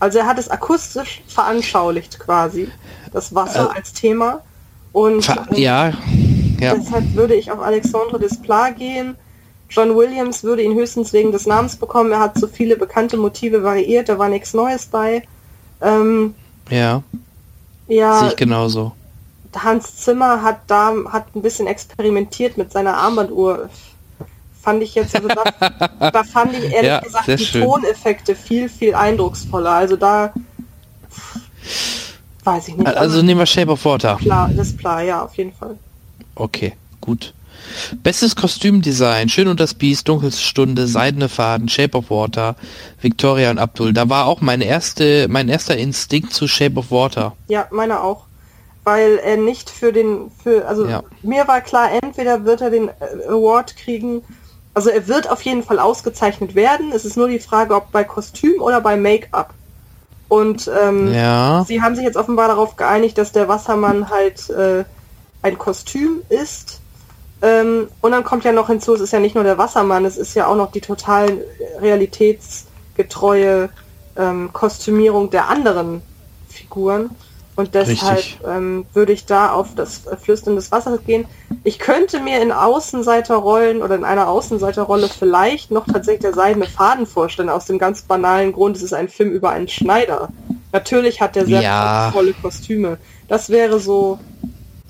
Also er hat es akustisch veranschaulicht quasi, das Wasser äh, als Thema. Und ähm, ja, ja. deshalb würde ich auf Alexandre Desplat gehen John Williams würde ihn höchstens wegen des Namens bekommen. Er hat so viele bekannte Motive variiert, da war nichts Neues bei. Ähm, ja. Ja. Sehe ich genauso. Hans Zimmer hat da hat ein bisschen experimentiert mit seiner Armbanduhr. Fand ich jetzt, also da, da fand ich ehrlich ja, gesagt die schön. Toneffekte viel, viel eindrucksvoller. Also da weiß ich nicht. Also nehmen wir Shape of Water. Klar, das klar, ja, auf jeden Fall. Okay, gut. Bestes Kostümdesign, Schön und das Biest, Dunkelste Stunde, Seidene Faden, Shape of Water, Victoria und Abdul. Da war auch meine erste, mein erster Instinkt zu Shape of Water. Ja, meiner auch. Weil er nicht für den, für, also ja. mir war klar, entweder wird er den äh, Award kriegen, also er wird auf jeden Fall ausgezeichnet werden. Es ist nur die Frage, ob bei Kostüm oder bei Make-up. Und ähm, ja. sie haben sich jetzt offenbar darauf geeinigt, dass der Wassermann halt äh, ein Kostüm ist ähm, und dann kommt ja noch hinzu, es ist ja nicht nur der Wassermann, es ist ja auch noch die total realitätsgetreue ähm, Kostümierung der anderen Figuren. Und deshalb ähm, würde ich da auf das Flüstern des Wassers gehen. Ich könnte mir in Außenseiterrollen oder in einer Außenseiterrolle vielleicht noch tatsächlich der seidene Faden vorstellen, aus dem ganz banalen Grund, es ist ein Film über einen Schneider. Natürlich hat der sehr ja. tolle Kostüme. Das wäre so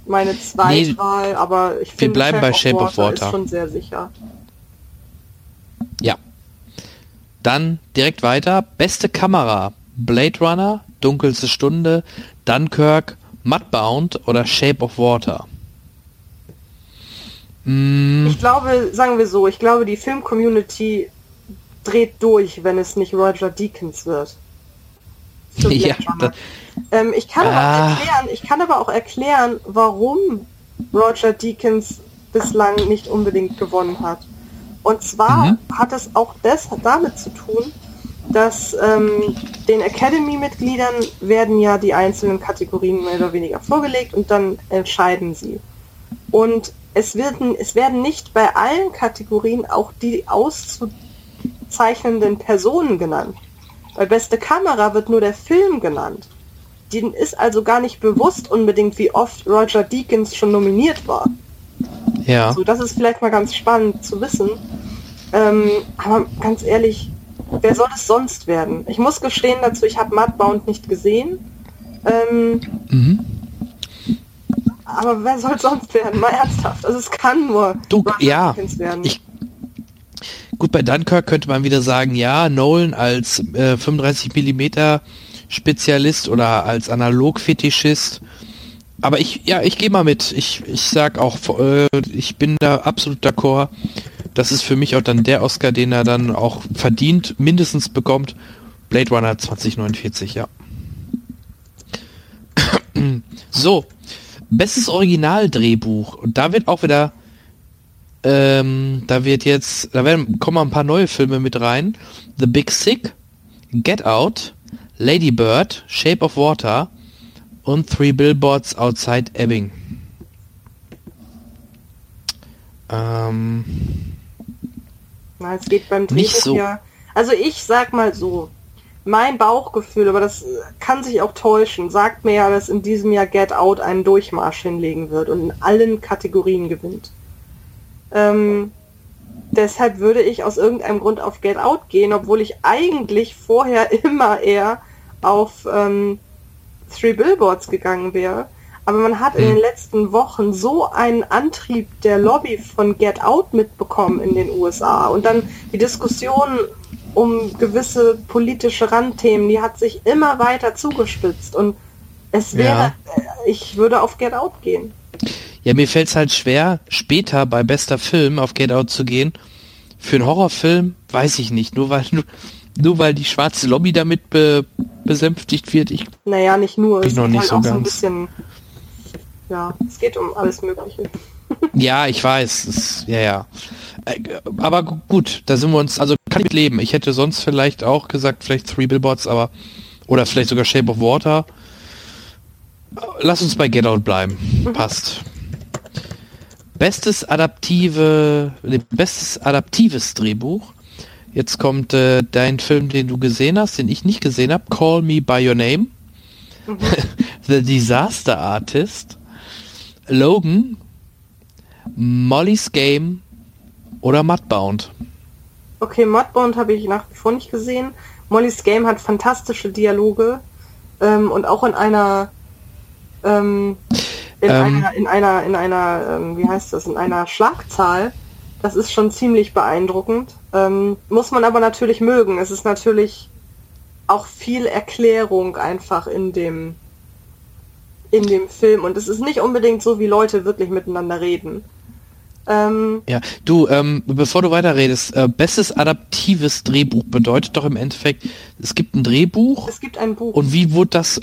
meine Zweitwahl, nee, aber ich finde, wir bleiben bei Shape of Water. Ist schon sehr sicher. Ja. Dann direkt weiter. Beste Kamera. Blade Runner, Dunkelste Stunde, Dunkirk, Mudbound oder Shape of Water? Mm. Ich glaube, sagen wir so, ich glaube, die Film-Community dreht durch, wenn es nicht Roger Deakins wird. Ja, ähm, ich, kann ah. aber erklären, ich kann aber auch erklären, warum Roger Deakins bislang nicht unbedingt gewonnen hat. Und zwar mhm. hat es auch das damit zu tun, dass ähm, den Academy-Mitgliedern werden ja die einzelnen Kategorien mehr oder weniger vorgelegt und dann entscheiden sie. Und es werden, es werden nicht bei allen Kategorien auch die auszuzeichnenden Personen genannt. Bei beste Kamera wird nur der Film genannt. Denen ist also gar nicht bewusst unbedingt, wie oft Roger Deakins schon nominiert war. Ja. So, das ist vielleicht mal ganz spannend zu wissen. Ähm, aber ganz ehrlich, wer soll es sonst werden? Ich muss gestehen dazu, ich habe Mudbound nicht gesehen. Ähm, mhm. Aber wer soll es sonst werden? Mal ernsthaft. Also es kann nur du, ja, werden. Ich, gut, bei Dunkirk könnte man wieder sagen, ja, Nolan als äh, 35 Millimeter Spezialist oder als Analog-Fetischist. Aber ich, ja, ich gehe mal mit. Ich, ich sag auch, äh, ich bin da absolut d'accord. Das ist für mich auch dann der Oscar, den er dann auch verdient, mindestens bekommt. Blade Runner 2049, ja. so, bestes Originaldrehbuch. Und da wird auch wieder, ähm, da wird jetzt, da werden, kommen ein paar neue Filme mit rein. The Big Sick, Get Out, Lady Bird, Shape of Water und Three Billboards Outside Ebbing. Ähm, Na, es geht beim Drehbuch so. ja. Also ich sag mal so, mein Bauchgefühl, aber das kann sich auch täuschen, sagt mir ja, dass in diesem Jahr Get Out einen Durchmarsch hinlegen wird und in allen Kategorien gewinnt. Ähm, deshalb würde ich aus irgendeinem Grund auf Get Out gehen, obwohl ich eigentlich vorher immer eher auf ähm, Three Billboards gegangen wäre. Aber man hat in den letzten Wochen so einen Antrieb der Lobby von Get Out mitbekommen in den USA und dann die Diskussion um gewisse politische Randthemen, die hat sich immer weiter zugespitzt und es wäre, Ja. äh, ich würde auf Get Out gehen. Ja, mir fällt es halt schwer, später bei bester Film auf Get Out zu gehen. Für einen Horrorfilm weiß ich nicht. Nur weil, nur, nur weil die schwarze Lobby damit be, besänftigt wird. Ich, Naja, nicht nur, Bin es noch nicht halt so auch so ein ganz. bisschen, ja, es geht um alles Mögliche. ja, ich weiß. Es, ja, ja. Äh, Aber gu- gut, da sind wir uns, also kann ich mit leben. Ich hätte sonst vielleicht auch gesagt, vielleicht Three Billboards, aber, oder vielleicht sogar Shape of Water. Lass uns bei Get Out bleiben. Passt. Bestes adaptive, bestes adaptives Drehbuch. Jetzt kommt äh, dein Film, den du gesehen hast, den ich nicht gesehen habe. Call Me by Your Name. The Disaster Artist. Logan. Molly's Game oder Mudbound. Okay, Mudbound habe ich nach wie vor nicht gesehen. Molly's Game hat fantastische Dialoge ähm, und auch in einer ähm, in Ähm. einer in einer in einer ähm, wie heißt das in einer Schlagzahl. Das ist schon ziemlich beeindruckend. Ähm, muss man aber natürlich mögen. Es ist natürlich auch viel Erklärung einfach in dem in dem Film und es ist nicht unbedingt so, wie Leute wirklich miteinander reden. Ähm, Ja, du, ähm, bevor du weiterredest, äh, bestes adaptives Drehbuch bedeutet doch im Endeffekt, es gibt ein Drehbuch es gibt ein Buch. und wie wurde das,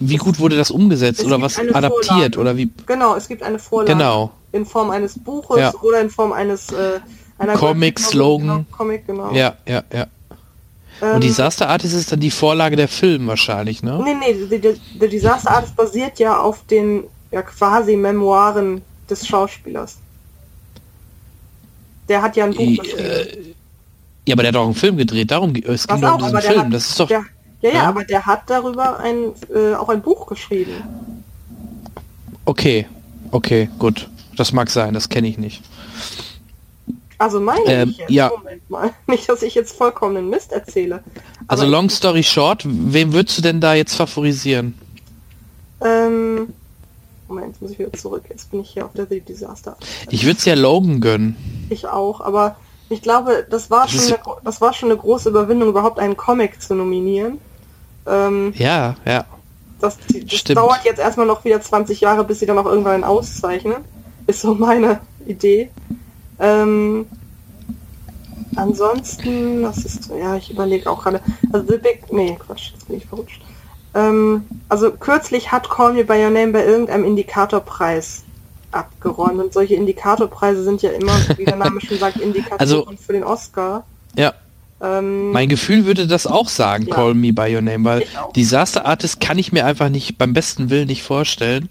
wie gut wurde das umgesetzt Es oder was adaptiert Vorlage. oder wie? Genau, es gibt eine Vorlage. Genau. In Form eines Buches Ja. oder in Form eines äh, einer Comic, Graphic Novel, Slogan. Genau, Comic, genau. Ja, ja, ja. Ähm, Und Disaster Artist ist dann die Vorlage der Film wahrscheinlich, ne? Nee, nee, The, The Disaster Artist basiert ja auf den ja, quasi Memoiren des Schauspielers. Der hat ja ein Buch I- geschrieben. äh, Ja, aber der hat auch einen Film gedreht, darum es ging doch um auch, diesen der Film. hat, das ist doch. der, ja, ja, Ja? aber der hat darüber ein, äh, auch ein Buch geschrieben. Okay, okay, gut. Das mag sein, das kenne ich nicht. Also meine Ähm, ich jetzt. ja. Moment mal. Nicht, dass ich jetzt vollkommenen Mist erzähle. Also long story short, wem würdest du denn da jetzt favorisieren? Ähm, Moment, jetzt muss ich wieder zurück. Jetzt bin ich hier auf der The Disaster. Ich würde es ja Logan gönnen. Ich auch, aber ich glaube, das war Das schon eine, das war schon eine große Überwindung, überhaupt einen Comic zu nominieren. Ähm, Ja, ja. das das dauert jetzt erstmal noch wieder 20 Jahre, bis sie dann auch irgendwann einen auszeichnen. Ist so meine Idee. Ähm, ansonsten, was ist, ja, ich überlege auch gerade. Also The Big, nee, Quatsch, jetzt bin ich verrutscht. Ähm, also kürzlich hat Call Me By Your Name bei irgendeinem Indikatorpreis abgeräumt und solche Indikatorpreise sind ja immer, wie der Name schon sagt, Indikatoren Also- für den Oscar. Ja. Ähm, Mein Gefühl würde das auch sagen, Ja. Call Me By Your Name, weil. Disaster Artist kann ich mir einfach nicht beim besten Willen nicht vorstellen.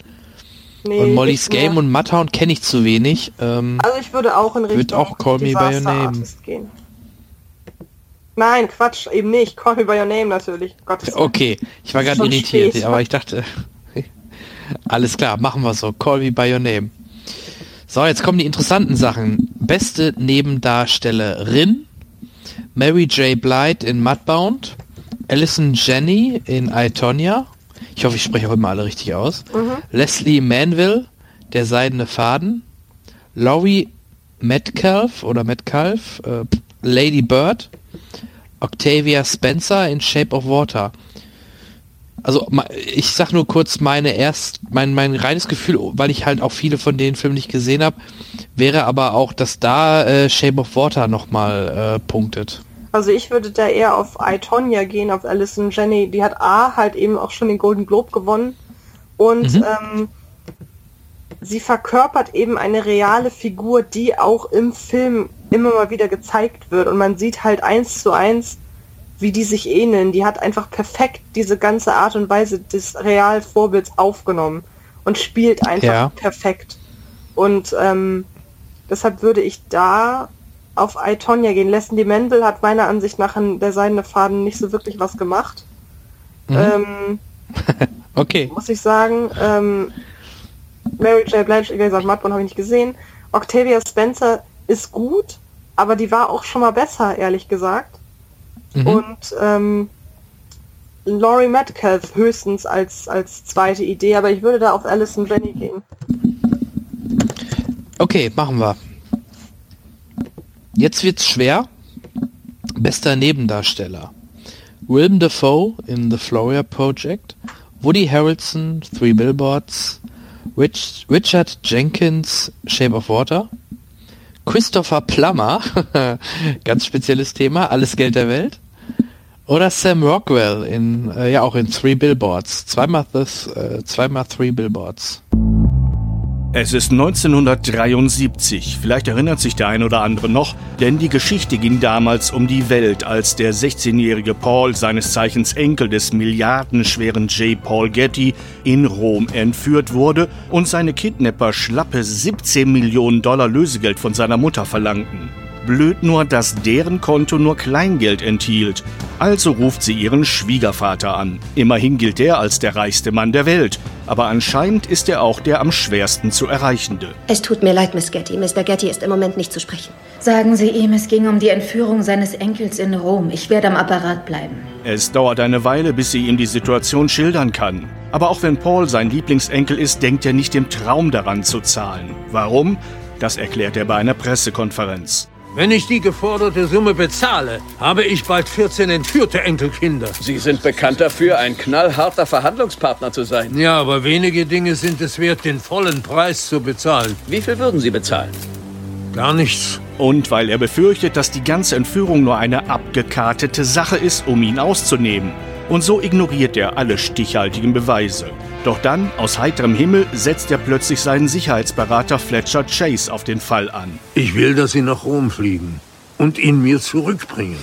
Nee, und Molly's. Game und Mudhound kenne ich zu wenig. Ähm, Also ich würde auch in Richtung auch Call Me By Your Name. Gehen. Nein, Quatsch, eben nicht. Call Me By Your Name natürlich. Gottes Willen. okay, ich war gerade irritiert, spät. aber ich dachte, alles klar, machen wir so. Call Me By Your Name. So, jetzt kommen die interessanten Sachen. Beste Nebendarstellerin. Mary J. Blight in Mudbound. Alison Jenny in I, Tonya. Ich hoffe, ich spreche auch immer alle richtig aus. Mhm. Leslie Manville, Der seidene Faden. Laurie Metcalf oder Metcalf, äh, Lady Bird. Octavia Spencer in Shape of Water. Also ich sag nur kurz meine erst mein mein reines Gefühl, weil ich halt auch viele von den Filmen nicht gesehen habe, wäre aber auch, dass da äh, Shape of Water nochmal äh, punktet. Also ich würde da eher auf I, Tonya gehen, auf Alison Jenny. Die hat A halt eben auch schon den Golden Globe gewonnen. Und Mhm. ähm, sie verkörpert eben eine reale Figur, die auch im Film immer mal wieder gezeigt wird. Und man sieht halt eins zu eins, wie die sich ähneln. Die hat einfach perfekt diese ganze Art und Weise des Realvorbilds aufgenommen und spielt einfach Ja. perfekt. Und ähm, deshalb würde ich da auf I, Tonya gehen. Leslie Mendel hat meiner Ansicht nach in der Seidene Faden nicht so wirklich was gemacht. Mhm. Ähm, Okay. muss ich sagen. Ähm, Mary J. Blige, wie gesagt, Mudbound habe ich nicht gesehen. Octavia Spencer ist gut, aber die war auch schon mal besser, ehrlich gesagt. Mhm. Und ähm, Laurie Metcalf höchstens als, als zweite Idee, aber ich würde da auf Alison Jenny gehen. Okay, machen wir. Jetzt wird's schwer. Bester Nebendarsteller. Willem Dafoe in The Floria Project, Woody Harrelson, Three Billboards, Rich, Richard Jenkins, Shape of Water, Christopher Plummer, ganz spezielles Thema, alles Geld der Welt, oder Sam Rockwell in, äh, ja auch in Three Billboards, zweimal, this, äh, zweimal Three Billboards. Es ist 1973, vielleicht erinnert sich der ein oder andere noch, denn die Geschichte ging damals um die Welt, als der 16-jährige Paul, seines Zeichens Enkel des milliardenschweren J. Paul Getty, in Rom entführt wurde und seine Kidnapper schlappe 17 Millionen Dollar Lösegeld von seiner Mutter verlangten. Blöd nur, dass deren Konto nur Kleingeld enthielt. Also ruft sie ihren Schwiegervater an. Immerhin gilt er als der reichste Mann der Welt. Aber anscheinend ist er auch der am schwersten zu erreichende. Es tut mir leid, Miss Getty. Mr. Getty ist im Moment nicht zu sprechen. Sagen Sie ihm, es ging um die Entführung seines Enkels in Rom. Ich werde am Apparat bleiben. Es dauert eine Weile, bis sie ihm die Situation schildern kann. Aber auch wenn Paul sein Lieblingsenkel ist, denkt er nicht im Traum daran zu zahlen. Warum? Das erklärt er bei einer Pressekonferenz. Wenn ich die geforderte Summe bezahle, habe ich bald 14 entführte Enkelkinder. Sie sind bekannt dafür, ein knallharter Verhandlungspartner zu sein. Ja, aber wenige Dinge sind es wert, den vollen Preis zu bezahlen. Wie viel würden Sie bezahlen? Gar nichts. Und weil er befürchtet, dass die ganze Entführung nur eine abgekartete Sache ist, um ihn auszunehmen. Und so ignoriert er alle stichhaltigen Beweise. Doch dann, aus heiterem Himmel, setzt er plötzlich seinen Sicherheitsberater Fletcher Chase auf den Fall an. Ich will, dass Sie nach Rom fliegen und ihn mir zurückbringen.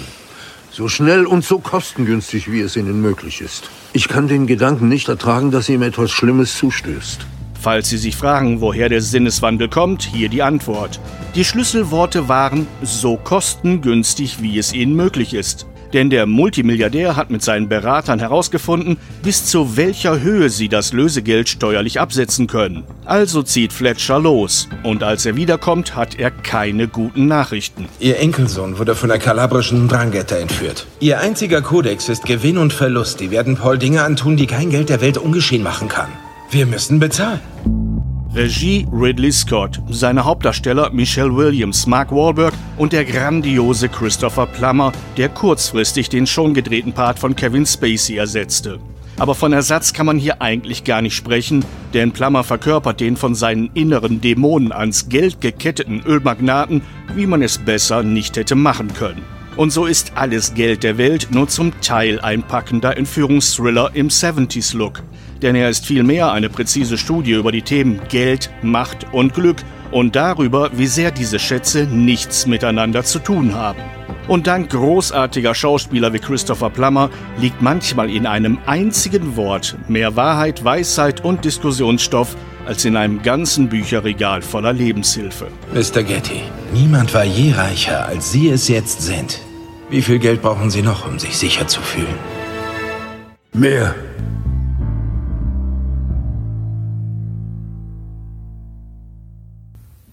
So schnell und so kostengünstig, wie es Ihnen möglich ist. Ich kann den Gedanken nicht ertragen, dass ihm etwas Schlimmes zustößt. Falls Sie sich fragen, woher der Sinneswandel kommt, hier die Antwort. Die Schlüsselworte waren so kostengünstig, wie es Ihnen möglich ist. Denn der Multimilliardär hat mit seinen Beratern herausgefunden, bis zu welcher Höhe sie das Lösegeld steuerlich absetzen können. Also zieht Fletcher los. Und als er wiederkommt, hat er keine guten Nachrichten. Ihr Enkelsohn wurde von der kalabrischen Drangheta entführt. Ihr einziger Kodex ist Gewinn und Verlust. Die werden Paul Dinge antun, die kein Geld der Welt ungeschehen machen kann. Wir müssen bezahlen. Regie Ridley Scott, seine Hauptdarsteller Michelle Williams, Mark Wahlberg und der grandiose Christopher Plummer, der kurzfristig den schon gedrehten Part von Kevin Spacey ersetzte. Aber von Ersatz kann man hier eigentlich gar nicht sprechen, denn Plummer verkörpert den von seinen inneren Dämonen ans Geld geketteten Ölmagnaten, wie man es besser nicht hätte machen können. Und so ist alles Geld der Welt nur zum Teil ein packender Entführungsthriller im 70s-Look denn er ist vielmehr eine präzise Studie über die Themen Geld, Macht und Glück und darüber, wie sehr diese Schätze nichts miteinander zu tun haben. Und dank großartiger Schauspieler wie Christopher Plummer liegt manchmal in einem einzigen Wort mehr Wahrheit, Weisheit und Diskussionsstoff als in einem ganzen Bücherregal voller Lebenshilfe. Mr. Getty, niemand war je reicher, als Sie es jetzt sind. Wie viel Geld brauchen Sie noch, um sich sicher zu fühlen? Mehr.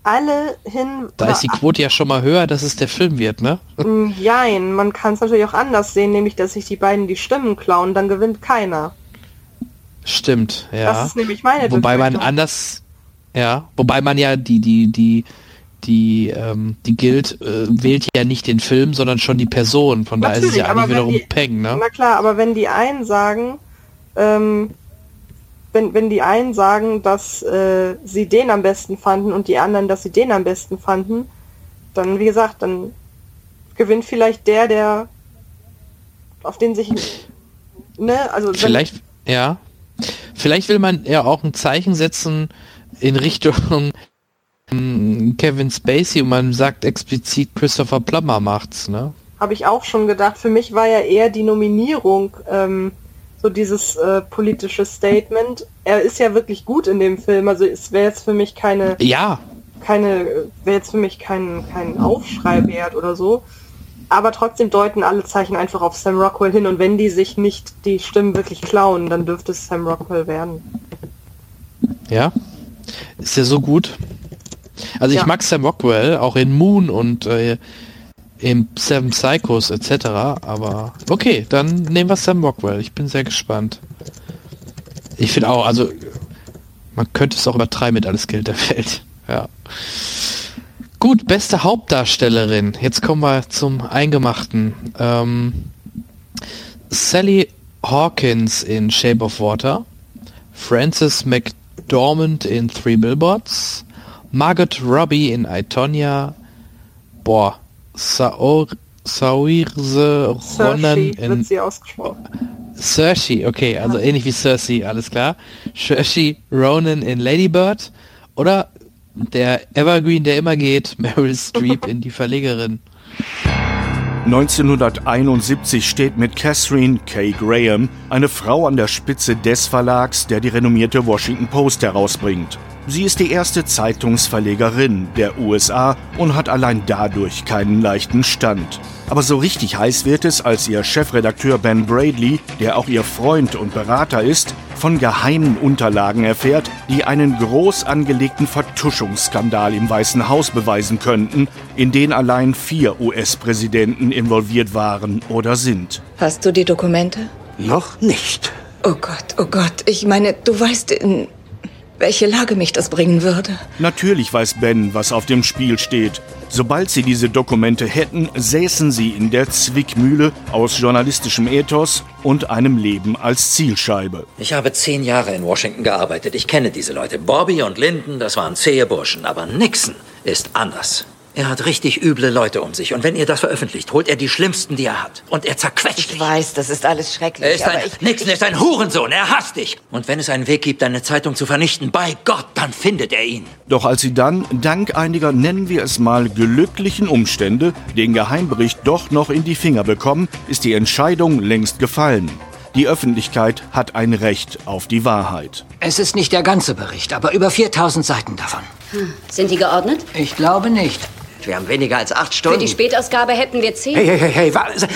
Alle hin. Da ist die Quote ja schon mal höher, dass es der Film wird, ne? Jein, man kann es natürlich auch anders sehen, nämlich dass sich die beiden die Stimmen klauen, dann gewinnt keiner. Stimmt, ja. Das ist nämlich meine Wobei man anders, ja, wobei man ja die, die, die, die, ähm, die Guild äh, wählt ja nicht den Film, sondern schon die Person. Von daher ist es ja eigentlich wiederum die, Peng, ne? Na klar, aber wenn die einen sagen, ähm, wenn, wenn die einen sagen, dass äh, sie den am besten fanden und die anderen, dass sie den am besten fanden, dann, wie gesagt, dann gewinnt vielleicht der, der auf den sich ne, also vielleicht, ja, vielleicht will man ja auch ein Zeichen setzen in Richtung ähm, Kevin Spacey und man sagt explizit Christopher Plummer macht's, ne? Habe ich auch schon gedacht. Für mich war ja eher die Nominierung ähm, so dieses äh, politische Statement. Er ist ja wirklich gut in dem Film, also es wäre jetzt für mich keine ja keine wäre jetzt für mich kein kein Aufschrei wert oder so. Aber trotzdem deuten alle Zeichen einfach auf Sam Rockwell hin und wenn die sich nicht die Stimmen wirklich klauen, dann dürfte es Sam Rockwell werden. Ja, ist ja so gut. Also ich ja. mag Sam Rockwell auch in Moon und äh, im Seven Psychos etc. Aber okay, dann nehmen wir Sam Rockwell. Ich bin sehr gespannt. Ich finde auch, also man könnte es auch übertreiben mit alles Geld der Welt. Ja. Gut, beste Hauptdarstellerin. Jetzt kommen wir zum Eingemachten. Ähm, Sally Hawkins in Shape of Water, Frances McDormand in Three Billboards, Margot Robbie in Itonia, boah, Saor, Saoirse Ronan in wird sie ausgesprochen. Cersei, okay, also ähnlich wie Cersei, alles klar. Cersei Ronan in Ladybird oder der Evergreen, der immer geht, Meryl Streep in Die Verlegerin. 1971 steht mit Catherine K. Graham eine Frau an der Spitze des Verlags, der die renommierte Washington Post herausbringt. Sie ist die erste Zeitungsverlegerin der USA und hat allein dadurch keinen leichten Stand. Aber so richtig heiß wird es, als ihr Chefredakteur Ben Bradley, der auch ihr Freund und Berater ist, von geheimen Unterlagen erfährt, die einen groß angelegten Vertuschungsskandal im Weißen Haus beweisen könnten, in den allein vier US-Präsidenten involviert waren oder sind. Hast du die Dokumente? Noch nicht. Oh Gott, oh Gott. Ich meine, du weißt, in welche Lage mich das bringen würde. Natürlich weiß Ben, was auf dem Spiel steht. Sobald sie diese Dokumente hätten, säßen sie in der Zwickmühle aus journalistischem Ethos und einem Leben als Zielscheibe. Ich habe zehn Jahre in Washington gearbeitet. Ich kenne diese Leute. Bobby und Lyndon, das waren zähe Burschen. Aber Nixon ist anders. Er hat richtig üble Leute um sich. Und wenn ihr das veröffentlicht, holt er die schlimmsten, die er hat. Und er zerquetscht Ich weiß, das ist alles schrecklich. Er ist ein, aber ich, Nixon ist ein Hurensohn. Er hasst dich. Und wenn es einen Weg gibt, deine Zeitung zu vernichten, bei Gott, dann findet er ihn. Doch als sie dann, dank einiger, nennen wir es mal, glücklichen Umstände, den Geheimbericht doch noch in die Finger bekommen, ist die Entscheidung längst gefallen. Die Öffentlichkeit hat ein Recht auf die Wahrheit. Es ist nicht der ganze Bericht, aber über 4000 Seiten davon. Hm. Sind die geordnet? Ich glaube nicht. Wir haben weniger als acht Für Stunden. die Spätausgabe hätten wir zehn. Hey, hey, hey, hey,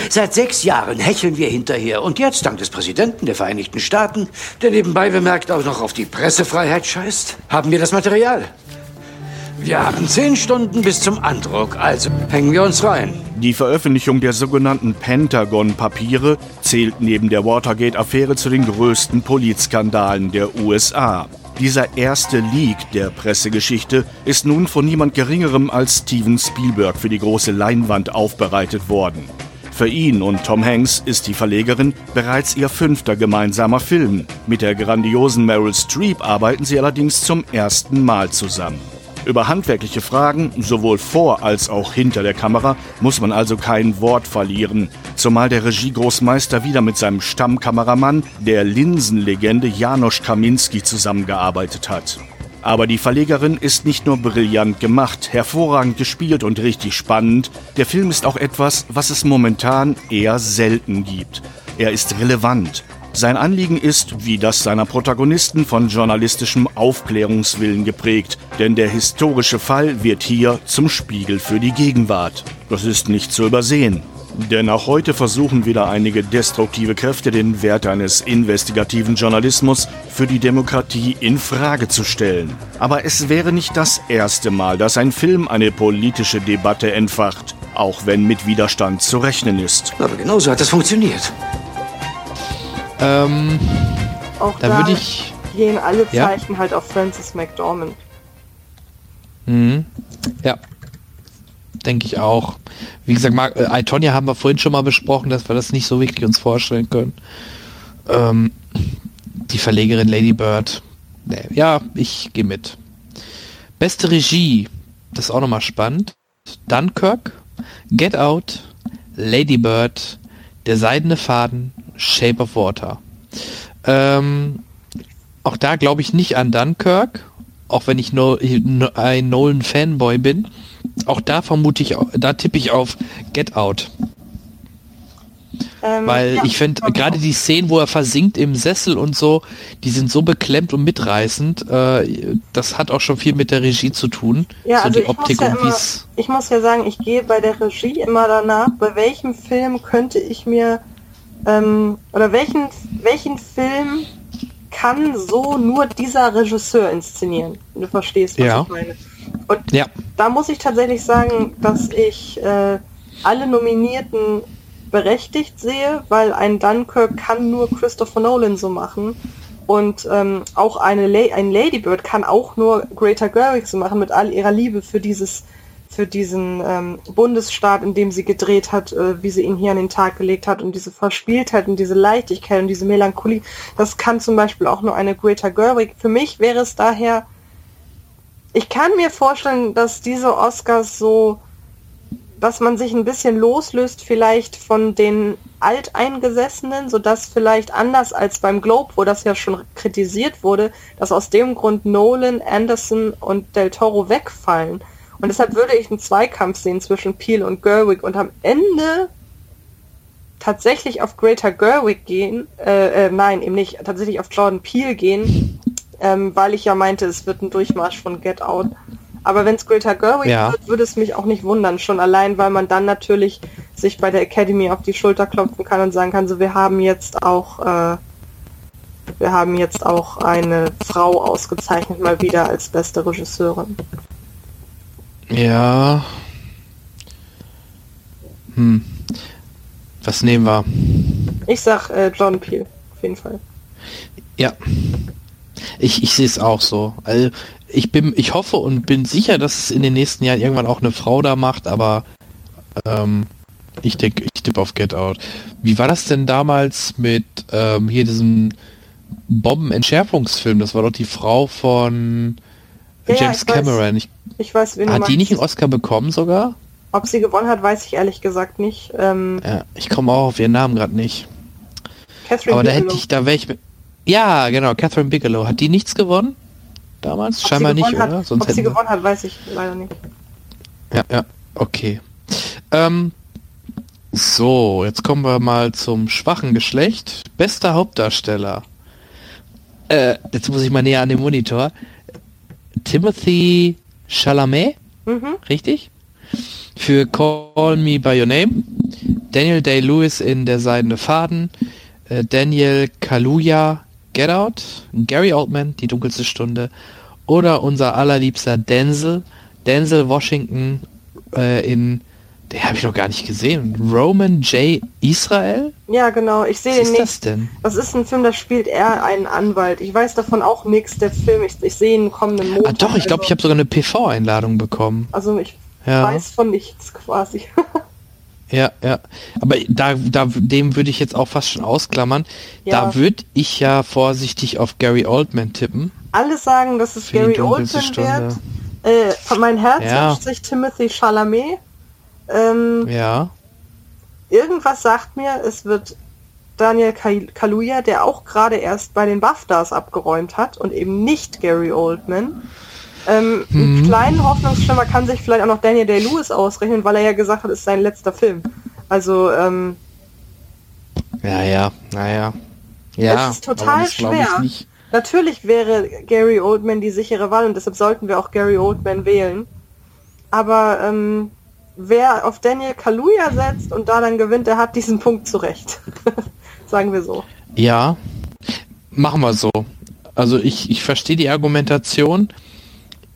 seit sechs Jahren hecheln wir hinterher. Und jetzt, dank des Präsidenten der Vereinigten Staaten, der nebenbei bemerkt auch noch auf die Pressefreiheit scheißt, haben wir das Material. Wir haben zehn Stunden bis zum Andruck, also hängen wir uns rein. Die Veröffentlichung der sogenannten Pentagon-Papiere zählt neben der Watergate-Affäre zu den größten Politskandalen der USA. Dieser erste Leak der Pressegeschichte ist nun von niemand Geringerem als Steven Spielberg für die große Leinwand aufbereitet worden. Für ihn und Tom Hanks ist die Verlegerin bereits ihr fünfter gemeinsamer Film. Mit der grandiosen Meryl Streep arbeiten sie allerdings zum ersten Mal zusammen. Über handwerkliche Fragen, sowohl vor als auch hinter der Kamera, muss man also kein Wort verlieren, zumal der Regiegroßmeister wieder mit seinem Stammkameramann, der Linsenlegende Janosch Kaminski, zusammengearbeitet hat. Aber die Verlegerin ist nicht nur brillant gemacht, hervorragend gespielt und richtig spannend, der Film ist auch etwas, was es momentan eher selten gibt. Er ist relevant. Sein Anliegen ist, wie das seiner Protagonisten, von journalistischem Aufklärungswillen geprägt, denn der historische Fall wird hier zum Spiegel für die Gegenwart. Das ist nicht zu übersehen. Denn auch heute versuchen wieder einige destruktive Kräfte den Wert eines investigativen Journalismus für die Demokratie in Frage zu stellen. Aber es wäre nicht das erste Mal, dass ein Film eine politische Debatte entfacht, auch wenn mit Widerstand zu rechnen ist. Aber genauso hat das funktioniert. Ähm, Auch Da da, würde ich- gehen alle Ja? Zeichen halt auf Frances McDormand. Mhm. Ja. Denke ich auch. Wie gesagt, Mark, äh, Itonia haben wir vorhin schon mal besprochen, dass wir das nicht so wirklich uns vorstellen können. Ähm, die Verlegerin Lady Bird. Nee, ja, ich gehe mit. Beste Regie. Das ist auch nochmal spannend. Dunkirk, Get Out, Lady Bird, Der seidene Faden, Shape of Water. Ähm, auch da glaube ich nicht an Dunkirk, auch wenn ich no, no, ein Nolan-Fanboy bin. Auch da vermute ich, da tippe ich auf Get Out. Ähm, Weil ja, ich finde, gerade die Szenen, wo er versinkt im Sessel und so, die sind so beklemmt und mitreißend. Äh, das hat auch schon viel mit der Regie zu tun. Ja, so also die ich Optik muss, ja und wie's. ich muss ja sagen, ich gehe bei der Regie immer danach, bei welchem Film könnte ich mir ähm, oder welchen welchen Film kann so nur dieser Regisseur inszenieren? Du verstehst, was Ja. ich meine. Und Ja. da muss ich tatsächlich sagen, dass ich äh, alle Nominierten berechtigt sehe, weil ein Dunkirk kann nur Christopher Nolan so machen. Und ähm, auch eine La ein Ladybird kann auch nur Greta Gerwig so machen mit all ihrer Liebe für dieses für diesen ähm, Bundesstaat, in dem sie gedreht hat, äh, wie sie ihn hier an den Tag gelegt hat und diese Verspieltheit und diese Leichtigkeit und diese Melancholie, das kann zum Beispiel auch nur eine Greta Gerwig. Für mich wäre es daher, ich kann mir vorstellen, dass diese Oscars so dass man sich ein bisschen loslöst vielleicht von den Alteingesessenen, sodass vielleicht anders als beim Globe, wo das ja schon kritisiert wurde, dass aus dem Grund Nolan, Anderson und Del Toro wegfallen. Und deshalb würde ich einen Zweikampf sehen zwischen Peel und Gerwig und am Ende tatsächlich auf Greater Gerwig gehen, äh, äh, nein, eben nicht, tatsächlich auf Jordan Peel gehen, ähm, weil ich ja meinte, es wird ein Durchmarsch von Get Out. Aber wenn es Greta Gerwig ja. wird, würde es mich auch nicht wundern. Schon allein, weil man dann natürlich sich bei der Academy auf die Schulter klopfen kann und sagen kann, so wir haben jetzt auch äh, wir haben jetzt auch eine Frau ausgezeichnet mal wieder als beste Regisseurin. Ja. Hm. Was nehmen wir? Ich sag äh, John Peel, auf jeden Fall. Ja. Ich, ich sehe es auch so. Also ich bin, ich hoffe und bin sicher, dass es in den nächsten Jahren irgendwann auch eine Frau da macht, aber ähm, ich denke, ich tippe auf Get Out. Wie war das denn damals mit ähm, hier diesem Bombenentschärfungsfilm? Das war doch die Frau von James ja, ich Cameron. Weiß, ich, weiß, wen Hat die nicht einen Oscar bekommen sogar? Ob sie gewonnen hat, weiß ich ehrlich gesagt nicht. Ähm, ja, ich komme auch auf ihren Namen gerade nicht. Catherine Aber da hätte ich, da wäre ich. Ja, genau, Catherine Bigelow. Hat die nichts gewonnen? damals? Ob Scheinbar nicht, hat, oder? Sonst ob sie gewonnen hat, weiß ich leider nicht. Ja, ja, okay. Ähm, so, jetzt kommen wir mal zum schwachen Geschlecht. Bester Hauptdarsteller. Äh, jetzt muss ich mal näher an den Monitor. Timothy Chalamet, mhm. richtig? Für Call Me By Your Name. Daniel Day-Lewis in Der Seidene Faden. Äh, Daniel Kaluuya Get Out, Gary Oldman, Die dunkelste Stunde oder unser allerliebster Denzel, Denzel Washington äh, in, der habe ich noch gar nicht gesehen, Roman J. Israel? Ja, genau, ich sehe den nicht. Was ist das denn? Das ist ein Film, da spielt er einen Anwalt. Ich weiß davon auch nichts, der Film, ich, ich sehe ihn kommenden Montag. Ah doch, ich glaube, also. ich habe sogar eine PV-Einladung bekommen. Also ich ja. weiß von nichts quasi. Ja, ja. Aber da, da, dem würde ich jetzt auch fast schon ausklammern. Ja. Da würde ich ja vorsichtig auf Gary Oldman tippen. Alle sagen, dass es Gary Oldman wird. Äh, von mein Herz ja. wünscht sich Timothy Chalamet. Ähm, ja. Irgendwas sagt mir, es wird Daniel Kaluuya, der auch gerade erst bei den BAFTAs abgeräumt hat und eben nicht Gary Oldman. Ähm, hm. Einen kleinen Hoffnungsschimmer kann sich vielleicht auch noch Daniel Day-Lewis ausrechnen, weil er ja gesagt hat, es ist sein letzter Film. Also, ähm, Ja, ja, naja. Ja, es ist total schwer. Natürlich wäre Gary Oldman die sichere Wahl und deshalb sollten wir auch Gary Oldman wählen. Aber ähm, wer auf Daniel Kaluuya setzt und da dann gewinnt, der hat diesen Punkt zurecht. Sagen wir so. Ja, machen wir so. Also ich, ich verstehe die Argumentation.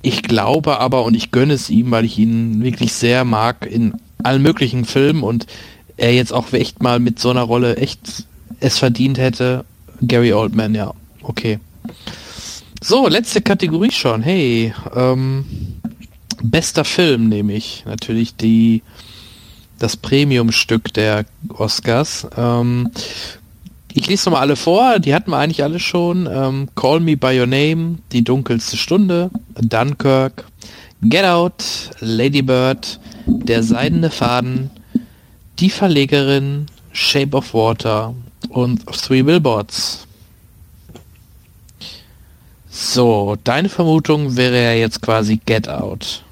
Ich glaube aber, und ich gönne es ihm, weil ich ihn wirklich sehr mag in allen möglichen Filmen und er jetzt auch echt mal mit so einer Rolle echt es verdient hätte. Gary Oldman, ja, okay. So, letzte Kategorie schon. Hey, ähm, bester Film nehme ich. Natürlich die das Premium-Stück der Oscars. Ähm, ich lese nochmal alle vor, die hatten wir eigentlich alle schon. Ähm, Call Me By Your Name, Die dunkelste Stunde, Dunkirk, Get Out, Lady Bird, Der seidene Faden, Die Verlegerin, Shape of Water und Three Billboards. So, deine Vermutung wäre ja jetzt quasi Get Out.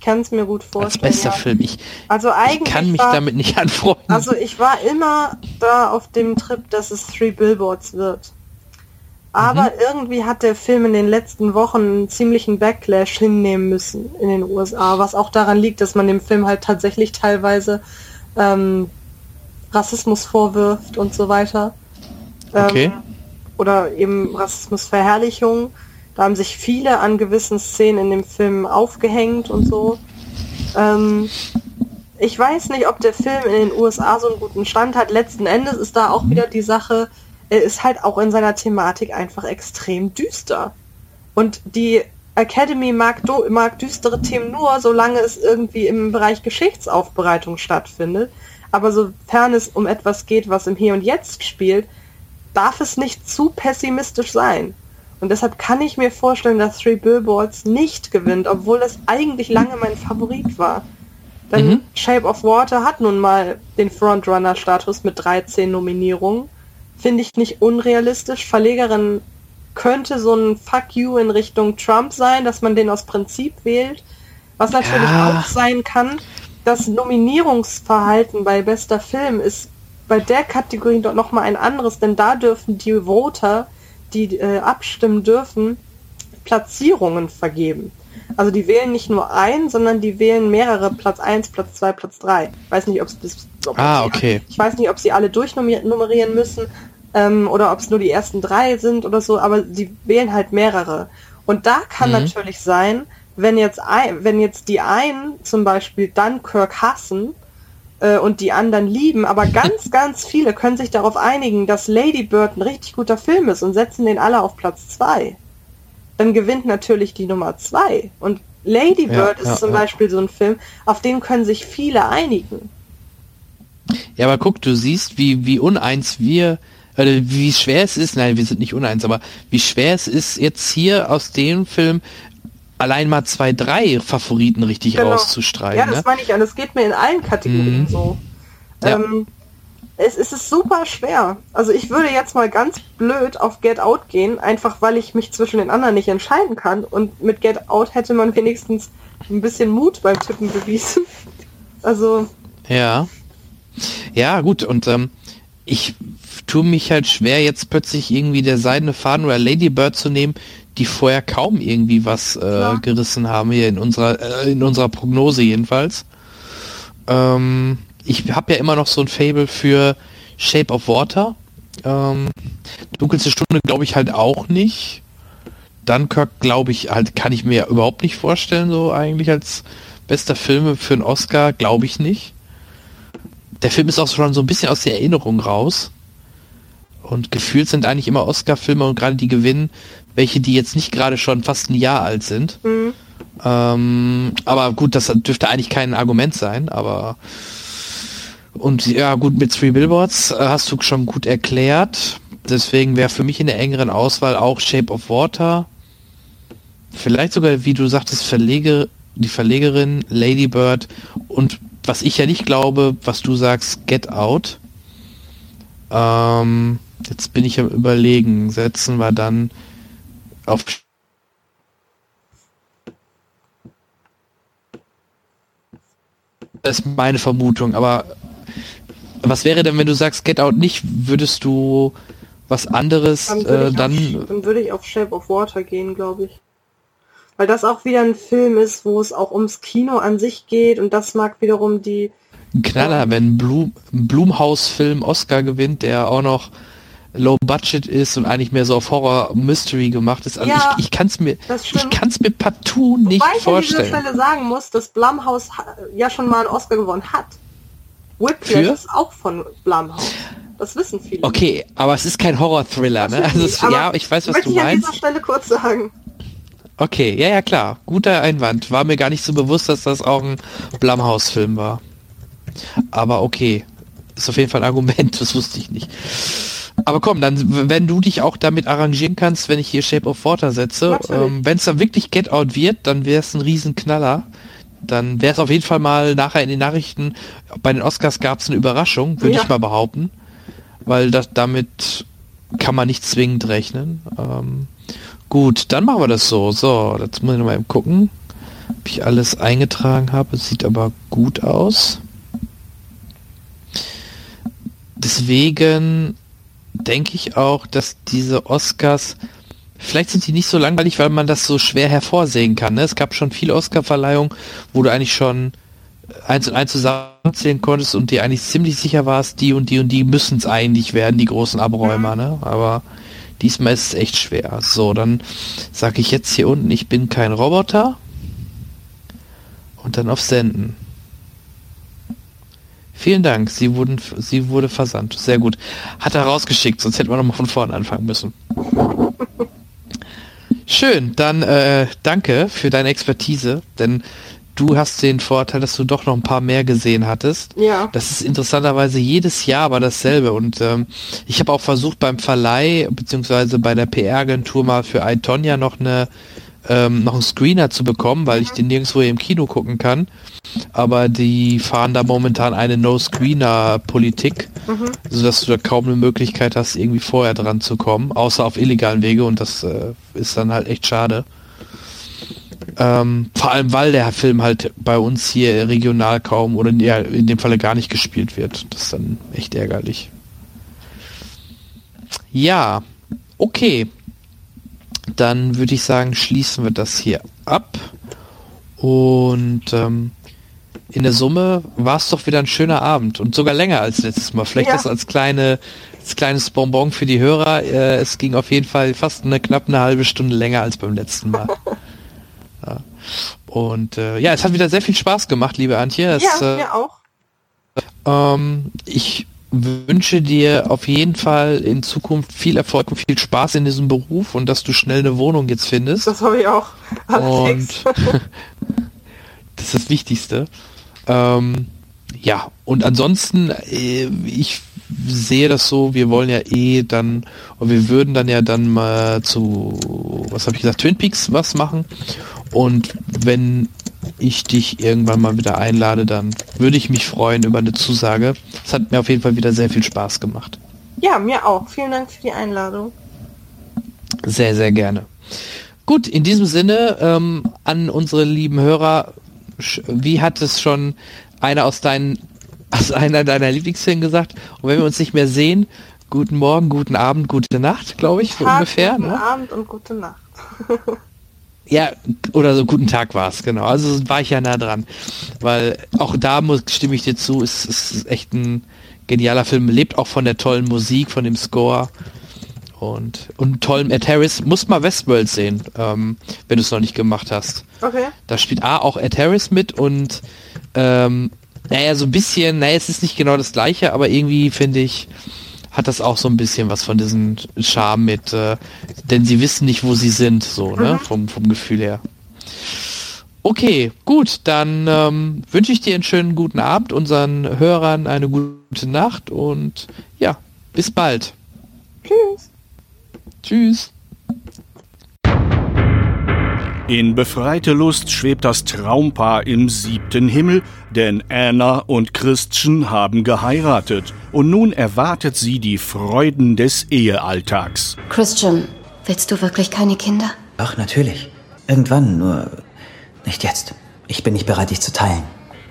Ich kann es mir gut vorstellen. Als bester ja. Film. Ich, also eigentlich ich kann mich war, damit nicht anfreunden. Also ich war immer da auf dem Trip, dass es Three Billboards wird. Aber mhm. irgendwie hat der Film in den letzten Wochen einen ziemlichen Backlash hinnehmen müssen in den USA, was auch daran liegt, dass man dem Film halt tatsächlich teilweise ähm, Rassismus vorwirft und so weiter. Ähm, okay. Oder eben Rassismusverherrlichung. Da haben sich viele an gewissen Szenen in dem Film aufgehängt und so. Ähm, ich weiß nicht, ob der Film in den USA so einen guten Stand hat. Letzten Endes ist da auch wieder die Sache, er ist halt auch in seiner Thematik einfach extrem düster. Und die Academy mag, mag düstere Themen nur, solange es irgendwie im Bereich Geschichtsaufbereitung stattfindet. Aber sofern es um etwas geht, was im Hier und Jetzt spielt, darf es nicht zu pessimistisch sein. Und deshalb kann ich mir vorstellen, dass Three Billboards nicht gewinnt, obwohl es eigentlich lange mein Favorit war. Denn mhm. Shape of Water hat nun mal den Frontrunner-Status mit 13 Nominierungen. Finde ich nicht unrealistisch. Verlegerin könnte so ein Fuck you in Richtung Trump sein, dass man den aus Prinzip wählt. Was natürlich ja. auch sein kann, das Nominierungsverhalten bei bester Film ist bei der Kategorie doch nochmal ein anderes, denn da dürfen die Voter, die äh, abstimmen dürfen, Platzierungen vergeben. Also die wählen nicht nur ein, sondern die wählen mehrere Platz 1, Platz 2, Platz 3. Ich weiß nicht, ob es Ah, okay. Ich weiß nicht, ob sie alle durchnummerieren müssen ähm, oder ob es nur die ersten drei sind oder so, aber sie wählen halt mehrere. Und da kann mhm. natürlich sein, wenn jetzt ein, wenn jetzt die einen zum Beispiel Dunkirk hassen äh, und die anderen lieben, aber ganz, ganz viele können sich darauf einigen, dass Lady Bird ein richtig guter Film ist und setzen den alle auf Platz 2 dann gewinnt natürlich die Nummer zwei. Und Lady Bird ja, ist ja, zum. Beispiel so ein Film, auf den können sich viele einigen. Ja, aber guck, du siehst, wie, wie uneins wir, äh, wie schwer es ist, nein, wir sind nicht uneins, aber wie schwer es ist, jetzt hier aus dem Film allein mal zwei, drei Favoriten richtig genau. rauszustreichen. Ja, das ne? meine ich an. Das geht mir in allen Kategorien mhm. so. Ähm, es, es ist super schwer. Also ich würde jetzt mal ganz blöd auf Get Out gehen, einfach weil ich mich zwischen den anderen nicht entscheiden kann. Und mit Get Out hätte man wenigstens ein bisschen Mut beim Tippen bewiesen. Also. Ja. Ja, gut. Und ähm, ich tue mich halt schwer, jetzt plötzlich irgendwie der seidene Faden oder Lady Bird zu nehmen, die vorher kaum irgendwie was äh, ja. gerissen haben hier in unserer äh, in unserer Prognose jedenfalls. Ähm, ich habe ja immer noch so ein Fable für Shape of Water. Ähm, dunkelste Stunde glaube ich halt auch nicht. Dunkirk glaube ich halt, kann ich mir überhaupt nicht vorstellen, so eigentlich als bester Film für einen Oscar, glaube ich nicht. Der Film ist auch schon so ein bisschen aus der Erinnerung raus. Und gefühlt sind eigentlich immer Oscar-Filme und gerade die gewinnen, welche die jetzt nicht gerade schon fast ein Jahr alt sind. Mhm. Ähm, aber gut, das dürfte eigentlich kein Argument sein, aber und ja, gut, mit Three Billboards äh, hast du schon gut erklärt. Deswegen wäre für mich in der engeren Auswahl auch Shape of Water. Vielleicht sogar, wie du sagtest, Verleger, die Verlegerin Lady Bird und was ich ja nicht glaube, was du sagst, Get Out. Ähm, jetzt bin ich am überlegen, setzen wir dann auf das ist meine Vermutung, aber was wäre denn, wenn du sagst Get Out nicht, würdest du was anderes dann, äh, dann, auf, dann würde ich auf Shape of Water gehen, glaube ich. Weil das auch wieder ein Film ist, wo es auch ums Kino an sich geht und das mag wiederum die ein Knaller, wenn Blum, ein Blumhaus-Film Oscar gewinnt, der auch noch Low Budget ist und eigentlich mehr so auf Horror Mystery gemacht ist. Also ja, ich, ich kann es mir, ich kann es mir partout nicht Wobei vorstellen. ich an dieser Stelle sagen muss, dass Blumhaus ja schon mal einen Oscar gewonnen hat. Whiplash ist auch von Blumhouse. Das wissen viele. Okay, aber es ist kein Horror-Thriller, ne? Also es, ja, ich weiß, was du meinst. Ich an dieser Stelle kurz sagen. Okay, ja, ja, klar. Guter Einwand. War mir gar nicht so bewusst, dass das auch ein Blumhouse-Film war. Aber okay. Ist auf jeden Fall ein Argument, das wusste ich nicht. Aber komm, dann, wenn du dich auch damit arrangieren kannst, wenn ich hier Shape of Water setze, ähm, wenn es dann wirklich Get Out wird, dann wäre es ein Riesenknaller dann wäre es auf jeden Fall mal nachher in den Nachrichten, bei den Oscars gab es eine Überraschung, würde ja. ich mal behaupten, weil das damit kann man nicht zwingend rechnen. Ähm, gut, dann machen wir das so. So, jetzt muss ich nochmal gucken, ob ich alles eingetragen habe. Es sieht aber gut aus. Deswegen denke ich auch, dass diese Oscars Vielleicht sind die nicht so langweilig, weil man das so schwer hervorsehen kann. Ne? Es gab schon viele Oscar-Verleihungen, wo du eigentlich schon eins und eins zusammenzählen konntest und dir eigentlich ziemlich sicher warst, die und die und die müssen es eigentlich werden, die großen Abräumer. Ne? Aber diesmal ist es echt schwer. So, dann sage ich jetzt hier unten, ich bin kein Roboter. Und dann auf Senden. Vielen Dank. Sie wurden, sie wurde versandt. Sehr gut. Hat er rausgeschickt, sonst hätten wir nochmal von vorne anfangen müssen. Schön, dann äh, danke für deine Expertise, denn du hast den Vorteil, dass du doch noch ein paar mehr gesehen hattest. Ja. Das ist interessanterweise jedes Jahr aber dasselbe. Und ähm, ich habe auch versucht beim Verleih beziehungsweise bei der PR-Agentur mal für iTonya noch eine ähm, noch einen Screener zu bekommen, weil ich den nirgendwo im Kino gucken kann. Aber die fahren da momentan eine No-Screener-Politik, Mhm. sodass du da kaum eine Möglichkeit hast, irgendwie vorher dran zu kommen, außer auf illegalen Wege und das äh, ist dann halt echt schade. Ähm, vor allem, weil der Film halt bei uns hier regional kaum oder ja, in dem Falle gar nicht gespielt wird. Das ist dann echt ärgerlich. Ja, okay. Dann würde ich sagen, schließen wir das hier ab. Und ähm, in der Summe war es doch wieder ein schöner Abend und sogar länger als letztes Mal. Vielleicht Ja. das als kleine als kleines Bonbon für die Hörer. Äh, es ging auf jeden Fall fast eine knapp eine halbe Stunde länger als beim letzten Mal. ja. Und äh, ja, es hat wieder sehr viel Spaß gemacht, liebe Antje. Es, ja, äh, mir auch. ähm, ich wünsche dir auf jeden Fall in Zukunft viel Erfolg und viel Spaß in diesem Beruf und dass du schnell eine Wohnung jetzt findest. Das habe ich auch. Und Allerdings. das ist das Wichtigste. Ähm, ja, und ansonsten, äh, ich sehe das so, wir wollen ja eh dann, und wir würden dann ja dann mal zu, was habe ich gesagt, Twin Peaks was machen. Und wenn ich dich irgendwann mal wieder einlade, dann würde ich mich freuen über eine Zusage. Es hat mir auf jeden Fall wieder sehr viel Spaß gemacht. ja, mir auch. Vielen Dank für die Einladung. Sehr, sehr gerne. Gut, in diesem Sinne ähm, an unsere lieben Hörer, wie hat es schon einer aus deinen, aus einer deiner Lieblingsfilme gesagt? Und wenn wir uns nicht mehr sehen, guten Morgen, guten Abend, gute Nacht, glaube ich, so Tag, ungefähr. guten Ne? Abend und gute Nacht. Ja, oder so guten Tag war es, genau. Also war ich ja nah dran. Weil auch da muss, stimme ich dir zu, es es ist echt ein genialer Film, lebt auch von der tollen Musik, von dem Score und, und tollem Ed Harris. Muss mal Westworld sehen, ähm, wenn du es noch nicht gemacht hast. Okay. Da spielt A auch Ed Harris mit und ähm, naja, so ein bisschen, naja, es ist nicht genau das gleiche, aber irgendwie finde ich, hat das auch so ein bisschen was von diesem Charme mit, äh, denn sie wissen nicht, wo sie sind, so, ne, Mhm. vom, vom Gefühl her. Okay, gut, dann ähm, wünsche ich dir einen schönen guten Abend, unseren Hörern eine gute Nacht und ja, bis bald. Tschüss. Tschüss. In befreite Lust schwebt das Traumpaar im siebten Himmel, denn Anna und Christian haben geheiratet und nun erwartet sie die Freuden des Ehealltags. Christian, willst du wirklich keine Kinder? Ach, natürlich. Irgendwann, nur nicht jetzt. Ich bin nicht bereit, dich zu teilen.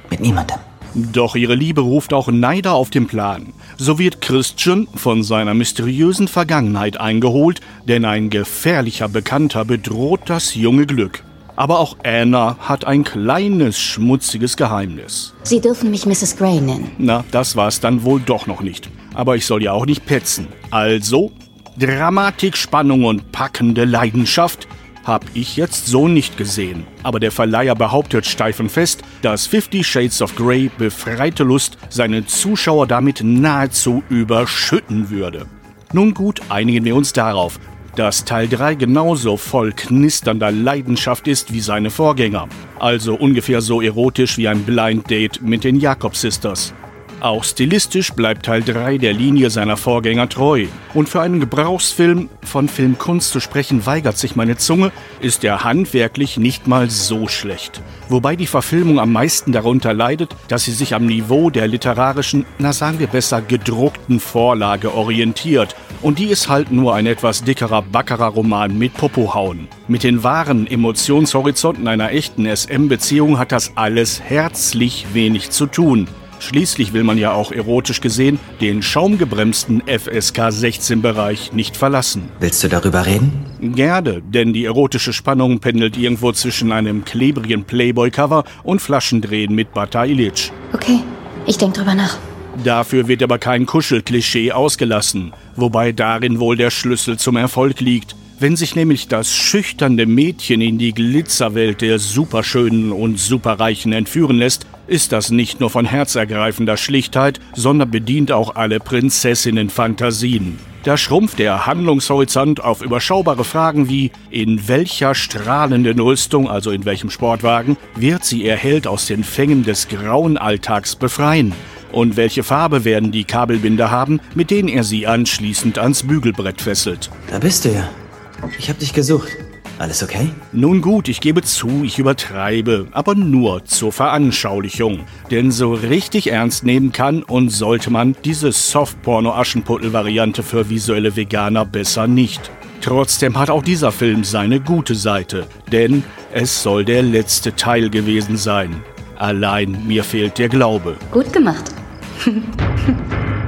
Mit niemandem. Doch ihre Liebe ruft auch Neider auf den Plan. So wird Christian von seiner mysteriösen Vergangenheit eingeholt, denn ein gefährlicher Bekannter bedroht das junge Glück. Aber auch Anna hat ein kleines schmutziges Geheimnis. Sie dürfen mich Mrs. Gray nennen. Na, das war's dann wohl doch noch nicht. Aber ich soll ja auch nicht petzen. Also, Dramatik, Spannung und packende Leidenschaft hab ich jetzt so nicht gesehen. Aber der Verleiher behauptet steif und fest, dass Fifty Shades of Grey befreite Lust seine Zuschauer damit nahezu überschütten würde. Nun gut, einigen wir uns darauf, dass Teil 3 genauso voll knisternder Leidenschaft ist wie seine Vorgänger. Also ungefähr so erotisch wie ein Blind Date mit den Jakob Sisters. Auch stilistisch bleibt Teil 3 der Linie seiner Vorgänger treu. Und für einen Gebrauchsfilm, von Filmkunst zu sprechen weigert sich meine Zunge, ist er handwerklich nicht mal so schlecht. Wobei die Verfilmung am meisten darunter leidet, dass sie sich am Niveau der literarischen, na sagen wir besser, gedruckten Vorlage orientiert. Und die ist halt nur ein etwas dickerer Baccarat-Roman mit Popohauen. Mit den wahren Emotionshorizonten einer echten SM-Beziehung hat das alles herzlich wenig zu tun. Schließlich will man ja auch erotisch gesehen den schaumgebremsten FSK 16-Bereich nicht verlassen. Willst du darüber reden? Gerne, denn die erotische Spannung pendelt irgendwo zwischen einem klebrigen Playboy-Cover und Flaschendrehen mit Bata Illich. Okay, ich denke drüber nach. Dafür wird aber kein Kuschelklischee ausgelassen, wobei darin wohl der Schlüssel zum Erfolg liegt. Wenn sich nämlich das schüchterne Mädchen in die Glitzerwelt der Superschönen und Superreichen entführen lässt, ist das nicht nur von herzergreifender Schlichtheit, sondern bedient auch alle Prinzessinnen-Fantasien. Da schrumpft der Handlungshorizont auf überschaubare Fragen wie, in welcher strahlenden Rüstung, also in welchem Sportwagen, wird sie ihr Held aus den Fängen des grauen Alltags befreien? Und welche Farbe werden die Kabelbinder haben, mit denen er sie anschließend ans Bügelbrett fesselt? Da bist du ja. Ich hab dich gesucht. Alles okay? Nun gut, ich gebe zu, ich übertreibe, aber nur zur Veranschaulichung. Denn so richtig ernst nehmen kann und sollte man diese Softporno-Aschenputtel-Variante für visuelle Veganer besser nicht. Trotzdem hat auch dieser Film seine gute Seite, denn es soll der letzte Teil gewesen sein. Allein mir fehlt der Glaube. Gut gemacht.